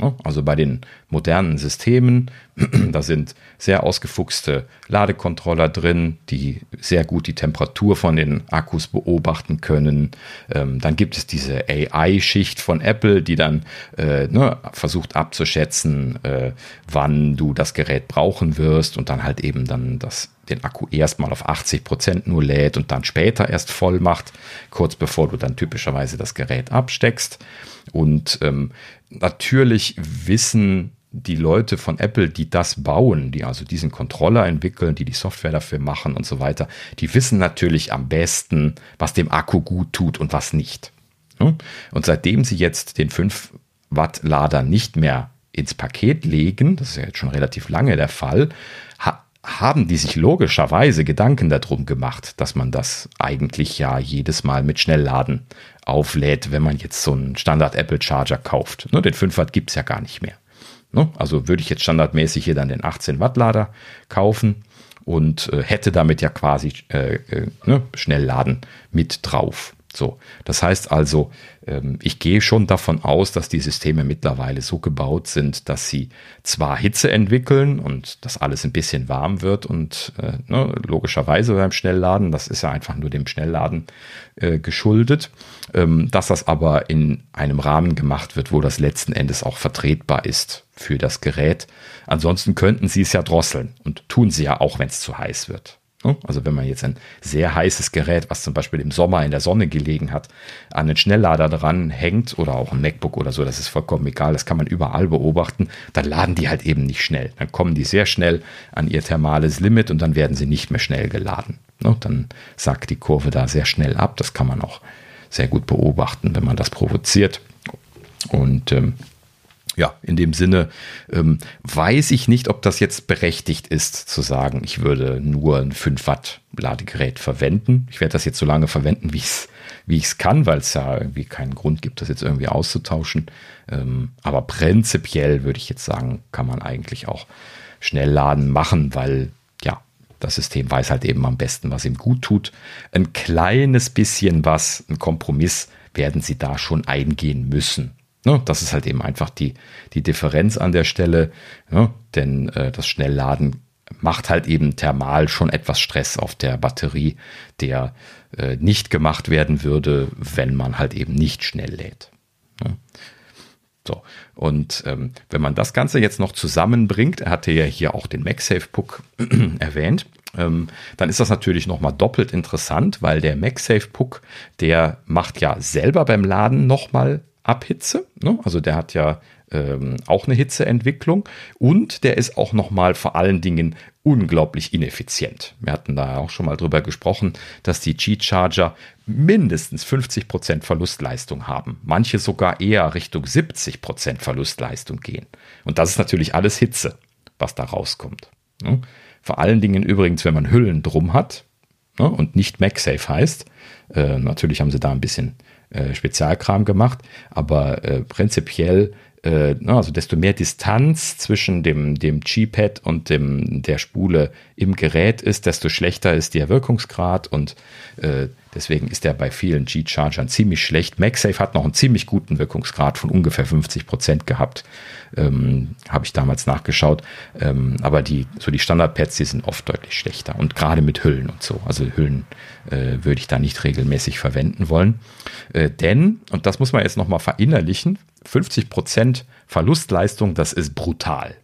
Ne? Also bei den modernen Systemen, da sind sehr ausgefuchste Ladekontroller drin, die sehr gut die Temperatur von den Akkus beobachten können. Ähm, dann gibt es diese AI-Schicht von Apple, die dann äh, ne, versucht abzuschätzen, äh, wann du das Gerät brauchen wirst und dann halt eben dann das den Akku erstmal auf 80 Prozent nur lädt und dann später erst voll macht, kurz bevor du dann typischerweise das Gerät absteckst. Und ähm, natürlich wissen die Leute von Apple, die das bauen, die also diesen Controller entwickeln, die die Software dafür machen und so weiter, die wissen natürlich am besten, was dem Akku gut tut und was nicht. Und seitdem sie jetzt den 5 Watt Lader nicht mehr ins Paket legen, das ist ja jetzt schon relativ lange der Fall, haben die sich logischerweise Gedanken darum gemacht, dass man das eigentlich ja jedes Mal mit Schnellladen auflädt, wenn man jetzt so einen Standard Apple Charger kauft. Ne, den 5 Watt gibt es ja gar nicht mehr. Ne, also würde ich jetzt standardmäßig hier dann den 18 Watt Lader kaufen und äh, hätte damit ja quasi äh, äh, ne, Schnellladen mit drauf. So, das heißt also, ich gehe schon davon aus, dass die Systeme mittlerweile so gebaut sind, dass sie zwar Hitze entwickeln und dass alles ein bisschen warm wird und äh, ne, logischerweise beim Schnellladen, das ist ja einfach nur dem Schnellladen äh, geschuldet, ähm, dass das aber in einem Rahmen gemacht wird, wo das letzten Endes auch vertretbar ist für das Gerät. Ansonsten könnten sie es ja drosseln und tun sie ja auch, wenn es zu heiß wird. Ne? Also wenn man jetzt ein sehr heißes Gerät, was zum Beispiel im Sommer in der Sonne gelegen hat, an den Schnelllader dran hängt oder auch ein MacBook oder so, das ist vollkommen egal, das kann man überall beobachten, dann laden die halt eben nicht schnell. Dann kommen die sehr schnell an ihr thermales Limit und dann werden sie nicht mehr schnell geladen. Ne? Dann sagt die Kurve da sehr schnell ab. Das kann man auch sehr gut beobachten, wenn man das provoziert. Und ähm, ja, in dem Sinne ähm, weiß ich nicht, ob das jetzt berechtigt ist, zu sagen, ich würde nur ein 5 Watt Ladegerät verwenden. Ich werde das jetzt so lange verwenden, wie ich es wie kann, weil es ja irgendwie keinen Grund gibt, das jetzt irgendwie auszutauschen. Ähm, aber prinzipiell würde ich jetzt sagen, kann man eigentlich auch Schnellladen machen, weil ja, das System weiß halt eben am besten, was ihm gut tut. Ein kleines bisschen was, ein Kompromiss werden sie da schon eingehen müssen. Ne, das ist halt eben einfach die, die Differenz an der Stelle, ne, denn äh, das Schnellladen macht halt eben thermal schon etwas Stress auf der Batterie, der äh, nicht gemacht werden würde, wenn man halt eben nicht schnell lädt. Ne? So, und ähm, wenn man das Ganze jetzt noch zusammenbringt, er hatte ja hier auch den MagSafe-Puck erwähnt, ähm, dann ist das natürlich nochmal doppelt interessant, weil der MagSafe-Puck, der macht ja selber beim Laden nochmal Abhitze. Ne? Also der hat ja ähm, auch eine Hitzeentwicklung und der ist auch nochmal vor allen Dingen unglaublich ineffizient. Wir hatten da auch schon mal drüber gesprochen, dass die G-Charger mindestens 50% Verlustleistung haben. Manche sogar eher Richtung 70% Verlustleistung gehen. Und das ist natürlich alles Hitze, was da rauskommt. Ne? Vor allen Dingen übrigens, wenn man Hüllen drum hat ne? und nicht MagSafe heißt. Äh, natürlich haben sie da ein bisschen äh, Spezialkram gemacht, aber äh, prinzipiell äh, also desto mehr Distanz zwischen dem, dem G-Pad und dem, der Spule im Gerät ist, desto schlechter ist der Wirkungsgrad und äh, deswegen ist der bei vielen G-Chargern ziemlich schlecht. MagSafe hat noch einen ziemlich guten Wirkungsgrad von ungefähr 50 Prozent gehabt ähm, habe ich damals nachgeschaut. Ähm, aber die, so die Standardpads, die sind oft deutlich schlechter und gerade mit Hüllen und so. Also Hüllen äh, würde ich da nicht regelmäßig verwenden wollen. Äh, denn, und das muss man jetzt nochmal verinnerlichen, 50% Verlustleistung, das ist brutal.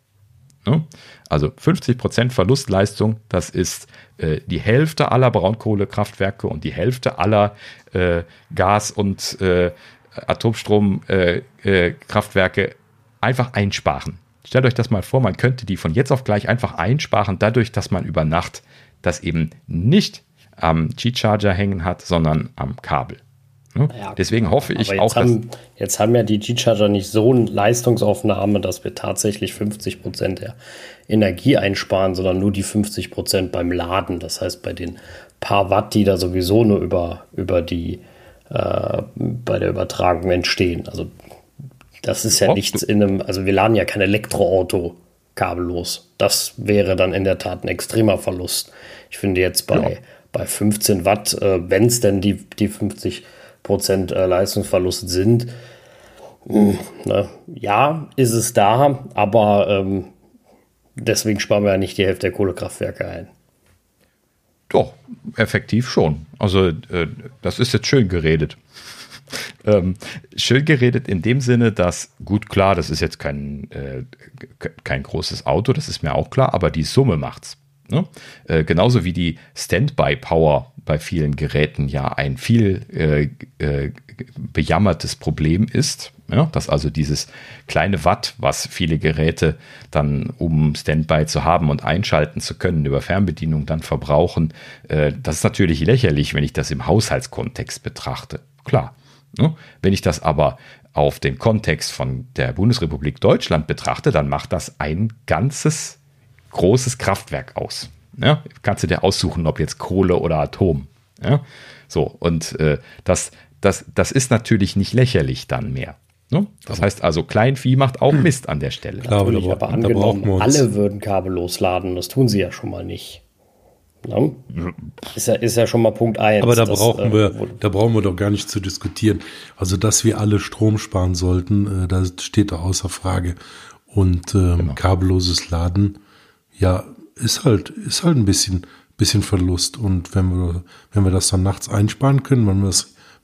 Ne? Also 50% Verlustleistung, das ist äh, die Hälfte aller Braunkohlekraftwerke und die Hälfte aller äh, Gas- und äh, Atomstromkraftwerke äh, einfach einsparen. Stellt euch das mal vor, man könnte die von jetzt auf gleich einfach einsparen, dadurch, dass man über Nacht das eben nicht am G-Charger hängen hat, sondern am Kabel. Ja, Deswegen hoffe ich auch, haben, dass. Jetzt haben ja die G-Charger nicht so eine Leistungsaufnahme, dass wir tatsächlich 50 Prozent der Energie einsparen, sondern nur die 50 Prozent beim Laden. Das heißt, bei den paar Watt, die da sowieso nur über, über die, äh, bei der Übertragung entstehen. Also das ist ja nichts in einem, also wir laden ja kein Elektroauto kabellos. Das wäre dann in der Tat ein extremer Verlust. Ich finde jetzt bei, ja. bei 15 Watt, äh, wenn es denn die, die 50 Prozent äh, Leistungsverlust sind, mh, hm, ne, ja, ist es da, aber ähm, deswegen sparen wir ja nicht die Hälfte der Kohlekraftwerke ein. Doch, effektiv schon. Also äh, das ist jetzt schön geredet. Ähm, schön geredet in dem Sinne, dass, gut, klar, das ist jetzt kein, äh, kein großes Auto, das ist mir auch klar, aber die Summe macht's. Ne? Äh, genauso wie die Standby-Power bei vielen Geräten ja ein viel äh, äh, bejammertes Problem ist, ja? dass also dieses kleine Watt, was viele Geräte dann, um Standby zu haben und einschalten zu können, über Fernbedienung dann verbrauchen, äh, das ist natürlich lächerlich, wenn ich das im Haushaltskontext betrachte. Klar. Ne? Wenn ich das aber auf den Kontext von der Bundesrepublik Deutschland betrachte, dann macht das ein ganzes großes Kraftwerk aus. Ja? Kannst du dir aussuchen, ob jetzt Kohle oder Atom. Ja? So, und äh, das, das, das ist natürlich nicht lächerlich dann mehr. Ne? Das heißt also, Kleinvieh macht auch Mist an der Stelle. Klar, aber, aber angenommen, alle würden kabellos laden, das tun sie ja schon mal nicht. Ne? Ist, ja, ist ja schon mal Punkt 1. Aber da das, brauchen wir, äh, da brauchen wir doch gar nicht zu diskutieren. Also, dass wir alle Strom sparen sollten, äh, das steht da außer Frage. Und ähm, genau. kabelloses Laden, ja, ist halt, ist halt ein bisschen, bisschen Verlust. Und wenn wir, wenn wir das dann nachts einsparen können, wenn wir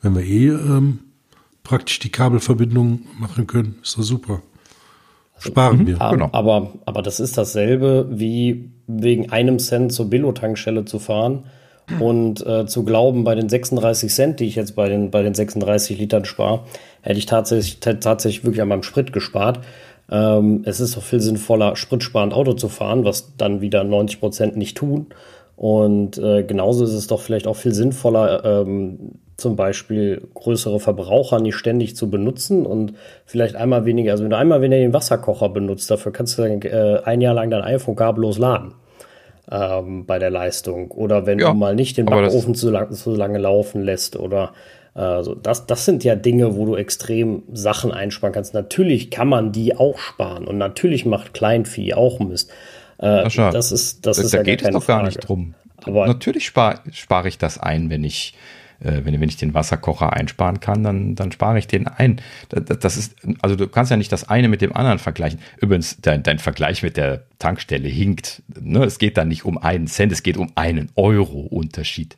wenn wir eh ähm, praktisch die Kabelverbindung machen können, ist das super. Sparen mhm, wir. Genau. Aber, aber das ist dasselbe, wie wegen einem Cent zur Billo-Tankstelle zu fahren und äh, zu glauben, bei den 36 Cent, die ich jetzt bei den, bei den 36 Litern spare, hätte ich tatsächlich, tatsächlich wirklich an meinem Sprit gespart. Ähm, es ist doch viel sinnvoller, spritsparend Auto zu fahren, was dann wieder 90 Prozent nicht tun. Und äh, genauso ist es doch vielleicht auch viel sinnvoller, ähm, zum Beispiel größere Verbraucher nicht ständig zu benutzen und vielleicht einmal weniger, also wenn du einmal weniger den Wasserkocher benutzt, dafür kannst du dann, äh, ein Jahr lang dein iPhone kabellos laden ähm, bei der Leistung. Oder wenn ja, du mal nicht den Backofen zu, lang, zu lange laufen lässt oder also das, das sind ja Dinge, wo du extrem Sachen einsparen kannst. Natürlich kann man die auch sparen und natürlich macht Kleinvieh auch Mist. Äh, das ist, das da, ist da ja geht es doch gar nicht drum. Aber natürlich spare spar ich das ein, wenn ich wenn, wenn ich den Wasserkocher einsparen kann, dann, dann spare ich den ein. Das, das ist, also du kannst ja nicht das eine mit dem anderen vergleichen. Übrigens, dein, dein Vergleich mit der Tankstelle hinkt. Ne? Es geht da nicht um einen Cent, es geht um einen Euro Unterschied.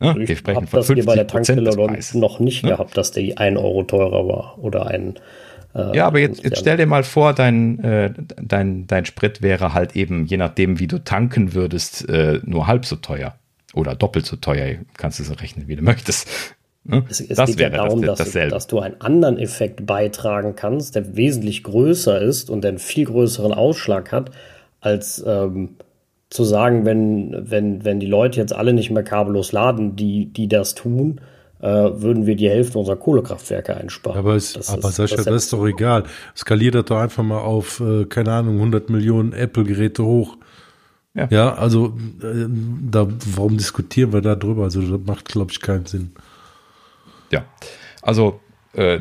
Ne? Wir sprechen von das hier bei der Tankstelle noch nicht ne? gehabt, dass die ein Euro teurer war oder ein äh, ja, aber jetzt, jetzt stell dir mal vor, dein, äh, dein, dein Sprit wäre halt eben, je nachdem, wie du tanken würdest, äh, nur halb so teuer. Oder doppelt so teuer, kannst du so rechnen, wie du möchtest. Ne? Es, es das geht wäre ja darum, das, dass, dass, du einen anderen Effekt beitragen kannst, der wesentlich größer ist und einen viel größeren Ausschlag hat, als ähm, zu sagen, wenn, wenn, wenn die Leute jetzt alle nicht mehr kabellos laden, die, die das tun, äh, würden wir die Hälfte unserer Kohlekraftwerke einsparen. Aber, es, das aber ist, Sascha, das, das ist doch egal. Skaliert das doch einfach mal auf, äh, keine Ahnung, 100 Millionen Apple-Geräte hoch. Ja, ja also äh, da, warum diskutieren wir da drüber? Also das macht, glaube ich, keinen Sinn. Ja, also äh,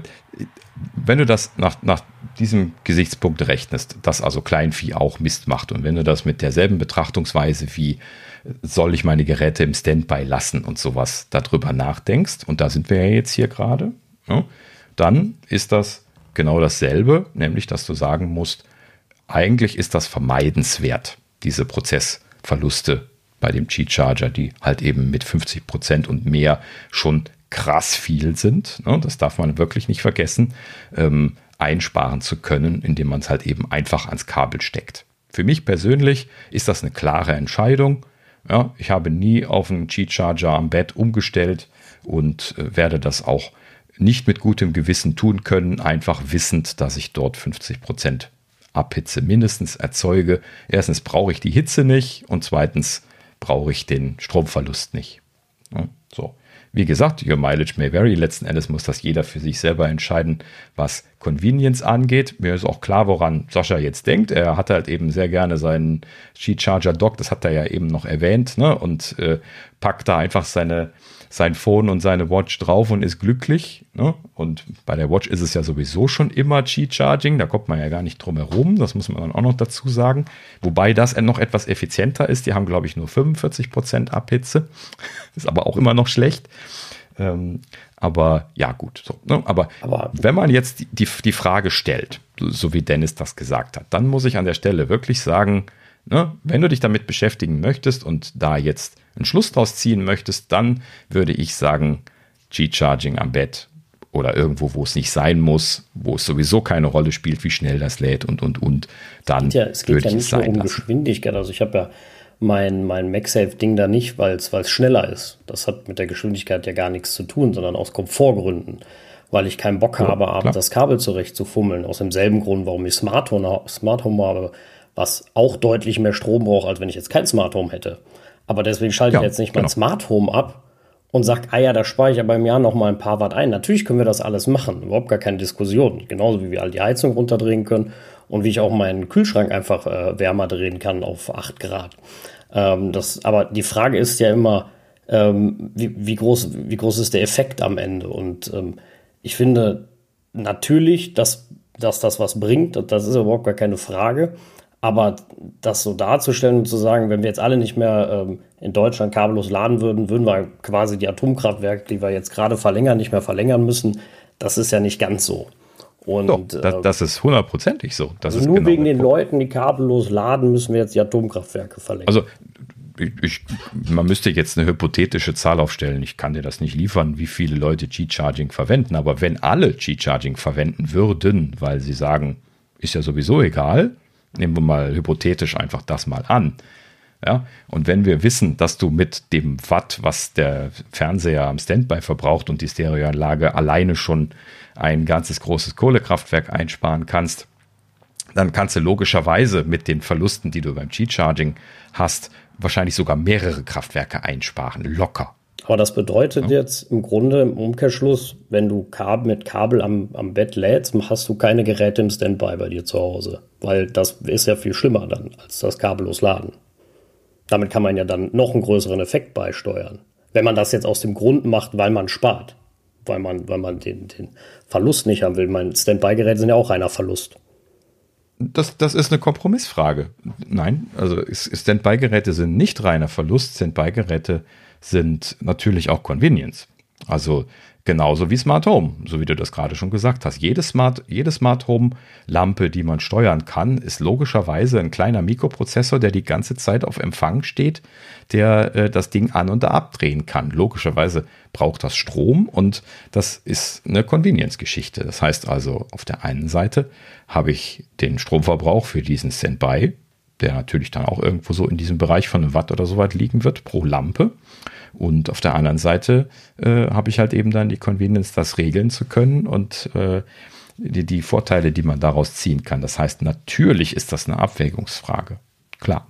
wenn du das nach, nach diesem Gesichtspunkt rechnest, dass also Kleinvieh auch Mist macht und wenn du das mit derselben Betrachtungsweise wie soll ich meine Geräte im Standby lassen und sowas darüber nachdenkst, und da sind wir ja jetzt hier gerade, ja, dann ist das genau dasselbe, nämlich dass du sagen musst, eigentlich ist das vermeidenswert diese Prozessverluste bei dem Cheat Charger, die halt eben mit 50 Prozent und mehr schon krass viel sind. Ne? Das darf man wirklich nicht vergessen, ähm, einsparen zu können, indem man es halt eben einfach ans Kabel steckt. Für mich persönlich ist das eine klare Entscheidung. Ja, ich habe nie auf einen Cheat Charger am Bett umgestellt und äh, werde das auch nicht mit gutem Gewissen tun können, einfach wissend, dass ich dort 50 Prozent Abhitze mindestens erzeuge. Erstens brauche ich die Hitze nicht und zweitens brauche ich den Stromverlust nicht. So. Wie gesagt, your mileage may vary. Letzten Endes muss das jeder für sich selber entscheiden, was Convenience angeht. Mir ist auch klar, woran Sascha jetzt denkt. Er hat halt eben sehr gerne seinen Sheet Charger Dock, das hat er ja eben noch erwähnt, ne? und äh, packt da einfach seine sein Phone und seine Watch drauf und ist glücklich. Ne? Und bei der Watch ist es ja sowieso schon immer Cheat Charging, da kommt man ja gar nicht drum herum, das muss man dann auch noch dazu sagen. Wobei das noch etwas effizienter ist, die haben glaube ich nur 45% Abhitze, ist aber auch immer noch schlecht. Ähm, aber ja, gut. So, ne? aber, aber, wenn man jetzt die, die, die Frage stellt, so wie Dennis das gesagt hat, dann muss ich an der Stelle wirklich sagen, Ne? Wenn du dich damit beschäftigen möchtest und da jetzt einen Schluss draus ziehen möchtest, dann würde ich sagen, G-Charging am Bett oder irgendwo, wo es nicht sein muss, wo es sowieso keine Rolle spielt, wie schnell das lädt und und und. Dann ja, es geht ja nicht nur um lassen. Geschwindigkeit. Also ich habe ja mein, mein MagSafe-Ding da nicht, weil es schneller ist. Das hat mit der Geschwindigkeit ja gar nichts zu tun, sondern aus Komfortgründen. Weil ich keinen Bock ja, habe, abends das Kabel zurecht zu fummeln. Aus demselben Grund, warum ich Smart Home, Smart Home habe was auch deutlich mehr Strom braucht, als wenn ich jetzt kein Smart Home hätte. Aber deswegen schalte ja, ich jetzt nicht genau. mein Smart Home ab und sage, ah ja, da spare ich aber im Jahr noch mal ein paar Watt ein. Natürlich können wir das alles machen, überhaupt gar keine Diskussion. Genauso wie wir all die Heizung runterdrehen können und wie ich auch meinen Kühlschrank einfach äh, wärmer drehen kann auf 8 Grad. Ähm, das, aber die Frage ist ja immer, ähm, wie, wie, groß, wie groß ist der Effekt am Ende? Und ähm, ich finde natürlich, dass, dass das was bringt, das ist überhaupt gar keine Frage. Aber das so darzustellen und zu sagen, wenn wir jetzt alle nicht mehr ähm, in Deutschland kabellos laden würden, würden wir quasi die Atomkraftwerke, die wir jetzt gerade verlängern, nicht mehr verlängern müssen, das ist ja nicht ganz so. Und, Doch, das, äh, das, ist hundertprozentig so. Das also nur genau wegen den Punkt. Leuten, die kabellos laden, müssen wir jetzt die Atomkraftwerke verlängern. Also ich, man müsste jetzt eine hypothetische Zahl aufstellen. Ich kann dir das nicht liefern, wie viele Leute G-Charging verwenden. Aber wenn alle G-Charging verwenden würden, weil sie sagen, ist ja sowieso egal, nehmen wir mal hypothetisch einfach das mal an. Ja, und wenn wir wissen, dass du mit dem Watt, was der Fernseher am Standby verbraucht und die Stereoanlage alleine schon ein ganzes großes Kohlekraftwerk einsparen kannst, dann kannst du logischerweise mit den Verlusten, die du beim G-Charging hast, wahrscheinlich sogar mehrere Kraftwerke einsparen. Locker. Aber das bedeutet ja. jetzt im Grunde im Umkehrschluss, wenn du Kabel mit Kabel am, am Bett lädst, hast du keine Geräte im Standby bei dir zu Hause. Weil das ist ja viel schlimmer dann als das kabellos laden. Damit kann man ja dann noch einen größeren Effekt beisteuern. Wenn man das jetzt aus dem Grund macht, weil man spart. Weil man, weil man den, den Verlust nicht haben will. Mein Standby-Geräte sind ja auch reiner Verlust. Das, das ist eine Kompromissfrage. Nein, also Standby-Geräte sind nicht reiner Verlust. Standby-Geräte sind natürlich auch Convenience. Also genauso wie Smart Home, so wie du das gerade schon gesagt hast. Jede Smart, jede Smart Home Lampe, die man steuern kann, ist logischerweise ein kleiner Mikroprozessor, der die ganze Zeit auf Empfang steht, der äh, das Ding an und abdrehen kann. Logischerweise braucht das Strom und das ist eine Convenience-Geschichte. Das heißt also, auf der einen Seite habe ich den Stromverbrauch für diesen Standby, der natürlich dann auch irgendwo so in diesem Bereich von einem Watt oder so weit liegen wird pro Lampe. Und auf der anderen Seite äh, habe ich halt eben dann die Convenience, das regeln zu können und äh, die, die Vorteile, die man daraus ziehen kann. Das heißt, natürlich ist das eine Abwägungsfrage. Klar.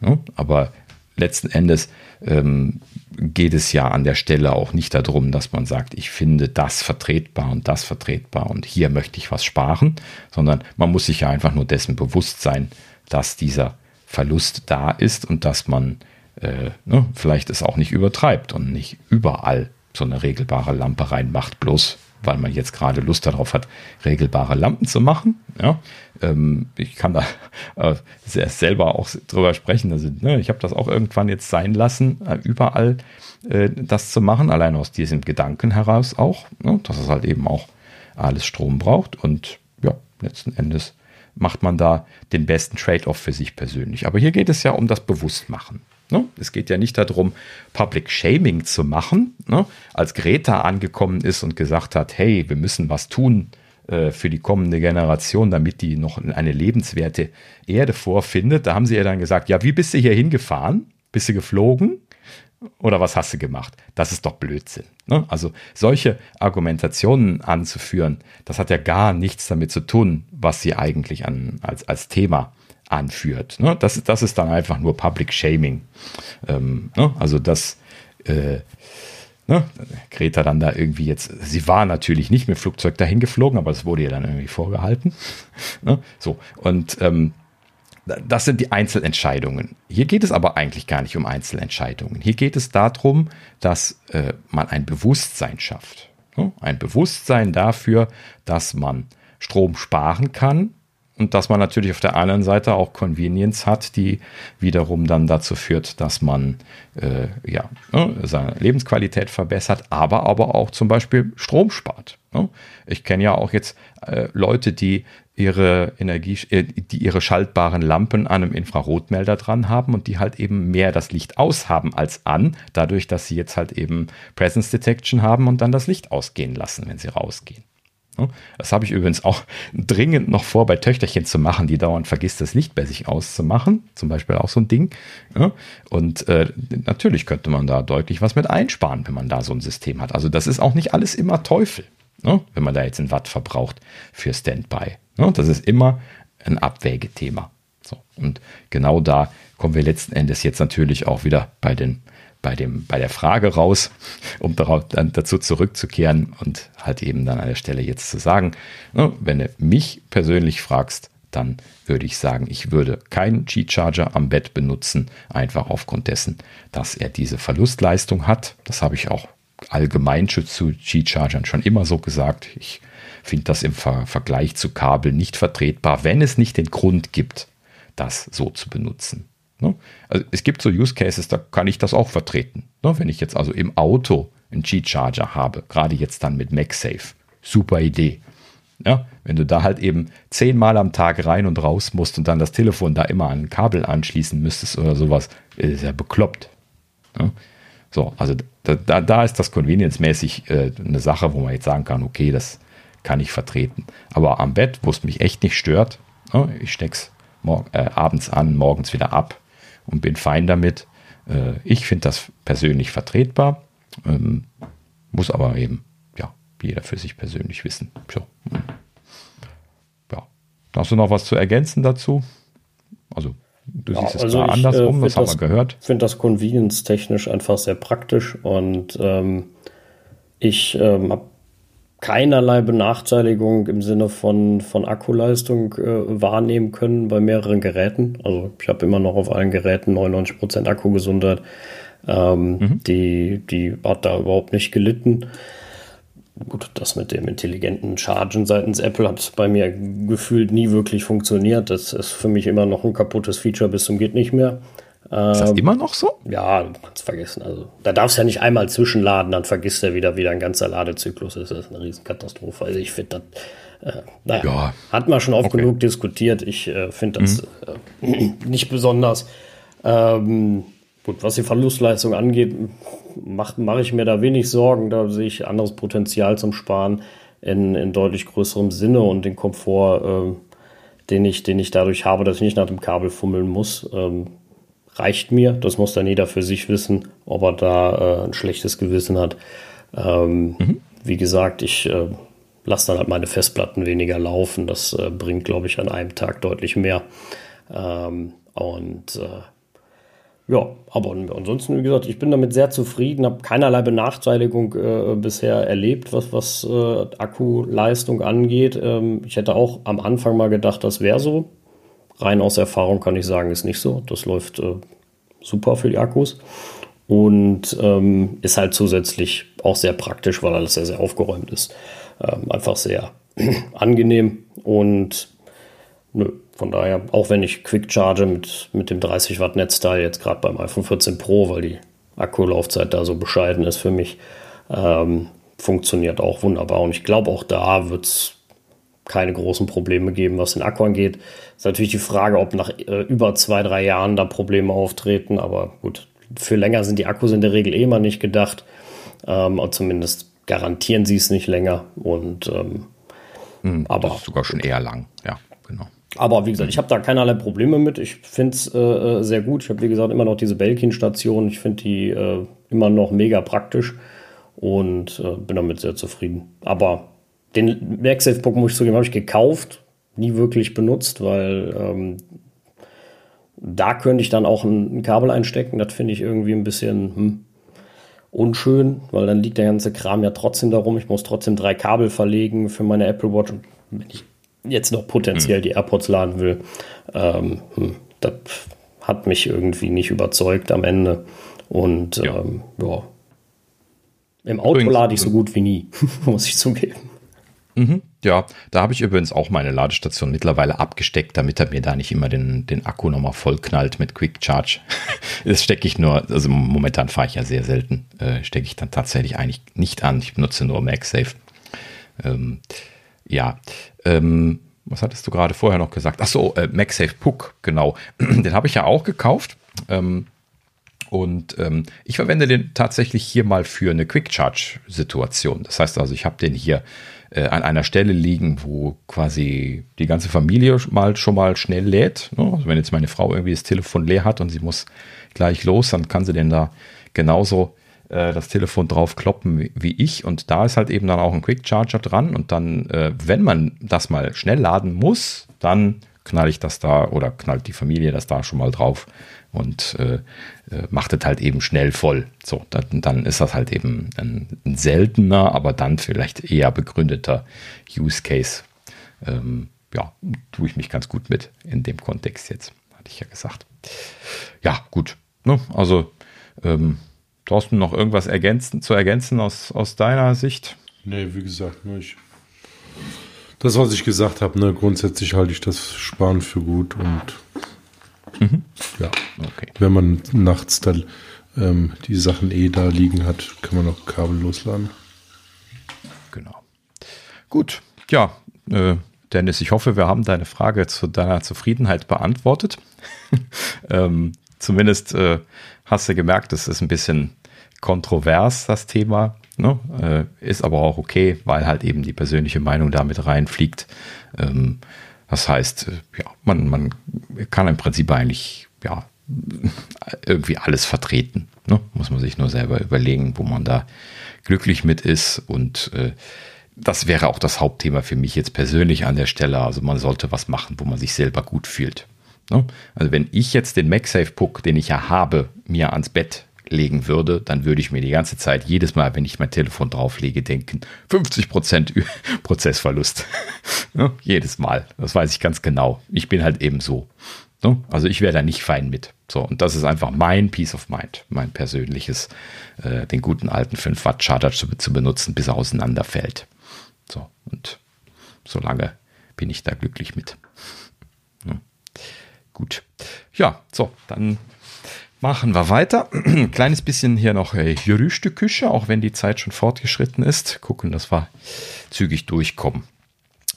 Ja, aber letzten Endes ähm, geht es ja an der Stelle auch nicht darum, dass man sagt, ich finde das vertretbar und das vertretbar und hier möchte ich was sparen, sondern man muss sich ja einfach nur dessen bewusst sein, dass dieser Verlust da ist und dass man äh, ne, vielleicht es auch nicht übertreibt und nicht überall so eine regelbare Lampe reinmacht, bloß weil man jetzt gerade Lust darauf hat, regelbare Lampen zu machen. Ja, ähm, ich kann da äh, selber auch drüber sprechen. Also, ne, ich habe das auch irgendwann jetzt sein lassen, äh, überall äh, das zu machen, allein aus diesem Gedanken heraus auch, ne, dass es halt eben auch alles Strom braucht. Und ja, letzten Endes macht man da den besten Trade-off für sich persönlich. Aber hier geht es ja um das Bewusstmachen. Ne? Es geht ja nicht darum, Public Shaming zu machen. Ne? Als Greta angekommen ist und gesagt hat, hey, wir müssen was tun äh, für die kommende Generation, damit die noch eine lebenswerte Erde vorfindet, da haben sie ja dann gesagt, ja, wie bist du hier hingefahren? Bist du geflogen? Oder was hast du gemacht? Das ist doch Blödsinn. Ne? Also solche Argumentationen anzuführen, das hat ja gar nichts damit zu tun, was sie eigentlich an, als, als Thema anführt. Ne? Das, das ist dann einfach nur Public Shaming. Ähm, ne? Also das äh, ne? Greta dann da irgendwie jetzt, sie war natürlich nicht mit Flugzeug dahin geflogen, aber es wurde ihr dann irgendwie vorgehalten. ne? So, und ähm, das sind die Einzelentscheidungen. Hier geht es aber eigentlich gar nicht um Einzelentscheidungen. Hier geht es darum, dass äh, man ein Bewusstsein schafft. Ne? Ein Bewusstsein dafür, dass man Strom sparen kann und dass man natürlich auf der anderen Seite auch Convenience hat, die wiederum dann dazu führt, dass man äh, ja, ne, seine Lebensqualität verbessert, aber, aber auch zum Beispiel Strom spart. Ne? Ich kenne ja auch jetzt äh, Leute, die ihre Energie, äh, die ihre schaltbaren Lampen an einem Infrarotmelder dran haben und die halt eben mehr das Licht aus haben als an, dadurch, dass sie jetzt halt eben Presence Detection haben und dann das Licht ausgehen lassen, wenn sie rausgehen. Das habe ich übrigens auch dringend noch vor, bei Töchterchen zu machen, die dauernd vergisst, das Licht bei sich auszumachen. Zum Beispiel auch so ein Ding. Und äh, natürlich könnte man da deutlich was mit einsparen, wenn man da so ein System hat. Also das ist auch nicht alles immer Teufel, ne? wenn man da jetzt ein Watt verbraucht für Standby. Ne? Das ist immer ein Abwägethema. Und genau da kommen wir letzten Endes jetzt natürlich auch wieder bei den bei, dem, bei der Frage raus, um darauf, dann dazu zurückzukehren und halt eben dann an der Stelle jetzt zu sagen, ne, wenn du mich persönlich fragst, dann würde ich sagen, ich würde keinen G-Charger am Bett benutzen, einfach aufgrund dessen, dass er diese Verlustleistung hat. Das habe ich auch allgemein zu G-Chargern schon immer so gesagt. Ich finde das im Ver Vergleich zu Kabel nicht vertretbar, wenn es nicht den Grund gibt, das so zu benutzen. Ne? Also es gibt so Use Cases, da kann ich das auch vertreten. Ne? Wenn ich jetzt also im Auto einen G-Charger habe, gerade jetzt dann mit MagSafe, super Idee. Ja, wenn du da halt eben zehnmal am Tag rein und raus musst und dann das Telefon da immer an ein Kabel anschließen müsstest oder sowas, ist ja bekloppt. Ja? So, also da, da, da ist das convenience-mäßig äh, eine Sache, wo man jetzt sagen kann, okay, das kann ich vertreten. Aber am Bett, wo es mich echt nicht stört, ne, ich steck's äh, abends an, morgens wieder ab und bin fein damit. Äh, ich finde das persönlich vertretbar, ähm, muss aber eben ja, jeder für sich persönlich wissen. So. Ja. Hast du noch was zu ergänzen dazu? Also Du ja, siehst es also andersrum, äh, das haben wir gehört. Ich finde das convenience-technisch einfach sehr praktisch und ähm, ich ähm, habe keinerlei Benachteiligung im Sinne von, von Akkuleistung äh, wahrnehmen können bei mehreren Geräten. Also ich habe immer noch auf allen Geräten 99% Akkugesundheit. Ähm, mhm. die, die hat da überhaupt nicht gelitten. Gut, das mit dem intelligenten Chargen seitens Apple hat bei mir gefühlt nie wirklich funktioniert. Das ist für mich immer noch ein kaputtes Feature bis zum geht nicht mehr. Ist das ähm, immer noch so? Ja, du kannst vergessen. Also, da darfst du ja nicht einmal zwischenladen, dann vergisst er wieder, wieder ein ganzer Ladezyklus Das ist eine Riesenkatastrophe. Also ich finde das, äh, naja, ja. hat man schon oft okay. genug diskutiert. Ich äh, finde das mhm. äh, nicht besonders. Ähm, gut, was die Verlustleistung angeht, mache mach ich mir da wenig Sorgen. Da sehe ich anderes Potenzial zum Sparen in, in deutlich größerem Sinne und den Komfort, äh, den, ich, den ich dadurch habe, dass ich nicht nach dem Kabel fummeln muss. Ähm, reicht mir. Das muss dann jeder für sich wissen, ob er da äh, ein schlechtes Gewissen hat. Ähm, mhm. Wie gesagt, ich äh, lasse dann halt meine Festplatten weniger laufen. Das äh, bringt, glaube ich, an einem Tag deutlich mehr. Ähm, und äh, ja, aber ansonsten, wie gesagt, ich bin damit sehr zufrieden, habe keinerlei Benachteiligung äh, bisher erlebt, was, was äh, Akkuleistung angeht. Ähm, ich hätte auch am Anfang mal gedacht, das wäre so. Rein aus Erfahrung kann ich sagen, ist nicht so. Das läuft äh, super für die Akkus und ähm, ist halt zusätzlich auch sehr praktisch, weil alles sehr, sehr aufgeräumt ist. Ähm, einfach sehr angenehm und nö, von daher, auch wenn ich Quick Charge mit, mit dem 30 Watt Netzteil jetzt gerade beim iPhone 14 Pro, weil die Akkulaufzeit da so bescheiden ist für mich, ähm, funktioniert auch wunderbar. Und ich glaube, auch da wird es keine großen Probleme geben, was den Akku angeht. Ist natürlich die Frage, ob nach äh, über zwei, drei Jahren da Probleme auftreten, aber gut, für länger sind die Akkus in der Regel eh immer nicht gedacht. Ähm, und zumindest garantieren sie es nicht länger. Und ähm, hm, aber das ist sogar schon eher lang, ja, genau. Aber wie gesagt, ich habe da keinerlei Probleme mit. Ich finde es äh, äh, sehr gut. Ich habe, wie gesagt, immer noch diese Belkin-Station. Ich finde die äh, immer noch mega praktisch und äh, bin damit sehr zufrieden. Aber den MagSafe-Puck, muss ich zugeben, habe ich gekauft, nie wirklich benutzt, weil ähm, da könnte ich dann auch ein, ein Kabel einstecken. Das finde ich irgendwie ein bisschen hm, unschön, weil dann liegt der ganze Kram ja trotzdem darum. Ich muss trotzdem drei Kabel verlegen für meine Apple Watch. Und wenn ich jetzt noch potenziell hm. die AirPods laden will, ähm, hm, das hat mich irgendwie nicht überzeugt am Ende. Und ja. Ähm, ja. Im Auto Übrigens, lade ich so gut wie nie, muss ich zugeben. Mhm. Ja, da habe ich übrigens auch meine Ladestation mittlerweile abgesteckt, damit er mir da nicht immer den, den Akku nochmal vollknallt mit Quick Charge. Das stecke ich nur, also momentan fahre ich ja sehr selten, äh, stecke ich dann tatsächlich eigentlich nicht an. Ich benutze nur MagSafe. Ähm, ja, ähm, was hattest du gerade vorher noch gesagt? Achso, äh, MagSafe Puck, genau. Den habe ich ja auch gekauft. Ähm, und ähm, ich verwende den tatsächlich hier mal für eine Quick Charge Situation. Das heißt also, ich habe den hier äh, an einer Stelle liegen, wo quasi die ganze Familie mal schon mal schnell lädt. Ne? Also wenn jetzt meine Frau irgendwie das Telefon leer hat und sie muss gleich los, dann kann sie denn da genauso äh, das Telefon drauf kloppen wie ich. Und da ist halt eben dann auch ein Quick Charger dran. Und dann, äh, wenn man das mal schnell laden muss, dann knall ich das da oder knallt die Familie das da schon mal drauf und äh, äh, macht es halt eben schnell voll. So, dann, dann ist das halt eben ein, ein, seltener, aber dann vielleicht eher begründeter Use Case. Ähm, ja, tue ich mich ganz gut mit in dem Kontext jetzt, hatte ich ja gesagt. Ja, gut. Ne? Also, ähm, Thorsten, noch irgendwas ergänzen, zu ergänzen aus, aus deiner Sicht? Nee, wie gesagt, ne, ich, das, was ich gesagt habe, ne, grundsätzlich halte ich das Sparen für gut und mhm. ja, okay. wenn man nachts dann ähm, die Sachen eh da liegen hat, kann man auch Kabel losladen. Genau. Gut, ja, äh, Dennis, ich hoffe, wir haben deine Frage zu deiner Zufriedenheit beantwortet. ähm, zumindest äh, hast du gemerkt, es ist ein bisschen kontrovers, das Thema. Ne? Äh, ist aber auch okay, weil halt eben die persönliche Meinung damit reinfliegt. Ähm, das heißt, ja, man, man kann im Prinzip eigentlich ja, irgendwie alles vertreten. Ne? Muss man sich nur selber überlegen, wo man da glücklich mit ist. Und äh, das wäre auch das Hauptthema für mich jetzt persönlich an der Stelle. Also man sollte was machen, wo man sich selber gut fühlt. Ne? Also wenn ich jetzt den MagSafe-Puck, den ich ja habe, mir ans Bett legen würde, dann würde ich mir die ganze Zeit jedes Mal, wenn ich mein Telefon drauflege, denken, 50 Prozent Prozessverlust. ja, jedes Mal. Das weiß ich ganz genau. Ich bin halt eben so. Also ich wäre da nicht fein mit. So, und das ist einfach mein Peace of Mind, mein persönliches, äh, den guten alten 5 Watt Charger zu, zu benutzen, bis er auseinanderfällt. So, und solange bin ich da glücklich mit. Ja. Gut. Ja, so, dann Machen wir weiter. Ein kleines bisschen hier noch äh, Gerüchteküche, auch wenn die Zeit schon fortgeschritten ist. Gucken, dass wir zügig durchkommen.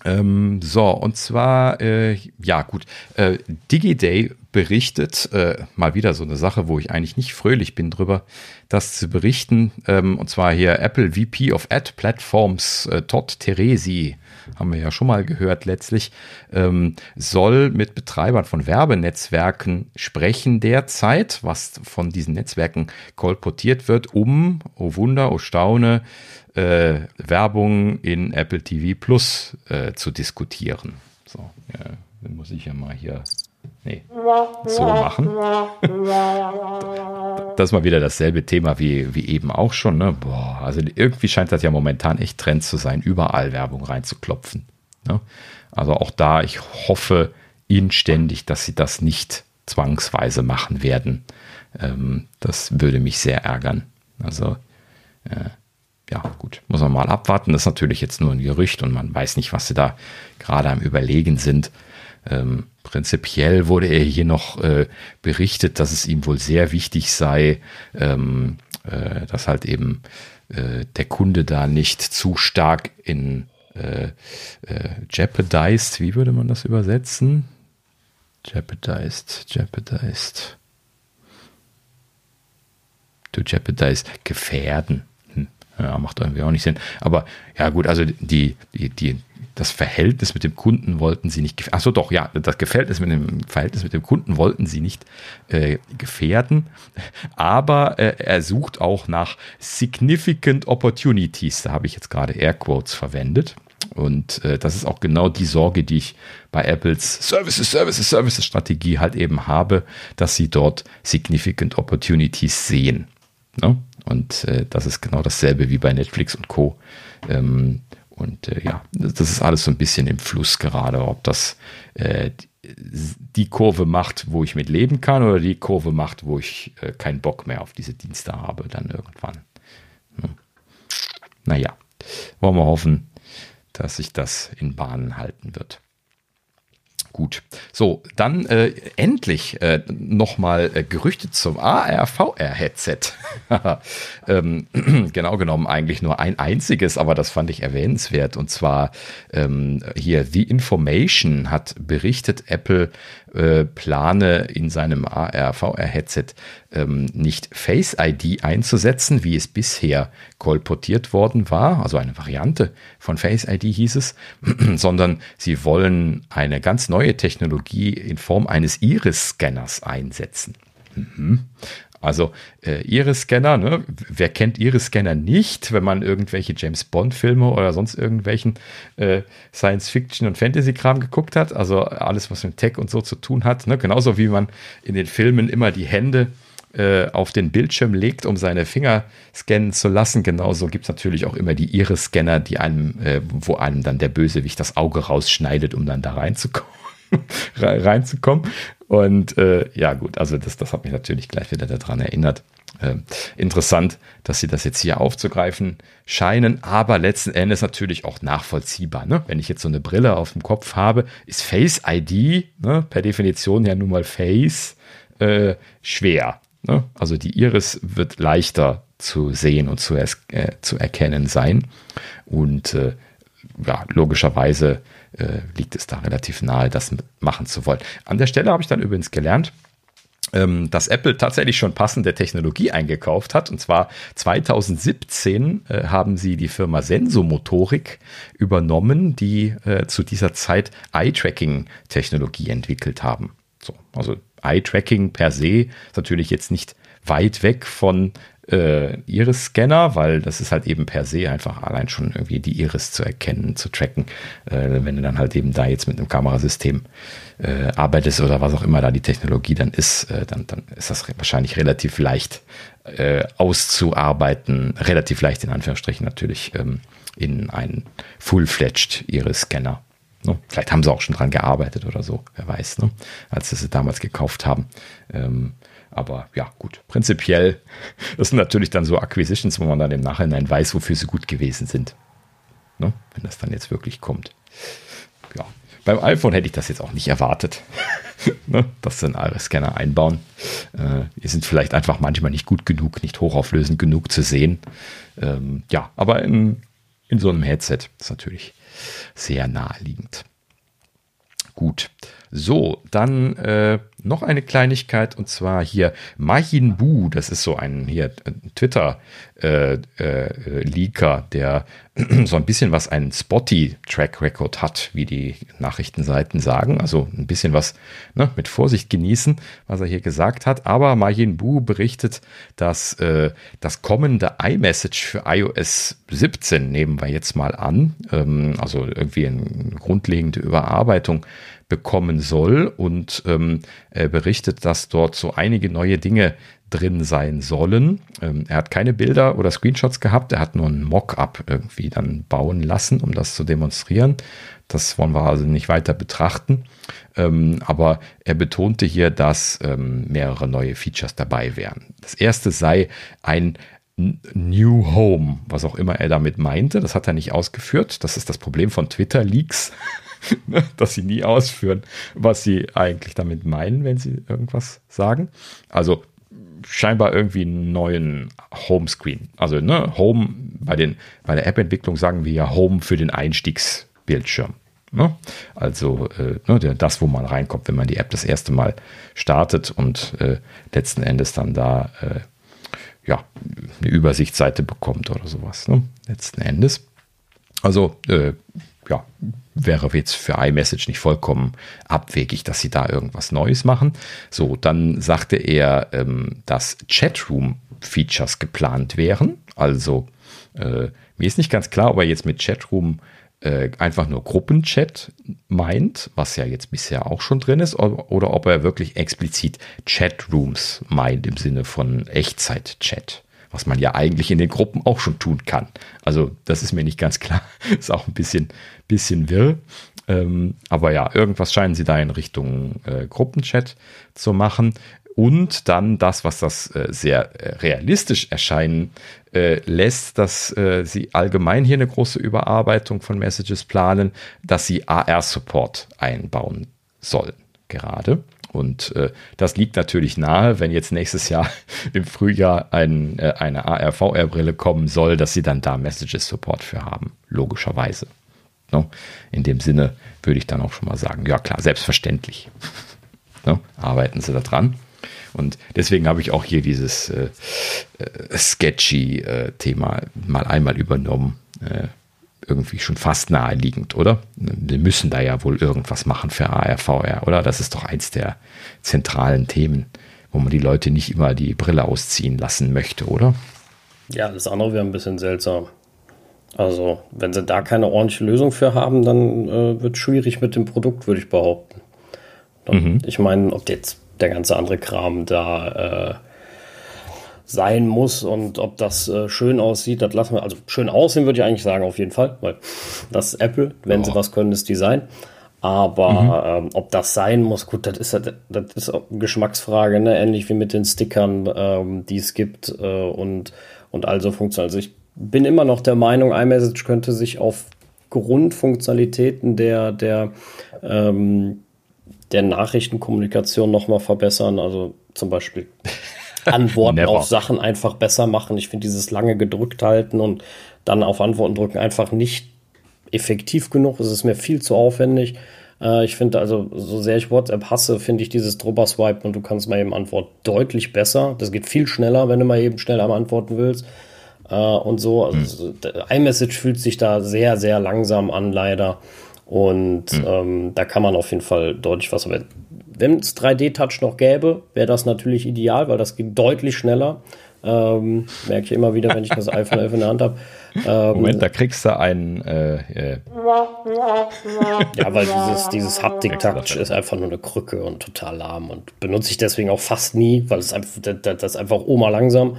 Ähm, so, und zwar, äh, ja gut, äh, DigiDay berichtet, äh, mal wieder so eine Sache, wo ich eigentlich nicht fröhlich bin drüber, das zu berichten, ähm, und zwar hier Apple VP of Ad Platforms, äh, Todd Teresi, haben wir ja schon mal gehört letztlich, ähm, soll mit Betreibern von Werbenetzwerken sprechen derzeit, was von diesen Netzwerken kolportiert wird, um, oh Wunder, oh Staune, äh, Werbung in Apple TV Plus äh, zu diskutieren. So, ja, dann muss ich ja mal hier Nee, so machen. das ist mal wieder dasselbe Thema wie, wie eben auch schon. Ne? Boah, also irgendwie scheint das ja momentan echt Trend zu sein, überall Werbung reinzuklopfen. Ne? Also auch da, ich hoffe inständig, dass sie das nicht zwangsweise machen werden. Ähm, das würde mich sehr ärgern. Also, äh, ja, gut, muss man mal abwarten. Das ist natürlich jetzt nur ein Gerücht und man weiß nicht, was sie da gerade am Überlegen sind. Ähm, prinzipiell wurde er hier noch äh, berichtet, dass es ihm wohl sehr wichtig sei, ähm, äh, dass halt eben äh, der Kunde da nicht zu stark in äh, äh, jeopardized, wie würde man das übersetzen? Jeopardized, jeopardized. To jeopardize, gefährden. Hm. Ja, macht irgendwie auch nicht Sinn. Aber ja gut, also die, die, die, das Verhältnis mit dem Kunden wollten sie nicht, achso doch, ja, das Verhältnis mit dem, Verhältnis mit dem Kunden wollten sie nicht äh, gefährden, aber äh, er sucht auch nach significant opportunities, da habe ich jetzt gerade Airquotes verwendet. Und äh, das ist auch genau die Sorge, die ich bei Apples Services, Services, Services Strategie halt eben habe, dass sie dort significant opportunities sehen. Ne? Und äh, das ist genau dasselbe wie bei Netflix und Co. Ähm, und äh, ja, das ist alles so ein bisschen im Fluss gerade, ob das äh, die Kurve macht, wo ich mit leben kann oder die Kurve macht, wo ich äh, keinen Bock mehr auf diese Dienste habe, dann irgendwann. Hm. Naja, wollen wir hoffen, dass sich das in Bahnen halten wird. Gut. So, dann äh, endlich äh, nochmal äh, Gerüchte zum AR-VR-Headset. ähm, genau genommen eigentlich nur ein einziges, aber das fand ich erwähnenswert. Und zwar ähm, hier The Information hat berichtet, Apple äh, plane in seinem AR-VR-Headset ähm, nicht Face ID einzusetzen, wie es bisher kolportiert worden war, also eine Variante von Face ID hieß es, sondern sie wollen eine ganz neue Technologie in Form eines Iris-Scanners einsetzen. Mhm. Also äh, Iris-Scanner, ne? wer kennt Iris-Scanner nicht, wenn man irgendwelche James Bond-Filme oder sonst irgendwelchen äh, Science-Fiction- und Fantasy-Kram geguckt hat? Also alles, was mit Tech und so zu tun hat. Ne? Genauso wie man in den Filmen immer die Hände äh, auf den Bildschirm legt, um seine Finger scannen zu lassen. Genauso gibt es natürlich auch immer die Iris-Scanner, die einem, äh, wo einem dann der Bösewicht das Auge rausschneidet, um dann da reinzukommen. reinzukommen. Und äh, ja, gut, also das, das hat mich natürlich gleich wieder daran erinnert. Äh, interessant, dass sie das jetzt hier aufzugreifen scheinen, aber letzten Endes natürlich auch nachvollziehbar. Ne? Wenn ich jetzt so eine Brille auf dem Kopf habe, ist Face ID ne, per Definition ja nun mal Face äh, schwer. Ne? Also die Iris wird leichter zu sehen und zu, äh, zu erkennen sein. Und äh, ja, logischerweise äh, liegt es da relativ nahe, das machen zu wollen. An der Stelle habe ich dann übrigens gelernt, ähm, dass Apple tatsächlich schon passende Technologie eingekauft hat. Und zwar 2017 äh, haben sie die Firma Sensomotorik übernommen, die äh, zu dieser Zeit Eye-Tracking-Technologie entwickelt haben. So, also Eye-Tracking per se ist natürlich jetzt nicht weit weg von äh, Iris-Scanner, weil das ist halt eben per se einfach allein schon irgendwie die Iris zu erkennen, zu tracken. Äh, wenn du dann halt eben da jetzt mit einem Kamerasystem äh, arbeitest oder was auch immer da die Technologie dann ist, äh, dann, dann ist das wahrscheinlich relativ leicht äh, auszuarbeiten, relativ leicht in Anführungsstrichen natürlich ähm, in einen full-fledged Iris-Scanner. Ne? Vielleicht haben sie auch schon dran gearbeitet oder so, wer weiß, ne? als sie sie damals gekauft haben. Ähm, aber ja, gut, prinzipiell, das sind natürlich dann so Acquisitions, wo man dann im Nachhinein weiß, wofür sie gut gewesen sind. Ne? Wenn das dann jetzt wirklich kommt. Ja, beim iPhone hätte ich das jetzt auch nicht erwartet, ne? dass sie einen Iris-Scanner einbauen. Äh, die sind vielleicht einfach manchmal nicht gut genug, nicht hochauflösend genug zu sehen. Ähm, ja, aber in, in so einem Headset ist natürlich sehr naheliegend. Gut. So, dann äh, noch eine Kleinigkeit und zwar hier Majin Bu, das ist so ein hier äh, Twitter äh, äh, der so ein bisschen was einen Spotty Track Record hat, wie die Nachrichtenseiten sagen, also ein bisschen was ne, mit Vorsicht genießen, was er hier gesagt hat. Aber Majin Bu berichtet, dass äh, das kommende iMessage für iOS 17 nehmen wir jetzt mal an, ähm, also irgendwie eine grundlegende Überarbeitung bekommen soll und ähm, er berichtet, dass dort so einige neue Dinge drin sein sollen. Ähm, er hat keine Bilder oder Screenshots gehabt, er hat nur ein Mock-up irgendwie dann bauen lassen, um das zu demonstrieren. Das wollen wir also nicht weiter betrachten. Ähm, aber er betonte hier, dass ähm, mehrere neue Features dabei wären. Das erste sei ein New Home, was auch immer er damit meinte. Das hat er nicht ausgeführt. Das ist das Problem von Twitter-Leaks. Ne, dass sie nie ausführen, was sie eigentlich damit meinen, wenn sie irgendwas sagen. Also scheinbar irgendwie einen neuen Homescreen. Also ne, Home bei, den, bei der App-Entwicklung sagen wir ja Home für den Einstiegsbildschirm. Ne? Also äh, ne, das, wo man reinkommt, wenn man die App das erste Mal startet und äh, letzten Endes dann da äh, ja, eine Übersichtsseite bekommt oder sowas. Ne? Letzten Endes. Also äh, ja, wäre jetzt für iMessage nicht vollkommen abwegig, dass sie da irgendwas Neues machen. So, dann sagte er, ähm, dass Chatroom-Features geplant wären. Also, äh, mir ist nicht ganz klar, ob er jetzt mit Chatroom äh, einfach nur Gruppenchat meint, was ja jetzt bisher auch schon drin ist, oder ob er wirklich explizit Chatrooms meint im Sinne von Echtzeit-Chat was man ja eigentlich in den Gruppen auch schon tun kann. Also das ist mir nicht ganz klar. ist auch ein bisschen, bisschen wirr. Ähm, aber ja, irgendwas scheinen sie da in Richtung äh, Gruppenchat zu machen. Und dann das, was das äh, sehr äh, realistisch erscheinen äh, lässt, dass äh, sie allgemein hier eine große Überarbeitung von Messages planen, dass sie AR-Support einbauen sollen gerade. Und äh, das liegt natürlich nahe, wenn jetzt nächstes Jahr im Frühjahr ein, äh, eine AR-VR-Brille kommen soll, dass sie dann da Messages-Support für haben, logischerweise. No? In dem Sinne würde ich dann auch schon mal sagen, ja klar, selbstverständlich. no? Arbeiten Sie da dran. Und deswegen habe ich auch hier dieses äh, äh sketchy äh, Thema mal einmal übernommen. Irgendwie schon fast naheliegend, oder? Wir müssen da ja wohl irgendwas machen für AR, VR, oder? Das ist doch eins der zentralen Themen wo man die Leute nicht immer die Brille ausziehen lassen möchte, oder? Ja, das andere wäre ein bisschen seltsam. Also, wenn sie da keine ordentliche Lösung für haben, dann äh, wird es schwierig mit dem Produkt, würde ich behaupten. Dann, mhm. Ich meine, ob jetzt der ganze andere Kram da äh, sein muss und ob das äh, schön aussieht, das lassen wir. Also schön aussehen würde ich eigentlich sagen, auf jeden Fall, weil das ist Apple, wenn oh. sie was können, ist Design. Aber mhm. ähm, ob das sein muss, gut, das ist, das ist eine Geschmacksfrage, ne? ähnlich wie mit den Stickern, ähm, die es gibt äh, und, und also funktioniert. Also ich bin immer noch der Meinung, iMessage könnte sich auf Grundfunktionalitäten der, der, ähm, der Nachrichtenkommunikation nochmal verbessern. Also zum Beispiel Antworten auf Sachen einfach besser machen. Ich finde dieses lange gedrückt halten und dann auf Antworten drücken einfach nicht effektiv genug. Es ist mir viel zu aufwendig. Äh, ich finde also, so sehr ich WhatsApp hasse, finde ich dieses drüber swipen und du kannst mal eben antworten deutlich besser. Das geht viel schneller, wenn du mal eben schnell am antworten willst. Äh, und so. Also, mhm. iMessage fühlt sich da sehr, sehr langsam an, leider. Und mhm. ähm, da kann man auf jeden Fall deutlich was. Aber wenn es 3D-Touch noch gäbe, wäre das natürlich ideal, weil das geht deutlich schneller. Ähm, merke ich immer wieder, wenn ich das iPhone 11 in der Hand habe. Ähm, Moment, da kriegst du einen. Äh, äh. Ja, weil dieses, dieses Haptik-Touch ist einfach nur eine Krücke und total lahm und benutze ich deswegen auch fast nie, weil es einfach, das, das ist einfach Oma langsam.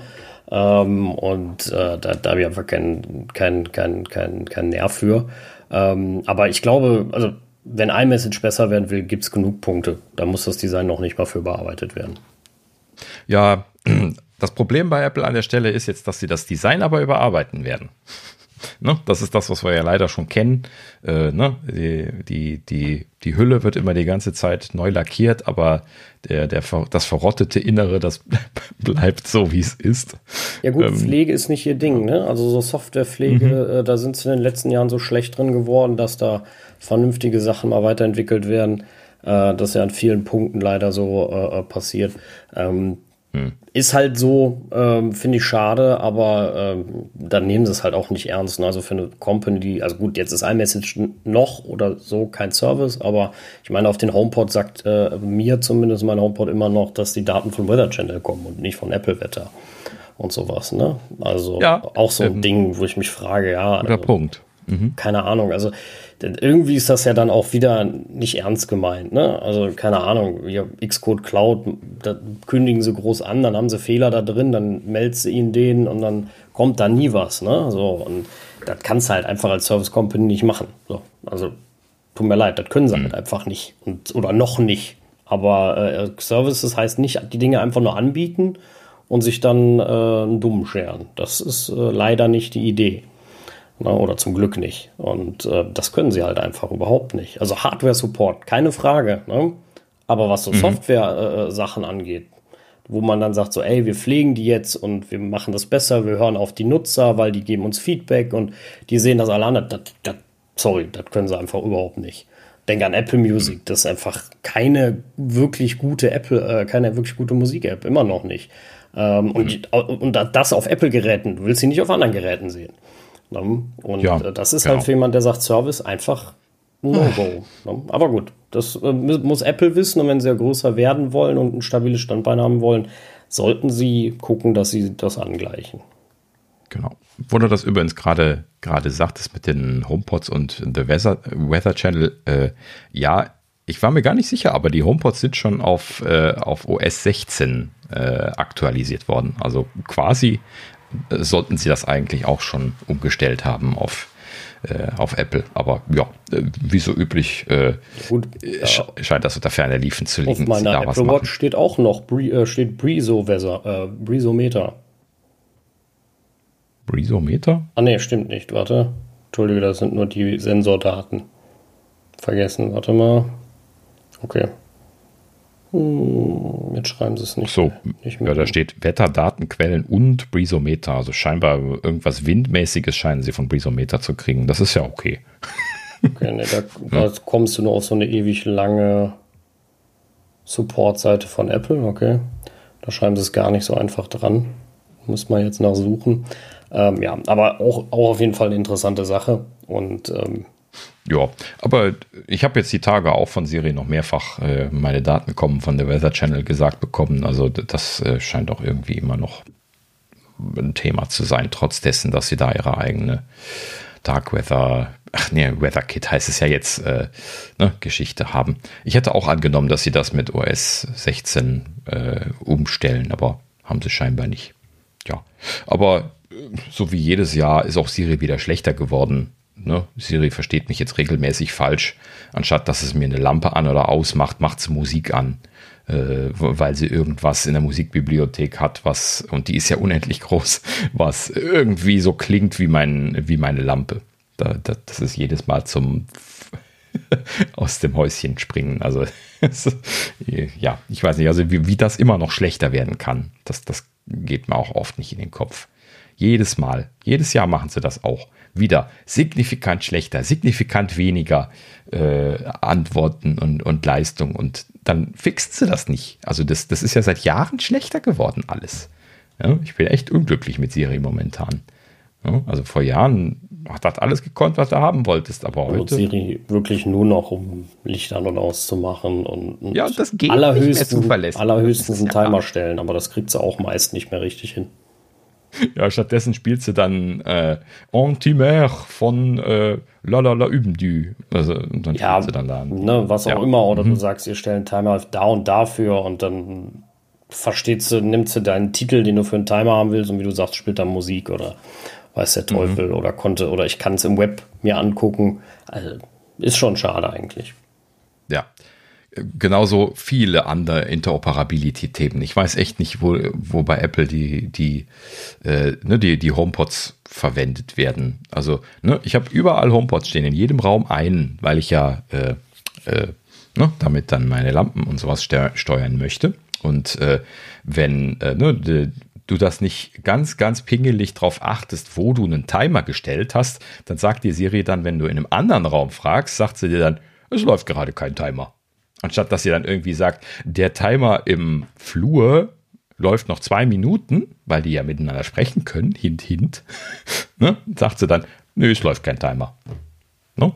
Ähm, und äh, da, da habe ich einfach keinen kein, kein, kein, kein Nerv für. Ähm, aber ich glaube, also wenn iMessage besser werden will, gibt es genug Punkte. Da muss das Design noch nicht mal für bearbeitet werden. Ja, das Problem bei Apple an der Stelle ist jetzt, dass sie das Design aber überarbeiten werden. Ne? Das ist das, was wir ja leider schon kennen. Äh, ne? die, die, die, die Hülle wird immer die ganze Zeit neu lackiert, aber der, der, das verrottete Innere, das bleibt so, wie es ist. Ja gut, ähm, Pflege ist nicht ihr Ding. Ne? Also so Softwarepflege, mhm. äh, da sind sie in den letzten Jahren so schlecht drin geworden, dass da vernünftige Sachen mal weiterentwickelt werden. Äh, das ist ja an vielen Punkten leider so äh, äh passiert. Ähm, hm. Ist halt so, ähm, finde ich schade, aber ähm, dann nehmen sie es halt auch nicht ernst. Ne? Also für eine Company, die, also gut, jetzt ist iMessage noch oder so kein Service, aber ich meine, auf den HomePod sagt äh, mir zumindest mein HomePod immer noch, dass die Daten von Weather Channel kommen und nicht von Apple Wetter und sowas. Ne? Also ja, auch so ein ähm, Ding, wo ich mich frage, ja. Guter also, Punkt. Mhm. Keine Ahnung. Also denn irgendwie ist das ja dann auch wieder nicht ernst gemeint. Ne? Also keine Ahnung, Xcode Cloud, da kündigen sie groß an, dann haben sie Fehler da drin, dann meldest du ihnen den und dann kommt da nie was. Ne? So, und das kannst du halt einfach als Service Company nicht machen. So, also tut mir leid, das können sie mhm. halt einfach nicht. Und, oder noch nicht. Aber äh, Services heißt nicht, die Dinge einfach nur anbieten und sich dann äh, einen Dummen scheren. Das ist äh, leider nicht die Idee. Na, ne, oder zum Glück nicht. Und äh, das können sie halt einfach überhaupt nicht. Also Hardware-Support, keine Frage. Ne? Aber was so mhm. Software-Sachen äh, angeht, wo man dann sagt, so, ey, wir pflegen die jetzt und wir machen das besser, wir hören auf die Nutzer, weil die geben uns Feedback und die sehen das alle an. Das, das, sorry, das können sie einfach überhaupt nicht. Denk an Apple Music, mhm. das ist einfach keine wirklich gute Apple, äh, keine wirklich gute Musik-App, immer noch nicht. Ähm, mhm. und, und das auf Apple-Geräten, du willst sie nicht auf anderen Geräten sehen. Ne? Und ja, äh, das ist genau. halt für jemanden, der sagt Service, einfach No-Go. Ne? Aber gut, das äh, muss Apple wissen und wenn sie ja größer werden wollen und ein stabiles Standbein haben wollen, sollten sie gucken, dass sie das angleichen. Genau. Wo du das übrigens gerade gerade sagtest mit den HomePods und The Weather, Weather Channel, äh, ja, ich war mir gar nicht sicher, aber die HomePods sind schon auf, äh, auf OS 16 äh, aktualisiert worden. Also quasi sollten sie das eigentlich auch schon umgestellt haben auf, äh, auf Apple. Aber ja, äh, wie so üblich äh, Gut, ja. scheint das unter ferner Liefen zu liegen. Auf meiner Apple Watch steht auch noch äh, steht Briso äh, Brisometer. Brisometer? Ah ne, stimmt nicht. Warte. Entschuldige, das sind nur die Sensordaten. Vergessen, warte mal. Okay. Hm, jetzt schreiben sie es nicht. So, nicht ja, da steht Wetterdatenquellen und Brisometer. Also scheinbar irgendwas Windmäßiges scheinen sie von Brisometer zu kriegen. Das ist ja okay. Okay, ne, da, da kommst du nur auf so eine ewig lange Support-Seite von Apple. Okay, da schreiben sie es gar nicht so einfach dran. Muss man jetzt nachsuchen. Ähm, ja, aber auch, auch auf jeden Fall eine interessante Sache. Und ähm, Ja, aber ich habe jetzt die Tage auch von Siri noch mehrfach äh, meine Daten kommen von der Weather Channel gesagt bekommen. Also das äh, scheint auch irgendwie immer noch ein Thema zu sein, trotz dessen, dass sie da ihre eigene Dark Weather, ach nee, Weather Kit heißt es ja jetzt, äh, ne, Geschichte haben. Ich hätte auch angenommen, dass sie das mit OS 16 äh, umstellen, aber haben sie scheinbar nicht. Ja, aber äh, so wie jedes Jahr ist auch Siri wieder schlechter geworden. Ne? Siri versteht mich jetzt regelmäßig falsch. Anstatt dass es mir eine Lampe an oder ausmacht, macht es Musik an, äh, weil sie irgendwas in der Musikbibliothek hat, was, und die ist ja unendlich groß, was irgendwie so klingt wie, mein, wie meine Lampe. Da, da, das ist jedes Mal zum aus dem Häuschen springen. Also ja, ich weiß nicht, also wie, wie das immer noch schlechter werden kann, das, das geht mir auch oft nicht in den Kopf. Jedes Mal, jedes Jahr machen sie das auch wieder signifikant schlechter, signifikant weniger äh, Antworten und, und Leistung und dann fixt sie das nicht. Also das, das ist ja seit Jahren schlechter geworden alles. Ja, ich bin echt unglücklich mit Siri momentan. Ja, also vor Jahren hat das alles gekonnt, was du haben wolltest, aber heute. Und Siri wirklich nur noch, um Licht an und auszumachen und, und ja, das geht allerhöchstens, allerhöchstens einen Timer stellen, aber das kriegt sie auch meist nicht mehr richtig hin. Ja, stattdessen spielt sie dann äh, Antimer von äh, Lalala üben du. Also, und dann ja, sie dann da. Ne, was auch ja. immer. Oder mhm. du sagst, ihr stellt einen Timer da und dafür und dann versteht sie, nimmt sie deinen Titel, den du für einen Timer haben willst und wie du sagst, spielt da Musik oder weiß der Teufel mhm. oder konnte oder ich kann es im Web mir angucken. Also ist schon schade eigentlich. Genauso viele andere Interoperability-Themen. Ich weiß echt nicht, wo, wo bei Apple die, die, äh, ne, die, die HomePods verwendet werden. Also, ne, ich habe überall HomePods stehen, in jedem Raum einen, weil ich ja äh, äh, ne, damit dann meine Lampen und sowas steuern möchte. Und äh, wenn äh, ne, de, du das nicht ganz, ganz pingelig drauf achtest, wo du einen Timer gestellt hast, dann sagt die Siri dann, wenn du in einem anderen Raum fragst, sagt sie dir dann, es läuft gerade kein Timer. Anstatt dass sie dann irgendwie sagt, der Timer im Flur läuft noch zwei Minuten, weil die ja miteinander sprechen können, hint, hint, ne? sagt sie dann, nö, es läuft kein Timer. Ne?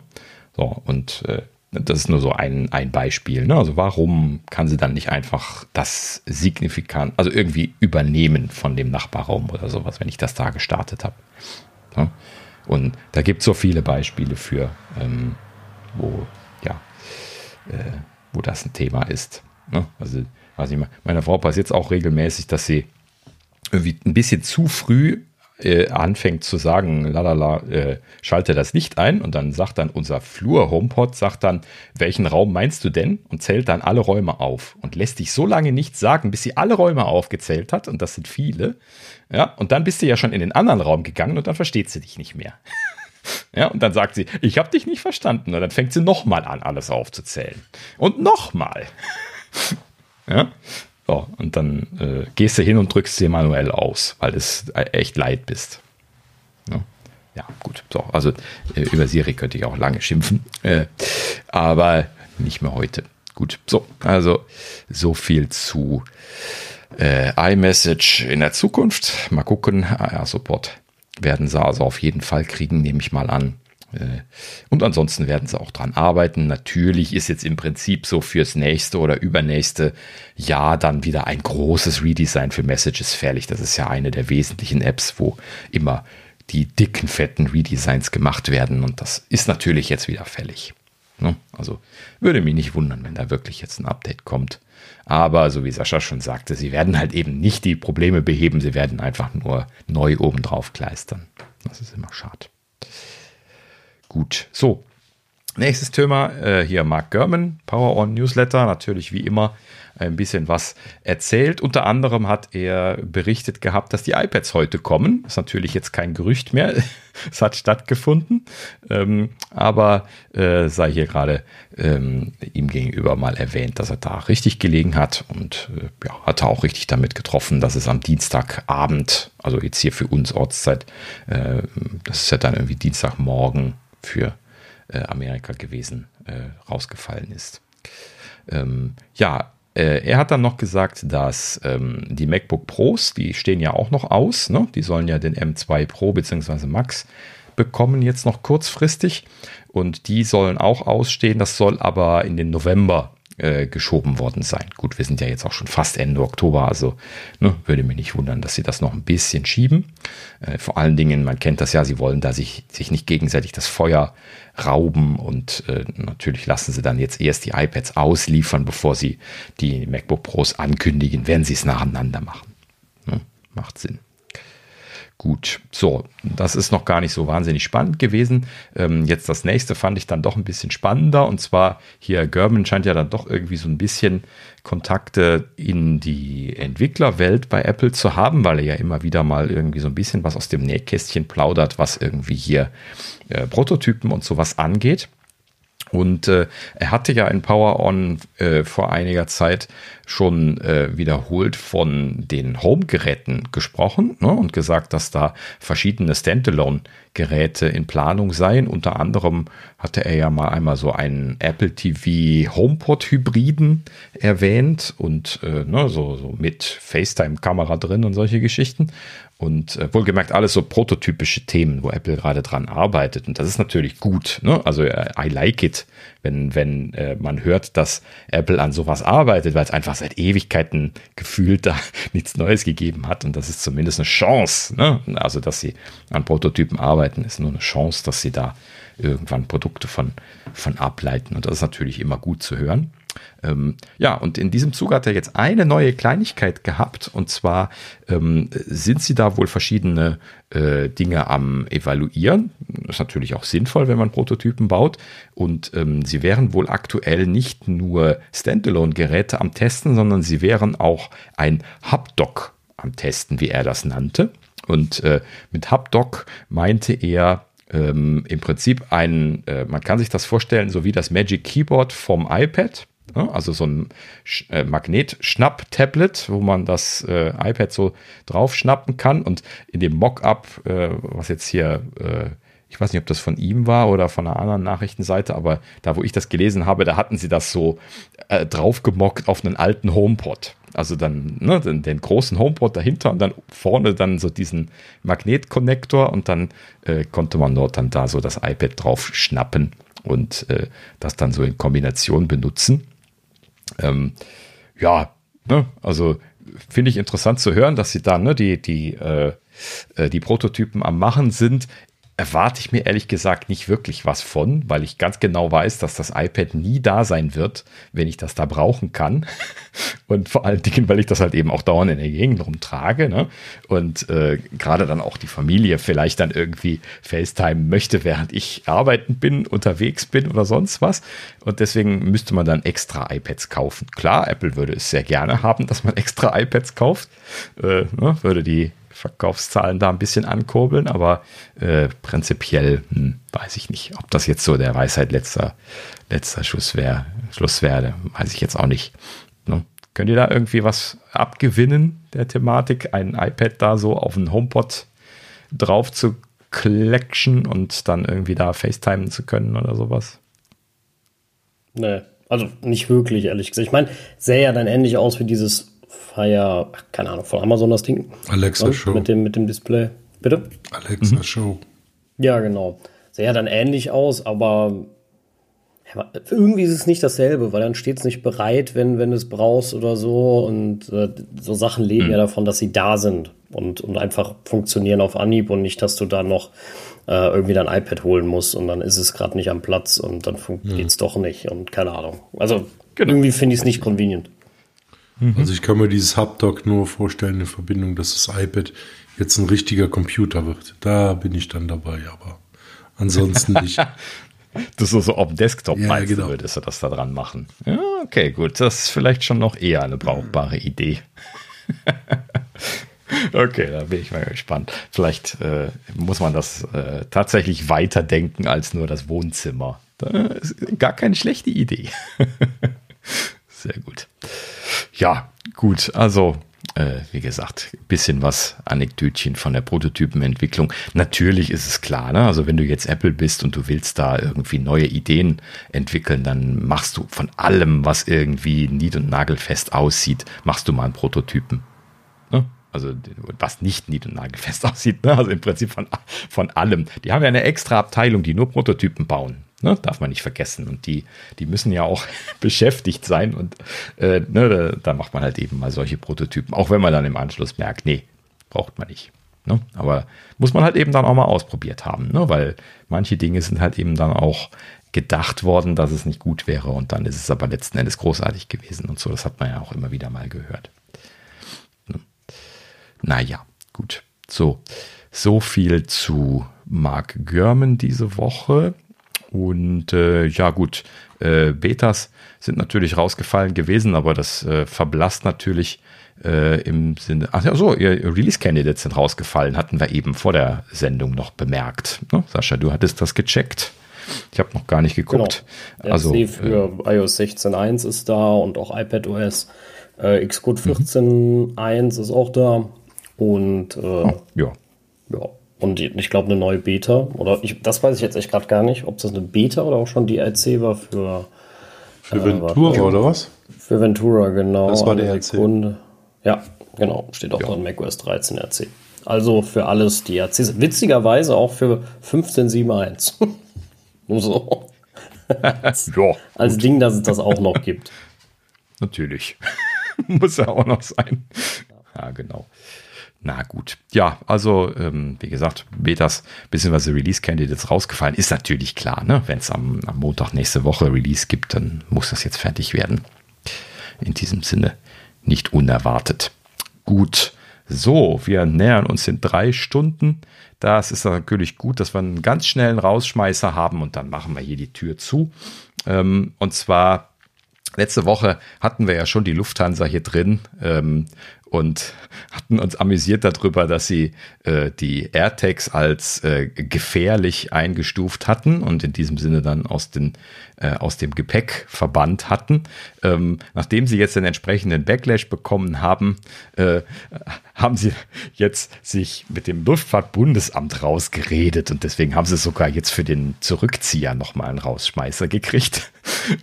So, und äh, das ist nur so ein, ein Beispiel. Ne? Also warum kann sie dann nicht einfach das signifikant, also irgendwie übernehmen von dem Nachbarraum oder sowas, wenn ich das da gestartet habe. Ne? Und da gibt es so viele Beispiele für, ähm, wo, ja, äh, wo das ein Thema ist. Ne? Also, weiß ich meiner Frau passiert es auch regelmäßig, dass sie irgendwie ein bisschen zu früh äh, anfängt zu sagen, lalala, äh, schalte das Licht ein und dann sagt dann unser Flur-HomePod, sagt dann, welchen Raum meinst du denn? Und zählt dann alle Räume auf und lässt dich so lange nichts sagen, bis sie alle Räume aufgezählt hat und das sind viele. Ja, und dann bist du ja schon in den anderen Raum gegangen und dann versteht sie dich nicht mehr. Ja, und dann sagt sie, ich habe dich nicht verstanden. Und dann fängt sie nochmal an, alles aufzuzählen. Und nochmal. Ja, so, und dann äh, gehst du hin und drückst sie manuell aus, weil du echt leid bist. Ja, ja gut. So, also äh, über Siri könnte ich auch lange schimpfen. Äh, aber nicht mehr heute. Gut, so, also so viel zu äh, iMessage in der Zukunft. Mal gucken. AR-Support werden sie also auf jeden Fall kriegen, nehme ich mal an. Äh, und ansonsten werden sie auch dran arbeiten. Natürlich ist jetzt im Prinzip so fürs nächste oder übernächste Jahr dann wieder ein großes Redesign für Messages fällig. Das ist ja eine der wesentlichen Apps, wo immer die dicken, fetten Redesigns gemacht werden. Und das ist natürlich jetzt wieder fällig. Ne? Also würde mich nicht wundern, wenn da wirklich jetzt ein Update kommt. Aber so wie Sascha schon sagte, sie werden halt eben nicht die Probleme beheben, sie werden einfach nur neu obendrauf kleistern. Das ist immer schade. Gut, so. Nächstes Thema, äh, hier Mark Gurman, Power On Newsletter, natürlich wie immer ein bisschen was erzählt. Unter anderem hat er berichtet gehabt, dass die iPads heute kommen. Ist natürlich jetzt kein Gerücht mehr. es hat stattgefunden. Ähm, aber äh, sei hier gerade ähm, ihm gegenüber mal erwähnt, dass er da richtig gelegen hat und äh, ja, hat er auch richtig damit getroffen, dass es am Dienstagabend, also jetzt hier für uns Ortszeit, äh, das ist ja dann irgendwie Dienstagmorgen für äh, Amerika gewesen, äh, rausgefallen ist. Ähm, ja, er hat dann noch gesagt, dass ähm, die MacBook Pros, die stehen ja auch noch aus, ne? die sollen ja den M2 Pro bzw. Max bekommen jetzt noch kurzfristig und die sollen auch ausstehen. Das soll aber in den November äh, geschoben worden sein. Gut, wir sind ja jetzt auch schon fast Ende Oktober, also ne, würde mich nicht wundern, dass sie das noch ein bisschen schieben. Äh, vor allen Dingen, man kennt das ja, sie wollen da sich, sich nicht gegenseitig das Feuer rauben und äh, natürlich lassen sie dann jetzt erst die iPads ausliefern, bevor sie die MacBook Pros ankündigen, wenn sie es nacheinander machen. Ne? Macht Sinn. Gut, so, das ist noch gar nicht so wahnsinnig spannend gewesen. Ähm, jetzt das nächste fand ich dann doch ein bisschen spannender und zwar hier Gerben scheint ja dann doch irgendwie so ein bisschen Kontakte in die Entwicklerwelt bei Apple zu haben, weil er ja immer wieder mal irgendwie so ein bisschen was aus dem Nähkästchen plaudert, was irgendwie hier äh, Prototypen und sowas angeht. Und äh, er hatte ja in Power On äh, vor einiger Zeit schon äh, wiederholt von den Home-Geräten gesprochen ne, und gesagt, dass da verschiedene Standalone-Geräte in Planung seien. Unter anderem hatte er ja mal einmal so einen Apple TV HomePod-Hybriden erwähnt und äh, ne, so, so mit FaceTime-Kamera drin und solche Geschichten. Und äh, wohlgemerkt alles so prototypische Themen, wo Apple gerade dran arbeitet. Und das ist natürlich gut. Ne? Also äh, I like it, wenn, wenn äh, man hört, dass Apple an sowas arbeitet, weil es einfach seit Ewigkeiten gefühlt da nichts Neues gegeben hat. Und das ist zumindest eine Chance. Ne? Also, dass sie an Prototypen arbeiten, ist nur eine Chance, dass sie da irgendwann Produkte von, von ableiten. Und das ist natürlich immer gut zu hören. Ähm, ja, und in diesem Zug hat er jetzt eine neue Kleinigkeit gehabt. Und zwar ähm, sind sie da wohl verschiedene äh, Dinge am Evaluieren. Das ist natürlich auch sinnvoll, wenn man Prototypen baut. Und ähm, sie wären wohl aktuell nicht nur Standalone-Geräte am Testen, sondern sie wären auch ein Hubdoc am Testen, wie er das nannte. Und äh, mit Hubdoc meinte er, ähm, im Prinzip ein, äh, man kann sich das vorstellen, so wie das Magic Keyboard vom iPad. Ne? Also so ein äh, Magnet-Schnapp-Tablet, wo man das äh, iPad so draufschnappen kann. Und in dem Mockup, äh, was jetzt hier, äh, ich weiß nicht, ob das von ihm war oder von einer anderen Nachrichtenseite, aber da, wo ich das gelesen habe, da hatten sie das so äh, draufgemockt auf einen alten HomePod. Also dann ne, den, den, großen HomePod dahinter und dann vorne dann so diesen Magnetkonnektor und dann äh, konnte man dort dann da so das iPad drauf schnappen und äh, das dann so in Kombination benutzen. Ähm, ja, ne, also finde ich interessant zu hören, dass sie da ne, die, die, äh, äh, die Prototypen am Machen sind erwarte ich mir ehrlich gesagt nicht wirklich was von, weil ich ganz genau weiß, dass das iPad nie da sein wird, wenn ich das da brauchen kann. Und vor allen Dingen, weil ich das halt eben auch dauernd in der Gegend rumtrage. Ne? Und äh, gerade dann auch die Familie vielleicht dann irgendwie FaceTime möchte, während ich arbeiten bin, unterwegs bin oder sonst was. Und deswegen müsste man dann extra iPads kaufen. Klar, Apple würde es sehr gerne haben, dass man extra iPads kauft. Äh, ne? Würde die Verkaufszahlen da ein bisschen ankurbeln, aber äh, prinzipiell hm, weiß ich nicht, ob das jetzt so der Weisheit letzter, letzter Schluss wäre, Schluss wäre, weiß ich jetzt auch nicht. Ne? Könnt ihr da irgendwie was abgewinnen der Thematik, ein iPad da so auf den HomePod drauf zu klatschen und dann irgendwie da FaceTimen zu können oder sowas? Nee, also nicht wirklich, ehrlich gesagt. Ich meine, sähe ja dann ähnlich aus wie dieses Fire, keine Ahnung, von Amazon das Ding. Alexa Show. Mit dem, mit dem Display. Bitte? Alexa mhm. Show. Ja, genau. Ja dann ähnlich aus, aber irgendwie ist es nicht dasselbe, weil dann steht es nicht bereit, wenn, wenn du es brauchst oder so. Und äh, so Sachen leben mhm. ja davon, dass sie da sind und, und einfach funktionieren auf Anhieb und nicht, dass du da noch äh, irgendwie dein iPad holen musst und dann ist es gerade nicht am Platz und dann mhm. geht es doch nicht und keine Ahnung. Also genau. irgendwie finde ich es nicht convenient. Mhm. Also ich kann mir dieses Hubdoc nur vorstellen in Verbindung, dass das iPad jetzt ein richtiger Computer wird. Da bin ich dann dabei, aber ansonsten nicht. Das ist so auf Desktop ja, meinst genau. würdest du das da dran machen. Ja, okay, gut. Das ist vielleicht schon noch eher eine brauchbare Idee. okay, da bin ich mal gespannt. Vielleicht äh, muss man das äh, tatsächlich weiterdenken als nur das Wohnzimmer. Das ist gar keine schlechte Idee. Sehr gut. Ja, gut, also äh, wie gesagt, ein bisschen was Anekdötchen von der Prototypenentwicklung. Natürlich ist es klar, ne? also wenn du jetzt Apple bist und du willst da irgendwie neue Ideen entwickeln, dann machst du von allem, was irgendwie nied- und nagelfest aussieht, machst du mal einen Prototypen. Ne? Also was nicht nied- und nagelfest aussieht. Ne? Also im Prinzip von, von allem. Die haben ja eine extra Abteilung, die nur Prototypen bauen. Ne? Darf man nicht vergessen. Und die, die müssen ja auch beschäftigt sein. Und äh, ne, da, da, macht man halt eben mal solche Prototypen. Auch wenn man dann im Anschluss merkt, nee, braucht man nicht. Ne? Aber muss man halt eben dann auch mal ausprobiert haben. Ne? Weil manche Dinge sind halt eben dann auch gedacht worden, dass es nicht gut wäre. Und dann ist es aber letzten Endes großartig gewesen. Und so, das hat man ja auch immer wieder mal gehört. Ne? Naja, gut. So, so viel zu Mark Görman diese Woche. Und äh, ja gut, äh, Betas sind natürlich rausgefallen gewesen, aber das äh, verblasst natürlich äh, im Sinne. Ach ja, so, ihr Release Candidates sind rausgefallen, hatten wir eben vor der Sendung noch bemerkt. Ne? Sascha, du hattest das gecheckt. Ich habe noch gar nicht geguckt. Genau. Also für äh, iOS 16.1 ist da und auch iPadOS. Äh, Xcode 14.1 mhm. ist auch da. Und äh, oh, ja. ja. Und ich glaube, eine neue Beta, oder ich, das weiß ich jetzt echt gerade gar nicht, ob das eine Beta oder auch schon die RC war für. Für äh, Ventura oder was? Für Ventura, genau. Das war der RC. Sekunde. Ja, genau. Steht auch ja. dran macOS 13 RC. Also für alles die RC sind. Witzigerweise auch für 15.7.1. Nur so. ja, Als Ding, dass es das auch noch gibt. Natürlich. Muss ja auch noch sein. Ja, genau. Na gut. Ja, also ähm, wie gesagt, Betas bzw. Release Candidates rausgefallen. Ist natürlich klar, ne? Wenn es am, am Montag nächste Woche Release gibt, dann muss das jetzt fertig werden. In diesem Sinne nicht unerwartet. Gut. So, wir nähern uns in drei Stunden. Das ist natürlich gut, dass wir einen ganz schnellen Rausschmeißer haben und dann machen wir hier die Tür zu. Ähm, und zwar Letzte Woche hatten wir ja schon die Lufthansa hier drin ähm, und hatten uns amüsiert darüber, dass sie äh, die AirTags als äh, gefährlich eingestuft hatten und in diesem Sinne dann aus, den, äh, aus dem Gepäck verbannt hatten. Ähm, nachdem sie jetzt den entsprechenden Backlash bekommen haben, äh, haben sie jetzt sich mit dem Luftfahrtbundesamt rausgeredet und deswegen haben sie sogar jetzt für den Zurückzieher nochmal einen Rausschmeißer gekriegt.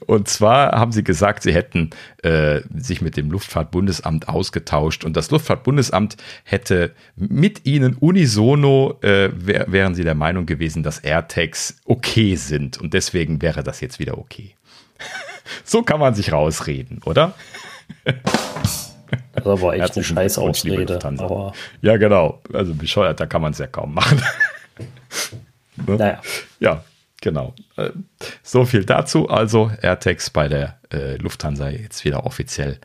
Und zwar haben sie gesagt, sie hätten äh, sich mit dem Luftfahrtbundesamt ausgetauscht und das Luftfahrtbundesamt hätte mit ihnen unisono, äh, wär, wären sie der Meinung gewesen, dass AirTags okay sind und deswegen wäre das jetzt wieder okay. so kann man sich rausreden, oder? Das war echt eine scheiß Ausrede. ja, genau. Also bescheuert, da kann man es ja kaum machen. ne? Naja. Ja, genau. Äh, so viel dazu. Also AirTags bei der äh, Lufthansa jetzt wieder offiziell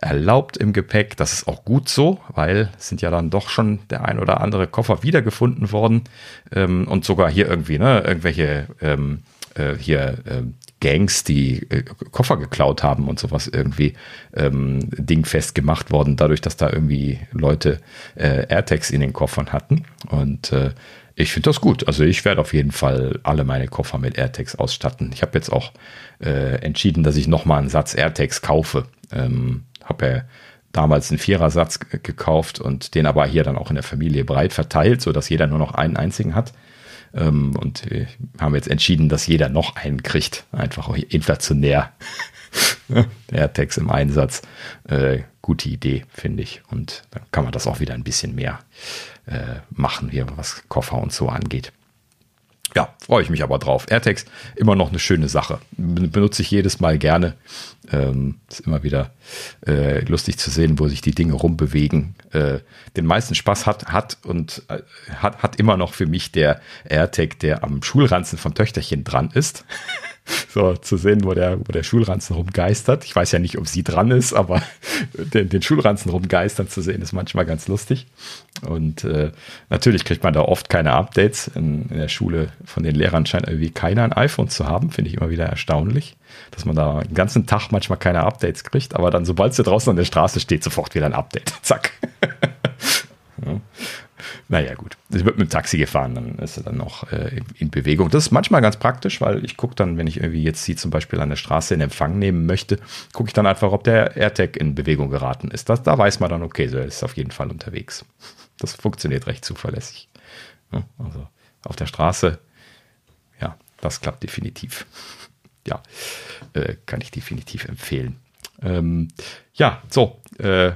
erlaubt im Gepäck. Das ist auch gut so, weil sind ja dann doch schon der ein oder andere Koffer wiedergefunden worden ähm, und sogar hier irgendwie ne, irgendwelche ähm, äh, hier äh, Gangs, die äh, Koffer geklaut haben und sowas irgendwie ähm, dingfest gemacht worden, dadurch, dass da irgendwie Leute äh, AirTags in den Koffern hatten. Und äh, ich finde das gut. Also ich werde auf jeden Fall alle meine Koffer mit AirTags ausstatten. Ich habe jetzt auch äh, entschieden, dass ich nochmal einen Satz AirTags kaufe. Ähm, habe ja damals einen Vierersatz gekauft und den aber hier dann auch in der Familie breit verteilt, sodass jeder nur noch einen einzigen hat. Ähm, und wir haben jetzt entschieden, dass jeder noch einen kriegt. Einfach inflationär. AirTags im Einsatz. Äh, gute Idee, finde ich. Und dann kann man das auch wieder ein bisschen mehr äh, machen, hier, was Koffer und so angeht. Ja, freue ich mich aber drauf. AirTags, immer noch eine schöne Sache. Benutze ich jedes Mal gerne. Ähm, ist immer wieder äh, lustig zu sehen, wo sich die Dinge rumbewegen. Äh, den meisten Spaß hat, hat und äh, hat, hat immer noch für mich der AirTag, der am Schulranzen vom Töchterchen dran ist. so zu sehen, wo der, wo der Schulranzen rumgeistert. Ich weiß ja nicht, ob sie dran ist, aber den, den Schulranzen rumgeistern zu sehen, ist manchmal ganz lustig. Und äh, natürlich kriegt man da oft keine Updates. In, in, der Schule von den Lehrern scheint irgendwie keiner ein iPhone zu haben, finde ich immer wieder erstaunlich, dass man da den ganzen Tag manchmal keine Updates kriegt, aber dann, sobald sie draußen an der Straße steht, sofort wieder ein Update. Zack. ja. Naja, gut. Ich wird mit dem Taxi gefahren, dann ist er dann noch äh, in Bewegung. Das ist manchmal ganz praktisch, weil ich gucke dann, wenn ich irgendwie jetzt sie zum Beispiel an der Straße in Empfang nehmen möchte, gucke ich dann einfach, ob der AirTag in Bewegung geraten ist. Das, da weiß man dann, okay, so er ist auf jeden Fall unterwegs. Das funktioniert recht zuverlässig. Also auf der Straße, ja, das klappt definitiv. Ja, äh, kann ich definitiv empfehlen. Ähm, ja, so, äh,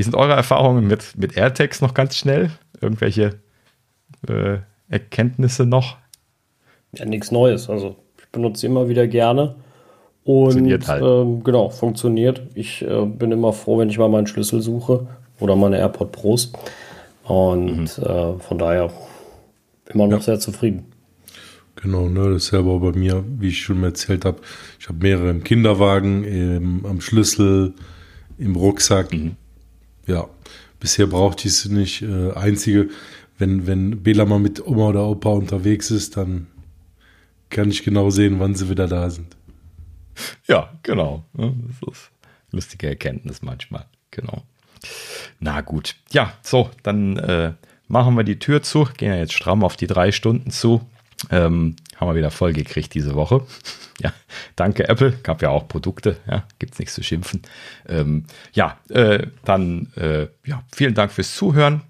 Wie sind eure Erfahrungen mit, mit AirTags noch ganz schnell? Irgendwelche äh, Erkenntnisse noch? Ja, nichts Neues. Also ich benutze immer wieder gerne. Und funktioniert halt. Ähm, genau, funktioniert. Ich äh, bin immer froh, wenn ich mal meinen Schlüssel suche oder meine AirPod Pros. Und mhm. äh, von daher immer noch ja. sehr zufrieden. Genau, ne, das ist ja aber bei mir, wie ich schon erzählt habe, ich habe mehrere im Kinderwagen, im, am Schlüssel, im Rucksack. Mhm. Ja, bisher brauchte ich es nicht. Äh, einzige, wenn, wenn Bela mal mit Oma oder Opa unterwegs ist, dann kann ich genau sehen, wann sie wieder da sind. Ja, genau. Das ist lustige Erkenntnis manchmal. Genau. Na gut. Ja, so, dann äh, machen wir die Tür zu. Gehen ja jetzt stramm auf die drei Stunden zu. Ähm, haben wir wieder voll gekriegt diese Woche. Ja, danke Apple. Gab ja auch Produkte. Ja, gibt's nichts zu schimpfen. Ähm, ja, äh, dann äh, ja, vielen Dank fürs Zuhören.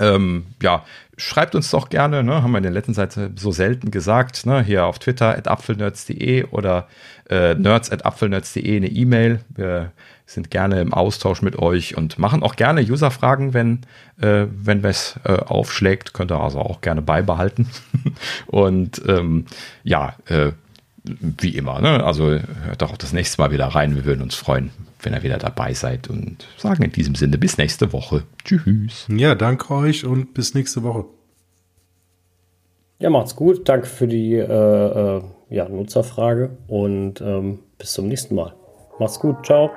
Ähm, ja, schreibt uns doch gerne, ne, haben wir in der letzten Seite so selten gesagt, ne, hier auf Twitter at apfelnerds.de oder äh, nerds at apfelnerds.de eine E-Mail. Wir sind gerne im Austausch mit euch und machen auch gerne User-Fragen, wenn, äh, wenn es äh, aufschlägt. Könnt ihr also auch gerne beibehalten. und ähm, ja, äh, wie immer, ne? also hört doch auch das nächste Mal wieder rein. Wir würden uns freuen, wenn ihr wieder dabei seid und sagen in diesem Sinne bis nächste Woche. Tschüss. Ja, danke euch und bis nächste Woche. Ja, macht's gut. Danke für die äh, äh, ja, Nutzerfrage und ähm, bis zum nächsten Mal. Macht's gut. Ciao.